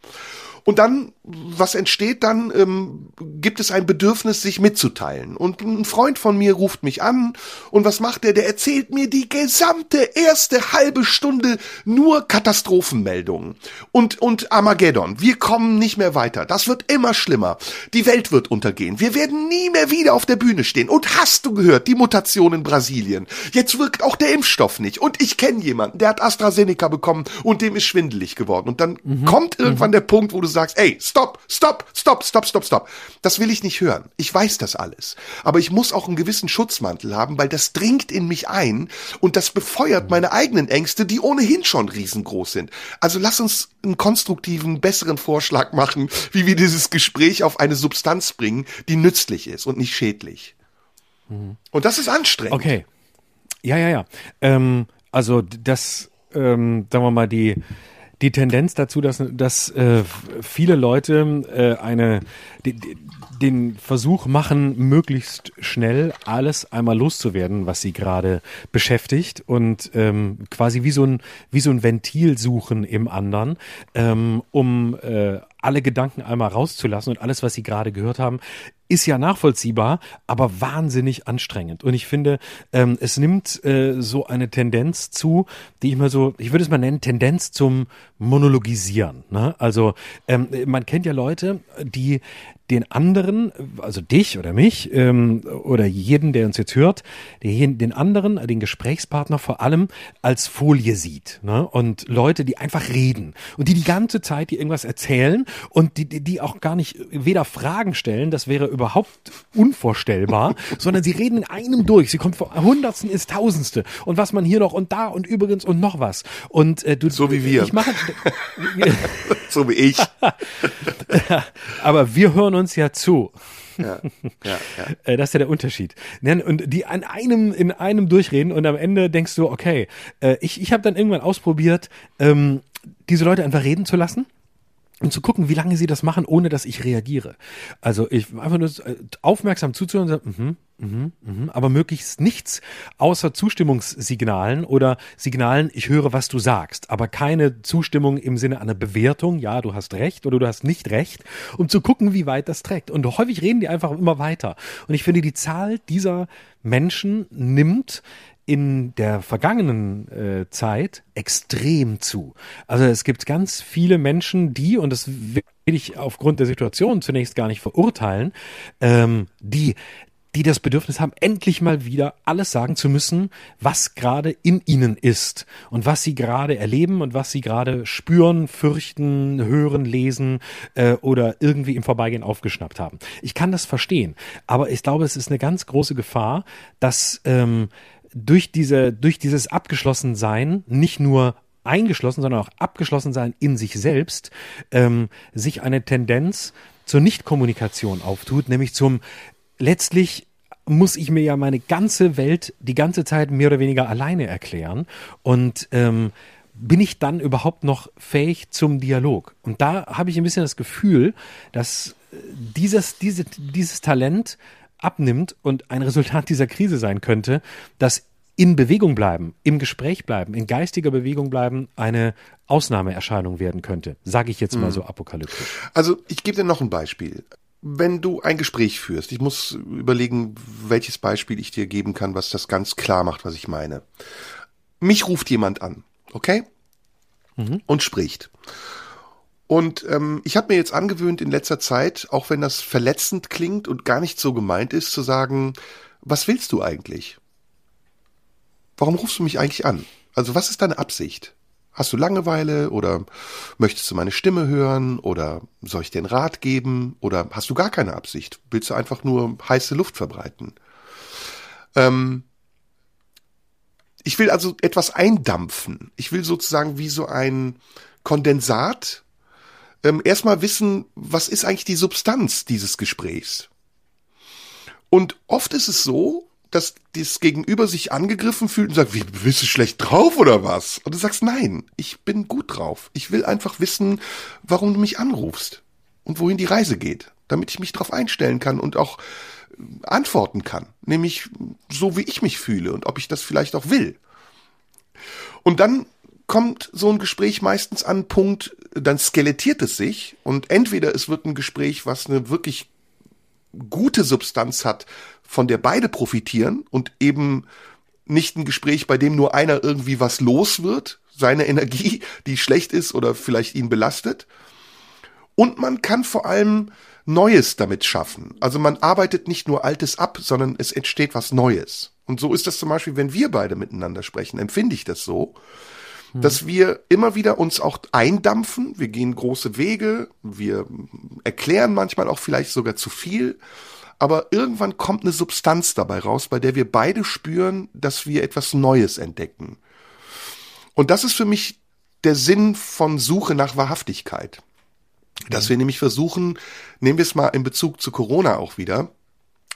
Und dann, was entsteht dann, ähm, gibt es ein Bedürfnis, sich mitzuteilen. Und ein Freund von mir ruft mich an und was macht er? Der erzählt mir die gesamte erste halbe Stunde nur Katastrophenmeldungen. Und, und Armageddon. Wir kommen nicht mehr weiter. Das wird immer schlimmer. Die Welt wird untergehen. Wir werden nie mehr wieder auf der Bühne stehen. Und hast du gehört, die Mutation in Brasilien? Jetzt wirkt auch der Impfstoff nicht. Und ich kenne jemanden, der hat AstraZeneca bekommen und dem ist schwindelig geworden. Und dann mhm. kommt irgendwann mhm. der Punkt, wo du sagst, ey, stopp, stopp, stopp, stopp, stopp, stopp. Das will ich nicht hören. Ich weiß das alles. Aber ich muss auch einen gewissen Schutzmantel haben, weil das dringt in mich ein und das befeuert meine eigenen Ängste, die ohnehin schon riesengroß sind. Also lass uns einen konstruktiven, besseren Vorschlag machen, wie wir dieses Gespräch auf eine Substanz bringen, die nützlich ist und nicht schädlich. Mhm. Und das ist anstrengend. Okay. Ja, ja, ja. Ähm, also das, ähm, sagen wir mal, die die Tendenz dazu, dass, dass äh, viele Leute äh, eine die, den Versuch machen, möglichst schnell alles einmal loszuwerden, was sie gerade beschäftigt und ähm, quasi wie so ein wie so ein Ventil suchen im anderen, ähm, um äh, alle Gedanken einmal rauszulassen und alles, was Sie gerade gehört haben, ist ja nachvollziehbar, aber wahnsinnig anstrengend. Und ich finde, ähm, es nimmt äh, so eine Tendenz zu, die ich mal so, ich würde es mal nennen, Tendenz zum Monologisieren. Ne? Also ähm, man kennt ja Leute, die den anderen, also dich oder mich ähm, oder jeden, der uns jetzt hört, den, den anderen, den Gesprächspartner vor allem als Folie sieht. Ne? Und Leute, die einfach reden und die die ganze Zeit die irgendwas erzählen und die, die, die auch gar nicht weder Fragen stellen, das wäre überhaupt unvorstellbar, *laughs* sondern sie reden in einem durch. Sie kommt von Hundertsten ins Tausendste. Und was man hier noch und da und übrigens und noch was. Und äh, du, so wie wir. Ich mache, *laughs* so wie ich. *laughs* Aber wir hören uns ja zu. Ja, ja, ja. Äh, das ist ja der Unterschied. Und die an einem, in einem durchreden und am Ende denkst du, okay, äh, ich, ich habe dann irgendwann ausprobiert, ähm, diese Leute einfach reden zu lassen und zu gucken, wie lange sie das machen, ohne dass ich reagiere. Also ich einfach nur äh, aufmerksam zuzuhören und sagen, mhm, mhm, mhm, aber möglichst nichts außer Zustimmungssignalen oder Signalen, ich höre, was du sagst, aber keine Zustimmung im Sinne einer Bewertung, ja, du hast recht oder du hast nicht recht, um zu gucken, wie weit das trägt. Und häufig reden die einfach immer weiter. Und ich finde, die Zahl dieser Menschen nimmt in der vergangenen äh, Zeit extrem zu. Also es gibt ganz viele Menschen, die, und das will ich aufgrund der Situation zunächst gar nicht verurteilen, ähm, die die das Bedürfnis haben, endlich mal wieder alles sagen zu müssen, was gerade in ihnen ist und was sie gerade erleben und was sie gerade spüren, fürchten, hören, lesen äh, oder irgendwie im Vorbeigehen aufgeschnappt haben. Ich kann das verstehen, aber ich glaube, es ist eine ganz große Gefahr, dass ähm, durch diese, durch dieses Abgeschlossensein nicht nur eingeschlossen, sondern auch abgeschlossen sein in sich selbst, ähm, sich eine Tendenz zur Nichtkommunikation auftut, nämlich zum letztlich muss ich mir ja meine ganze Welt die ganze Zeit mehr oder weniger alleine erklären und ähm, bin ich dann überhaupt noch fähig zum Dialog? Und da habe ich ein bisschen das Gefühl, dass äh, dieses, diese, dieses Talent abnimmt und ein Resultat dieser Krise sein könnte, dass in Bewegung bleiben, im Gespräch bleiben, in geistiger Bewegung bleiben, eine Ausnahmeerscheinung werden könnte, sage ich jetzt mal mhm. so apokalyptisch. Also ich gebe dir noch ein Beispiel. wenn du ein Gespräch führst, ich muss überlegen, welches Beispiel ich dir geben kann, was das ganz klar macht, was ich meine. Mich ruft jemand an, okay? Mhm. Und spricht. Und ähm, ich habe mir jetzt angewöhnt in letzter Zeit, auch wenn das verletzend klingt und gar nicht so gemeint ist, zu sagen, was willst du eigentlich? Warum rufst du mich eigentlich an? Also was ist deine Absicht? Hast du Langeweile oder möchtest du meine Stimme hören oder soll ich dir einen Rat geben oder hast du gar keine Absicht? Willst du einfach nur heiße Luft verbreiten? Ähm, ich will also etwas eindampfen. Ich will sozusagen wie so ein Kondensat ähm, erstmal wissen, was ist eigentlich die Substanz dieses Gesprächs. Und oft ist es so, dass das Gegenüber sich angegriffen fühlt und sagt, wie, bist du schlecht drauf oder was? Und du sagst, nein, ich bin gut drauf. Ich will einfach wissen, warum du mich anrufst und wohin die Reise geht, damit ich mich darauf einstellen kann und auch äh, antworten kann. Nämlich so, wie ich mich fühle und ob ich das vielleicht auch will. Und dann kommt so ein Gespräch meistens an einen Punkt, dann skelettiert es sich und entweder es wird ein Gespräch, was eine wirklich gute Substanz hat, von der beide profitieren und eben nicht ein Gespräch, bei dem nur einer irgendwie was los wird, seine *laughs* Energie, die schlecht ist oder vielleicht ihn belastet. Und man kann vor allem Neues damit schaffen. Also man arbeitet nicht nur Altes ab, sondern es entsteht was Neues. Und so ist das zum Beispiel, wenn wir beide miteinander sprechen, empfinde ich das so, hm. dass wir immer wieder uns auch eindampfen. Wir gehen große Wege, wir erklären manchmal auch vielleicht sogar zu viel. Aber irgendwann kommt eine Substanz dabei raus, bei der wir beide spüren, dass wir etwas Neues entdecken. Und das ist für mich der Sinn von Suche nach Wahrhaftigkeit. Dass wir nämlich versuchen, nehmen wir es mal in Bezug zu Corona auch wieder,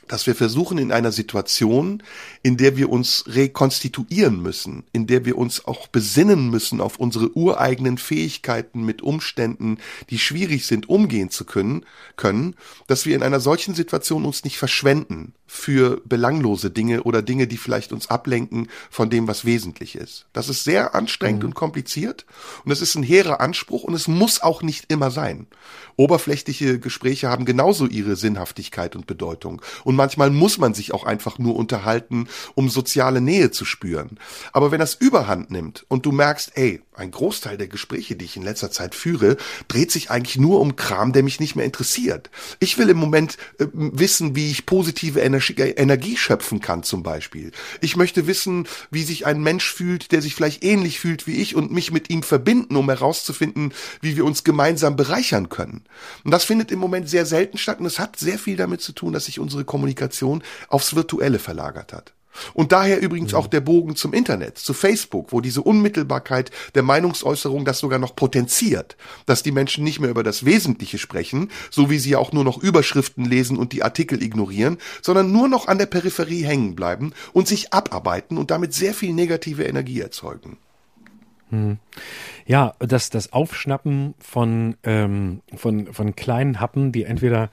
dass wir versuchen in einer Situation, in der wir uns rekonstituieren müssen, in der wir uns auch besinnen müssen auf unsere ureigenen Fähigkeiten mit Umständen, die schwierig sind, umgehen zu können, können, dass wir in einer solchen Situation uns nicht verschwenden für belanglose Dinge oder Dinge, die vielleicht uns ablenken von dem, was wesentlich ist. Das ist sehr anstrengend mhm. und kompliziert und es ist ein hehrer Anspruch und es muss auch nicht immer sein. Oberflächliche Gespräche haben genauso ihre Sinnhaftigkeit und Bedeutung und manchmal muss man sich auch einfach nur unterhalten, um soziale Nähe zu spüren. Aber wenn das Überhand nimmt und du merkst, ey, ein Großteil der Gespräche, die ich in letzter Zeit führe, dreht sich eigentlich nur um Kram, der mich nicht mehr interessiert. Ich will im Moment äh, wissen, wie ich positive Energie, Energie schöpfen kann zum Beispiel. Ich möchte wissen, wie sich ein Mensch fühlt, der sich vielleicht ähnlich fühlt wie ich und mich mit ihm verbinden, um herauszufinden, wie wir uns gemeinsam bereichern können. Und das findet im Moment sehr selten statt und es hat sehr viel damit zu tun, dass sich unsere Kommunikation aufs Virtuelle verlagert hat. Und daher übrigens auch der Bogen zum Internet, zu Facebook, wo diese Unmittelbarkeit der Meinungsäußerung das sogar noch potenziert, dass die Menschen nicht mehr über das Wesentliche sprechen, so wie sie auch nur noch Überschriften lesen und die Artikel ignorieren, sondern nur noch an der Peripherie hängen bleiben und sich abarbeiten und damit sehr viel negative Energie erzeugen. Hm. Ja, das, das Aufschnappen von, ähm, von, von kleinen Happen, die entweder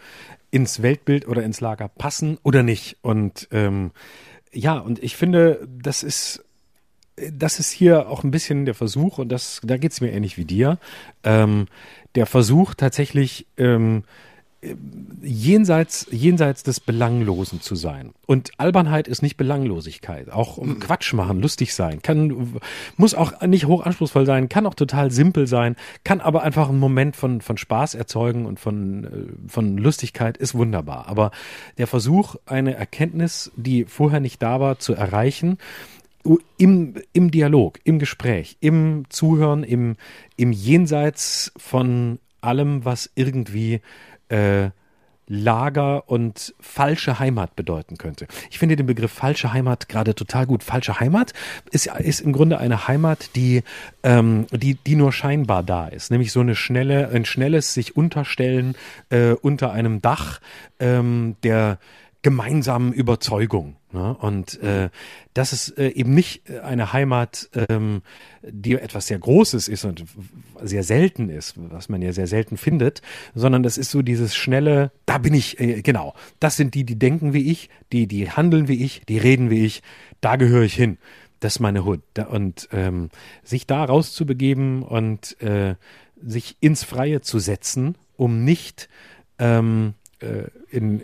ins Weltbild oder ins Lager passen oder nicht. Und ähm, ja, und ich finde, das ist das ist hier auch ein bisschen der Versuch, und das, da geht's mir ähnlich wie dir, ähm, der Versuch tatsächlich ähm, jenseits, jenseits des Belanglosen zu sein. Und Albernheit ist nicht Belanglosigkeit. Auch um Quatsch machen, lustig sein, kann, muss auch nicht hochanspruchsvoll sein, kann auch total simpel sein, kann aber einfach einen Moment von, von Spaß erzeugen und von, äh, von Lustigkeit ist wunderbar. Aber der Versuch, eine Erkenntnis, die vorher nicht da war, zu erreichen, im, im Dialog, im Gespräch, im Zuhören, im, im Jenseits von allem, was irgendwie äh, Lager und falsche Heimat bedeuten könnte. Ich finde den Begriff falsche Heimat gerade total gut. Falsche Heimat ist, ist im Grunde eine Heimat, die, ähm, die, die nur scheinbar da ist. Nämlich so eine schnelle, ein schnelles sich unterstellen äh, unter einem Dach ähm, der gemeinsamen Überzeugung. Ne? Und äh, dass es äh, eben nicht eine Heimat, ähm, die etwas sehr Großes ist und sehr selten ist, was man ja sehr selten findet, sondern das ist so dieses schnelle, da bin ich, äh, genau, das sind die, die denken wie ich, die, die handeln wie ich, die reden wie ich, da gehöre ich hin. Das ist meine Hut. Und ähm, sich da rauszubegeben und äh, sich ins Freie zu setzen, um nicht ähm, äh, in,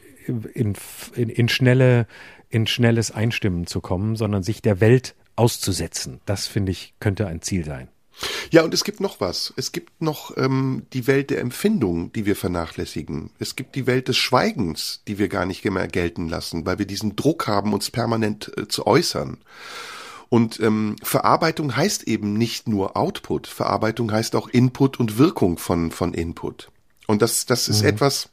in, in, in schnelle in schnelles Einstimmen zu kommen, sondern sich der Welt auszusetzen. Das finde ich könnte ein Ziel sein. Ja, und es gibt noch was. Es gibt noch ähm, die Welt der Empfindung, die wir vernachlässigen. Es gibt die Welt des Schweigens, die wir gar nicht mehr gelten lassen, weil wir diesen Druck haben, uns permanent äh, zu äußern. Und ähm, Verarbeitung heißt eben nicht nur Output. Verarbeitung heißt auch Input und Wirkung von, von Input. Und das, das ist mhm. etwas,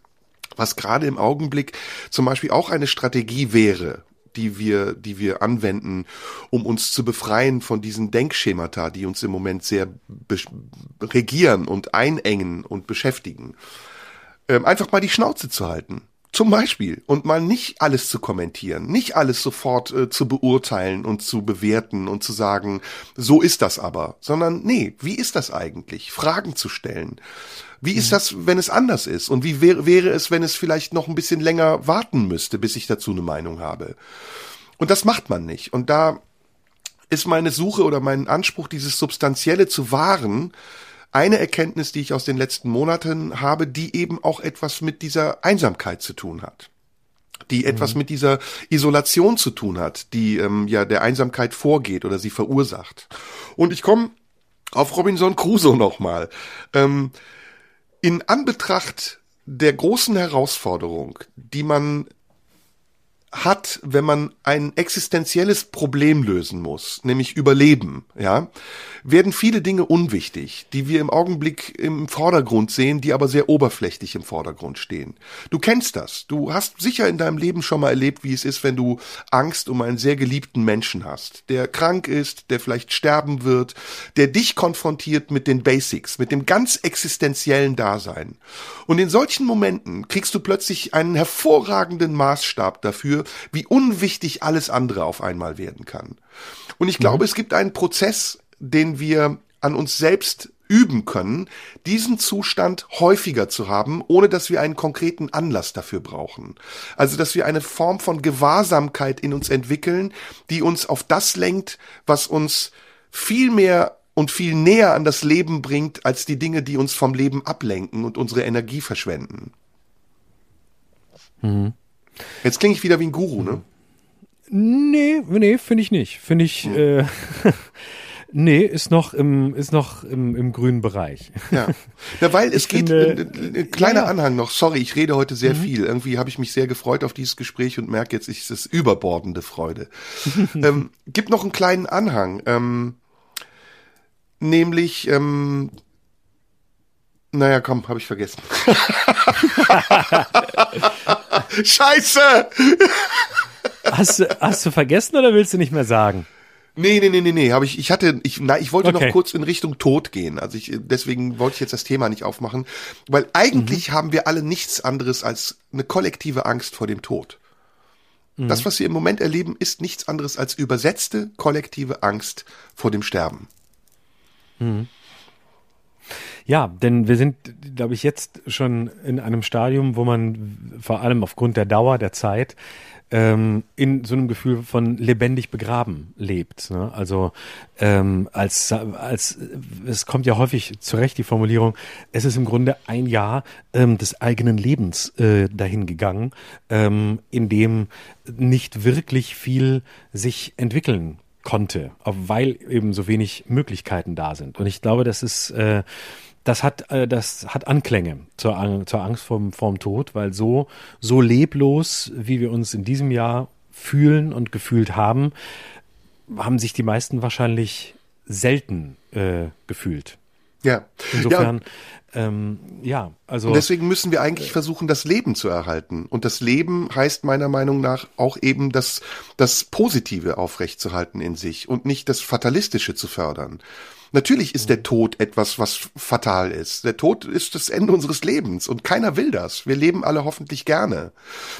was gerade im Augenblick zum Beispiel auch eine Strategie wäre, die wir, die wir anwenden, um uns zu befreien von diesen Denkschemata, die uns im Moment sehr regieren und einengen und beschäftigen. Ähm, einfach mal die Schnauze zu halten. Zum Beispiel. Und mal nicht alles zu kommentieren, nicht alles sofort äh, zu beurteilen und zu bewerten und zu sagen, so ist das aber, sondern nee, wie ist das eigentlich? Fragen zu stellen. Wie ist mhm. das, wenn es anders ist? Und wie wäre, wäre es, wenn es vielleicht noch ein bisschen länger warten müsste, bis ich dazu eine Meinung habe? Und das macht man nicht. Und da ist meine Suche oder mein Anspruch, dieses Substanzielle zu wahren, eine Erkenntnis, die ich aus den letzten Monaten habe, die eben auch etwas mit dieser Einsamkeit zu tun hat die mhm. etwas mit dieser Isolation zu tun hat, die ähm, ja der Einsamkeit vorgeht oder sie verursacht. Und ich komme auf Robinson Crusoe nochmal. Ähm, in Anbetracht der großen Herausforderung, die man hat, wenn man ein existenzielles Problem lösen muss, nämlich Überleben, ja, werden viele Dinge unwichtig, die wir im Augenblick im Vordergrund sehen, die aber sehr oberflächlich im Vordergrund stehen. Du kennst das. Du hast sicher in deinem Leben schon mal erlebt, wie es ist, wenn du Angst um einen sehr geliebten Menschen hast, der krank ist, der vielleicht sterben wird, der dich konfrontiert mit den Basics, mit dem ganz existenziellen Dasein. Und in solchen Momenten kriegst du plötzlich einen hervorragenden Maßstab dafür, wie unwichtig alles andere auf einmal werden kann. Und ich glaube, mhm. es gibt einen Prozess, den wir an uns selbst üben können, diesen Zustand häufiger zu haben, ohne dass wir einen konkreten Anlass dafür brauchen. Also, dass wir eine Form von Gewahrsamkeit in uns entwickeln, die uns auf das lenkt, was uns viel mehr und viel näher an das Leben bringt, als die Dinge, die uns vom Leben ablenken und unsere Energie verschwenden. Mhm. Jetzt klinge ich wieder wie ein Guru, ne? Nee, nee, finde ich nicht. Finde ich, hm. äh, *laughs* nee, ist noch im, ist noch im, im grünen Bereich. Ja. ja weil es ich geht, finde, ein, ein kleiner ja. Anhang noch, sorry, ich rede heute sehr mhm. viel. Irgendwie habe ich mich sehr gefreut auf dieses Gespräch und merke jetzt, es ist überbordende Freude. *laughs* ähm, gibt noch einen kleinen Anhang, ähm, nämlich, ähm, naja, komm, habe ich vergessen. *laughs* *laughs* Scheiße! Hast du, hast du vergessen oder willst du nicht mehr sagen? Nee, nee, nee, nee, nee, ich ich hatte ich na, ich wollte okay. noch kurz in Richtung Tod gehen. Also ich deswegen wollte ich jetzt das Thema nicht aufmachen, weil eigentlich mhm. haben wir alle nichts anderes als eine kollektive Angst vor dem Tod. Mhm. Das was wir im Moment erleben, ist nichts anderes als übersetzte kollektive Angst vor dem Sterben. Mhm. Ja, denn wir sind, glaube ich, jetzt schon in einem Stadium, wo man vor allem aufgrund der Dauer der Zeit ähm, in so einem Gefühl von lebendig begraben lebt. Ne? Also ähm, als als es kommt ja häufig zurecht die Formulierung, es ist im Grunde ein Jahr ähm, des eigenen Lebens äh, dahin gegangen, ähm, in dem nicht wirklich viel sich entwickeln konnte, weil eben so wenig Möglichkeiten da sind. Und ich glaube, das ist äh, das hat, äh, das hat Anklänge zur, zur Angst vorm, vorm Tod, weil so, so leblos, wie wir uns in diesem Jahr fühlen und gefühlt haben, haben sich die meisten wahrscheinlich selten äh, gefühlt. Ja. Insofern, ja. Ähm, ja, also. Und deswegen müssen wir eigentlich versuchen, das Leben zu erhalten. Und das Leben heißt meiner Meinung nach auch eben das, das Positive aufrechtzuerhalten in sich und nicht das Fatalistische zu fördern. Natürlich ist der Tod etwas, was fatal ist. Der Tod ist das Ende unseres Lebens und keiner will das. Wir leben alle hoffentlich gerne.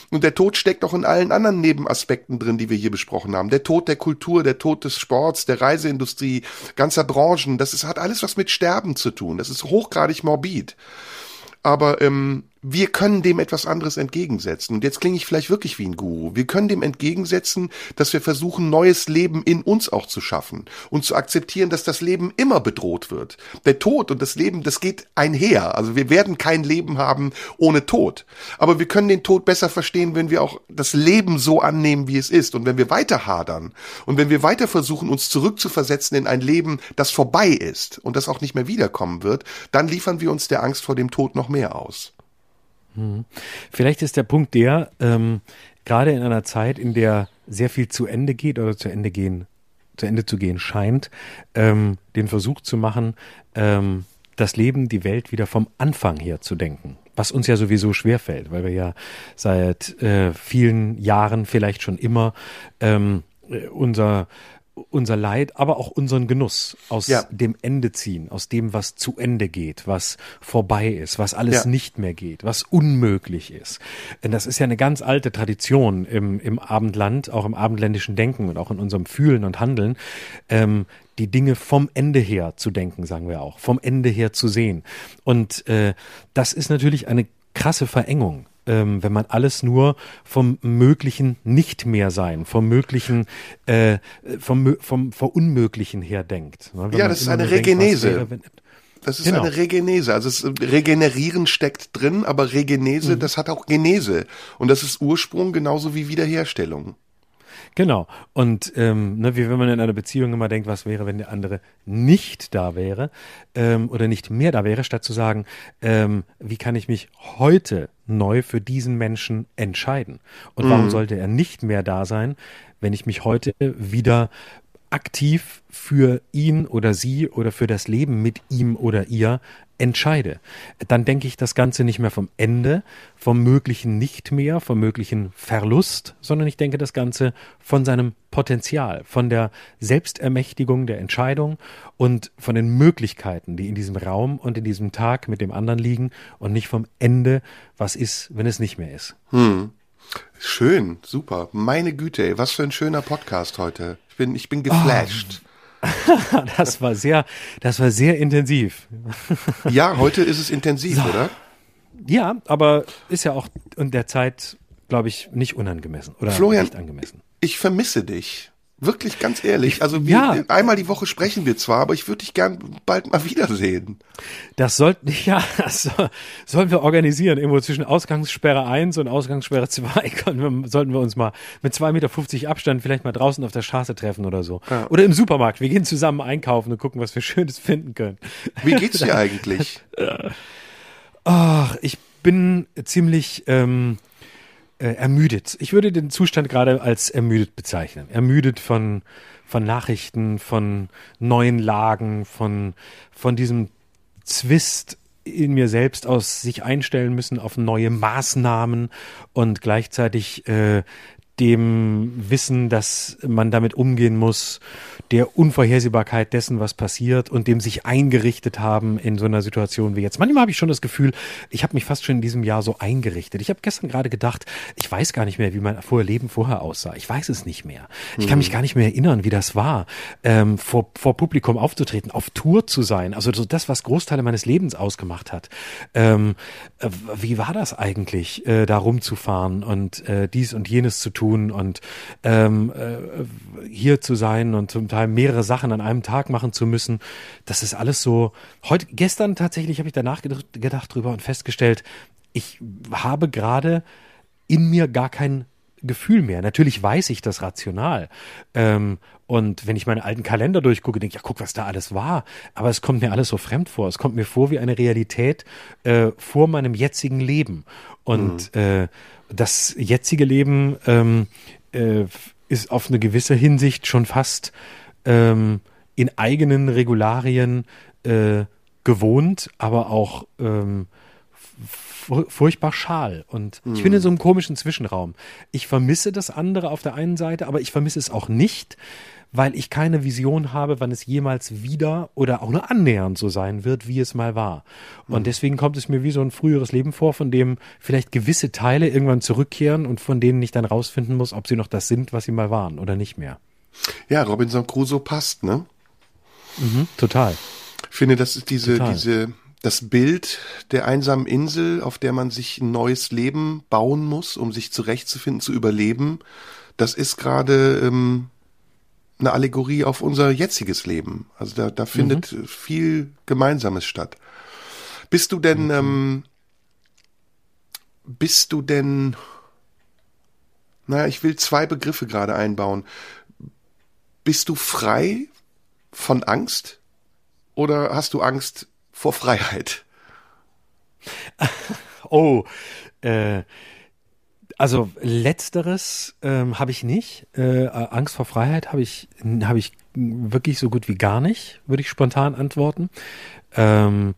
Und der Tod steckt auch in allen anderen Nebenaspekten drin, die wir hier besprochen haben. Der Tod der Kultur, der Tod des Sports, der Reiseindustrie, ganzer Branchen. Das ist, hat alles was mit Sterben zu tun. Das ist hochgradig morbid. Aber ähm, wir können dem etwas anderes entgegensetzen. Und jetzt klinge ich vielleicht wirklich wie ein Guru. Wir können dem entgegensetzen, dass wir versuchen, neues Leben in uns auch zu schaffen und zu akzeptieren, dass das Leben immer bedroht wird. Der Tod und das Leben, das geht einher. Also wir werden kein Leben haben ohne Tod. Aber wir können den Tod besser verstehen, wenn wir auch das Leben so annehmen, wie es ist. Und wenn wir weiter hadern und wenn wir weiter versuchen, uns zurückzuversetzen in ein Leben, das vorbei ist und das auch nicht mehr wiederkommen wird, dann liefern wir uns der Angst vor dem Tod noch mehr aus. Hm. Vielleicht ist der Punkt der, ähm, gerade in einer Zeit, in der sehr viel zu Ende geht oder zu Ende gehen, zu Ende zu gehen scheint, ähm, den Versuch zu machen, ähm, das Leben, die Welt wieder vom Anfang her zu denken. Was uns ja sowieso schwerfällt, weil wir ja seit äh, vielen Jahren, vielleicht schon immer, ähm, äh, unser unser Leid, aber auch unseren Genuss aus ja. dem Ende ziehen, aus dem, was zu Ende geht, was vorbei ist, was alles ja. nicht mehr geht, was unmöglich ist. Denn das ist ja eine ganz alte Tradition im, im Abendland, auch im abendländischen Denken und auch in unserem Fühlen und Handeln, ähm, die Dinge vom Ende her zu denken, sagen wir auch, vom Ende her zu sehen. Und äh, das ist natürlich eine krasse Verengung ähm, wenn man alles nur vom möglichen nicht mehr sein, vom möglichen, äh, vom, vom Verunmöglichen her denkt. Ne? ja, das ist eine Regenese. Denkt, wäre, das ist genau. eine Regenese. Also es, Regenerieren steckt drin, aber Regenese, mhm. das hat auch Genese. Und das ist Ursprung genauso wie Wiederherstellung. Genau. Und ähm, ne, wie wenn man in einer Beziehung immer denkt, was wäre, wenn der andere nicht da wäre ähm, oder nicht mehr da wäre, statt zu sagen, ähm, wie kann ich mich heute neu für diesen Menschen entscheiden? Und warum mhm. sollte er nicht mehr da sein, wenn ich mich heute wieder aktiv für ihn oder sie oder für das Leben mit ihm oder ihr entscheide, dann denke ich das Ganze nicht mehr vom Ende, vom möglichen nicht mehr, vom möglichen Verlust, sondern ich denke das Ganze von seinem Potenzial, von der Selbstermächtigung der Entscheidung und von den Möglichkeiten, die in diesem Raum und in diesem Tag mit dem anderen liegen und nicht vom Ende, was ist, wenn es nicht mehr ist. Hm. Schön, super. Meine Güte, ey, was für ein schöner Podcast heute. Ich bin, ich bin geflasht. Oh. *laughs* das war sehr, das war sehr intensiv. ja, heute ist es intensiv, so. oder? Ja, aber ist ja auch in der Zeit, glaube ich, nicht unangemessen oder Florian, nicht angemessen. Ich vermisse dich. Wirklich ganz ehrlich. Also wir, ja. einmal die Woche sprechen wir zwar, aber ich würde dich gern bald mal wiedersehen. Das sollten, *laughs* ja, das sollen wir organisieren. Irgendwo zwischen Ausgangssperre 1 und Ausgangssperre 2 wir, sollten wir uns mal mit 2,50 Meter Abstand vielleicht mal draußen auf der Straße treffen oder so. Ja. Oder im Supermarkt. Wir gehen zusammen einkaufen und gucken, was wir *laughs* Schönes finden können. Wie geht's dir eigentlich? *laughs* Ach, ich bin ziemlich, ähm, äh, ermüdet. Ich würde den Zustand gerade als ermüdet bezeichnen. Ermüdet von, von Nachrichten, von neuen Lagen, von, von diesem Zwist in mir selbst aus sich einstellen müssen auf neue Maßnahmen und gleichzeitig äh, dem Wissen, dass man damit umgehen muss, der Unvorhersehbarkeit dessen, was passiert und dem sich eingerichtet haben in so einer Situation wie jetzt. Manchmal habe ich schon das Gefühl, ich habe mich fast schon in diesem Jahr so eingerichtet. Ich habe gestern gerade gedacht, ich weiß gar nicht mehr, wie mein vorher Leben vorher aussah. Ich weiß es nicht mehr. Ich kann mich mhm. gar nicht mehr erinnern, wie das war, ähm, vor, vor Publikum aufzutreten, auf Tour zu sein. Also so das, was Großteile meines Lebens ausgemacht hat. Ähm, äh, wie war das eigentlich, äh, da rumzufahren und äh, dies und jenes zu tun und ähm, äh, hier zu sein und zum Teil mehrere Sachen an einem Tag machen zu müssen. Das ist alles so. Heute, gestern tatsächlich habe ich danach gedacht, gedacht drüber und festgestellt, ich habe gerade in mir gar kein Gefühl mehr. Natürlich weiß ich das rational. Ähm, und wenn ich meine alten Kalender durchgucke, denke ich, ja, guck, was da alles war. Aber es kommt mir alles so fremd vor. Es kommt mir vor wie eine Realität äh, vor meinem jetzigen Leben. Und mhm. äh, das jetzige Leben ähm, äh, ist auf eine gewisse Hinsicht schon fast ähm, in eigenen Regularien äh, gewohnt, aber auch ähm, furchtbar schal. Und ich bin in so einem komischen Zwischenraum. Ich vermisse das andere auf der einen Seite, aber ich vermisse es auch nicht, weil ich keine Vision habe, wann es jemals wieder oder auch nur annähernd so sein wird, wie es mal war. Und mhm. deswegen kommt es mir wie so ein früheres Leben vor, von dem vielleicht gewisse Teile irgendwann zurückkehren und von denen ich dann rausfinden muss, ob sie noch das sind, was sie mal waren oder nicht mehr. Ja, Robinson Crusoe passt, ne? Mhm, total. Ich finde, das ist diese, total. diese, das Bild der einsamen Insel, auf der man sich ein neues Leben bauen muss, um sich zurechtzufinden, zu überleben, das ist gerade ähm, eine Allegorie auf unser jetziges Leben. Also da, da findet mhm. viel Gemeinsames statt. Bist du denn, mhm. ähm, bist du denn, naja, ich will zwei Begriffe gerade einbauen. Bist du frei von Angst oder hast du Angst vor Freiheit? *laughs* oh, äh, also letzteres ähm, habe ich nicht. Äh, Angst vor Freiheit habe ich habe ich wirklich so gut wie gar nicht, würde ich spontan antworten. Ähm,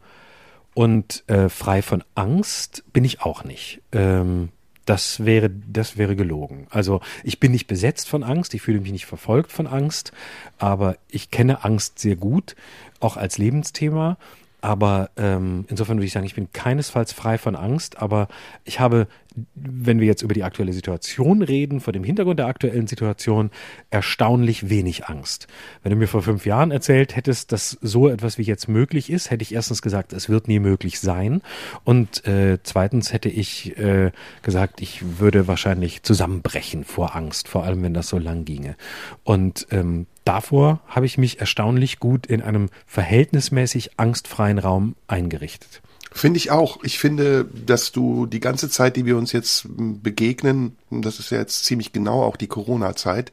und äh, frei von Angst bin ich auch nicht. Ähm, das wäre, das wäre gelogen. Also ich bin nicht besetzt von Angst, ich fühle mich nicht verfolgt von Angst, aber ich kenne Angst sehr gut, auch als Lebensthema. Aber ähm, insofern würde ich sagen, ich bin keinesfalls frei von Angst, aber ich habe wenn wir jetzt über die aktuelle Situation reden, vor dem Hintergrund der aktuellen Situation, erstaunlich wenig Angst. Wenn du mir vor fünf Jahren erzählt hättest, dass so etwas wie jetzt möglich ist, hätte ich erstens gesagt, es wird nie möglich sein. Und äh, zweitens hätte ich äh, gesagt, ich würde wahrscheinlich zusammenbrechen vor Angst, vor allem wenn das so lang ginge. Und ähm, davor habe ich mich erstaunlich gut in einem verhältnismäßig angstfreien Raum eingerichtet. Finde ich auch. Ich finde, dass du die ganze Zeit, die wir uns jetzt begegnen, das ist ja jetzt ziemlich genau auch die Corona-Zeit,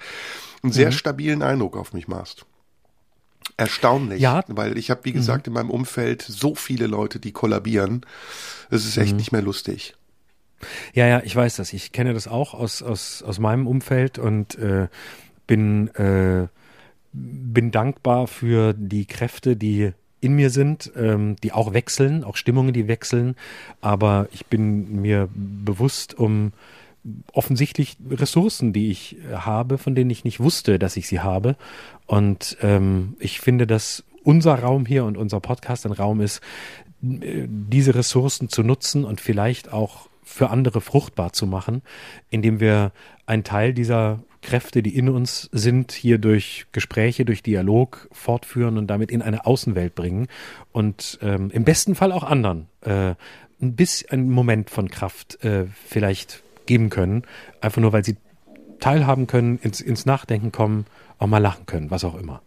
einen sehr mhm. stabilen Eindruck auf mich machst. Erstaunlich, ja. weil ich habe, wie gesagt, mhm. in meinem Umfeld so viele Leute, die kollabieren. Es ist echt mhm. nicht mehr lustig. Ja, ja, ich weiß das. Ich kenne das auch aus, aus, aus meinem Umfeld und äh, bin, äh, bin dankbar für die Kräfte, die in mir sind, ähm, die auch wechseln, auch Stimmungen, die wechseln. Aber ich bin mir bewusst um offensichtlich Ressourcen, die ich habe, von denen ich nicht wusste, dass ich sie habe. Und ähm, ich finde, dass unser Raum hier und unser Podcast ein Raum ist, äh, diese Ressourcen zu nutzen und vielleicht auch für andere fruchtbar zu machen, indem wir einen Teil dieser Kräfte, die in uns sind, hier durch Gespräche, durch Dialog fortführen und damit in eine Außenwelt bringen und ähm, im besten Fall auch anderen äh, ein bisschen einen Moment von Kraft äh, vielleicht geben können, einfach nur weil sie teilhaben können, ins, ins Nachdenken kommen, auch mal lachen können, was auch immer.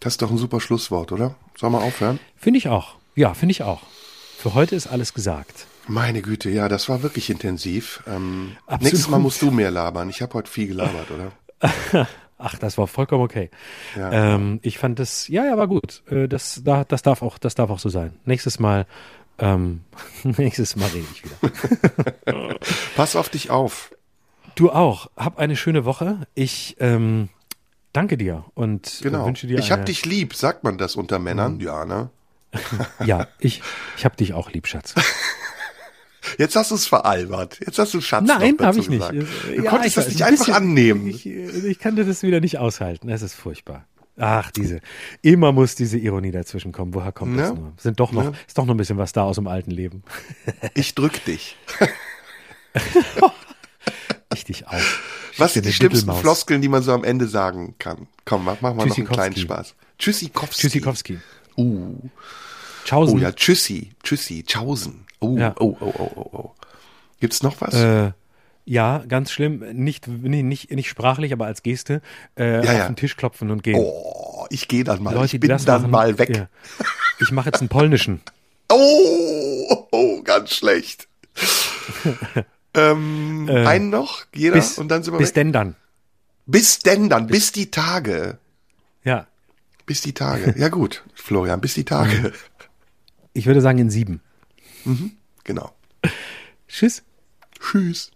Das ist doch ein super Schlusswort, oder? Sollen wir aufhören? Finde ich auch. Ja, finde ich auch. Für heute ist alles gesagt. Meine Güte, ja, das war wirklich intensiv. Ähm, nächstes Mal musst du mehr labern. Ich habe heute viel gelabert, oder? *laughs* Ach, das war vollkommen okay. Ja. Ähm, ich fand das, ja, ja, war gut. Äh, das, das darf auch, das darf auch so sein. Nächstes Mal, ähm, *laughs* nächstes Mal rede ich wieder. *laughs* Pass auf dich auf. Du auch. Hab eine schöne Woche. Ich ähm, danke dir und genau. wünsche dir. Ich hab dich lieb. Sagt man das unter Männern? Mhm. Ja, ne? ja, ich, ich hab dich auch lieb, Schatz. Jetzt hast du es veralbert. Jetzt hast du Schatz Nein, habe ich nicht. Du ja, konntest das nicht ein einfach bisschen, annehmen. Ich, ich kannte das wieder nicht aushalten. Es ist furchtbar. Ach, diese. Immer muss diese Ironie dazwischen kommen. Woher kommt ja. das nur? Sind doch noch, ja. ist doch noch ein bisschen was da aus dem alten Leben. *laughs* Ich drück dich. *laughs* ich dich auch. Ich was sind die schlimmsten Floskeln, die man so am Ende sagen kann? Komm, mach, mach mal noch einen kleinen Spaß. Tschüssikowski. Tschüssikowski. Uh. Tschaußen. Oh ja, Tschüssi. Tschüssi. Tschaußen. Oh, ja. oh, oh, oh, oh, oh. Gibt's noch was? Äh, ja, ganz schlimm. Nicht, nee, nicht, nicht sprachlich, aber als Geste. Äh, ja, auf den Tisch klopfen und gehen. Oh, ich gehe dann mal. Leute, ich bin dann machen, mal weg. Ja. Ich mache jetzt einen polnischen. *laughs* oh, oh, ganz schlecht. *laughs* ähm, äh, einen noch, jeder, bis, und dann sind wir Bis weg. denn dann. Bis denn dann, bis, bis die Tage. Ja. Bis die Tage. Ja gut, Florian, bis die Tage. *laughs* Ich würde sagen in sieben. Mhm, genau. Tschüss. Tschüss.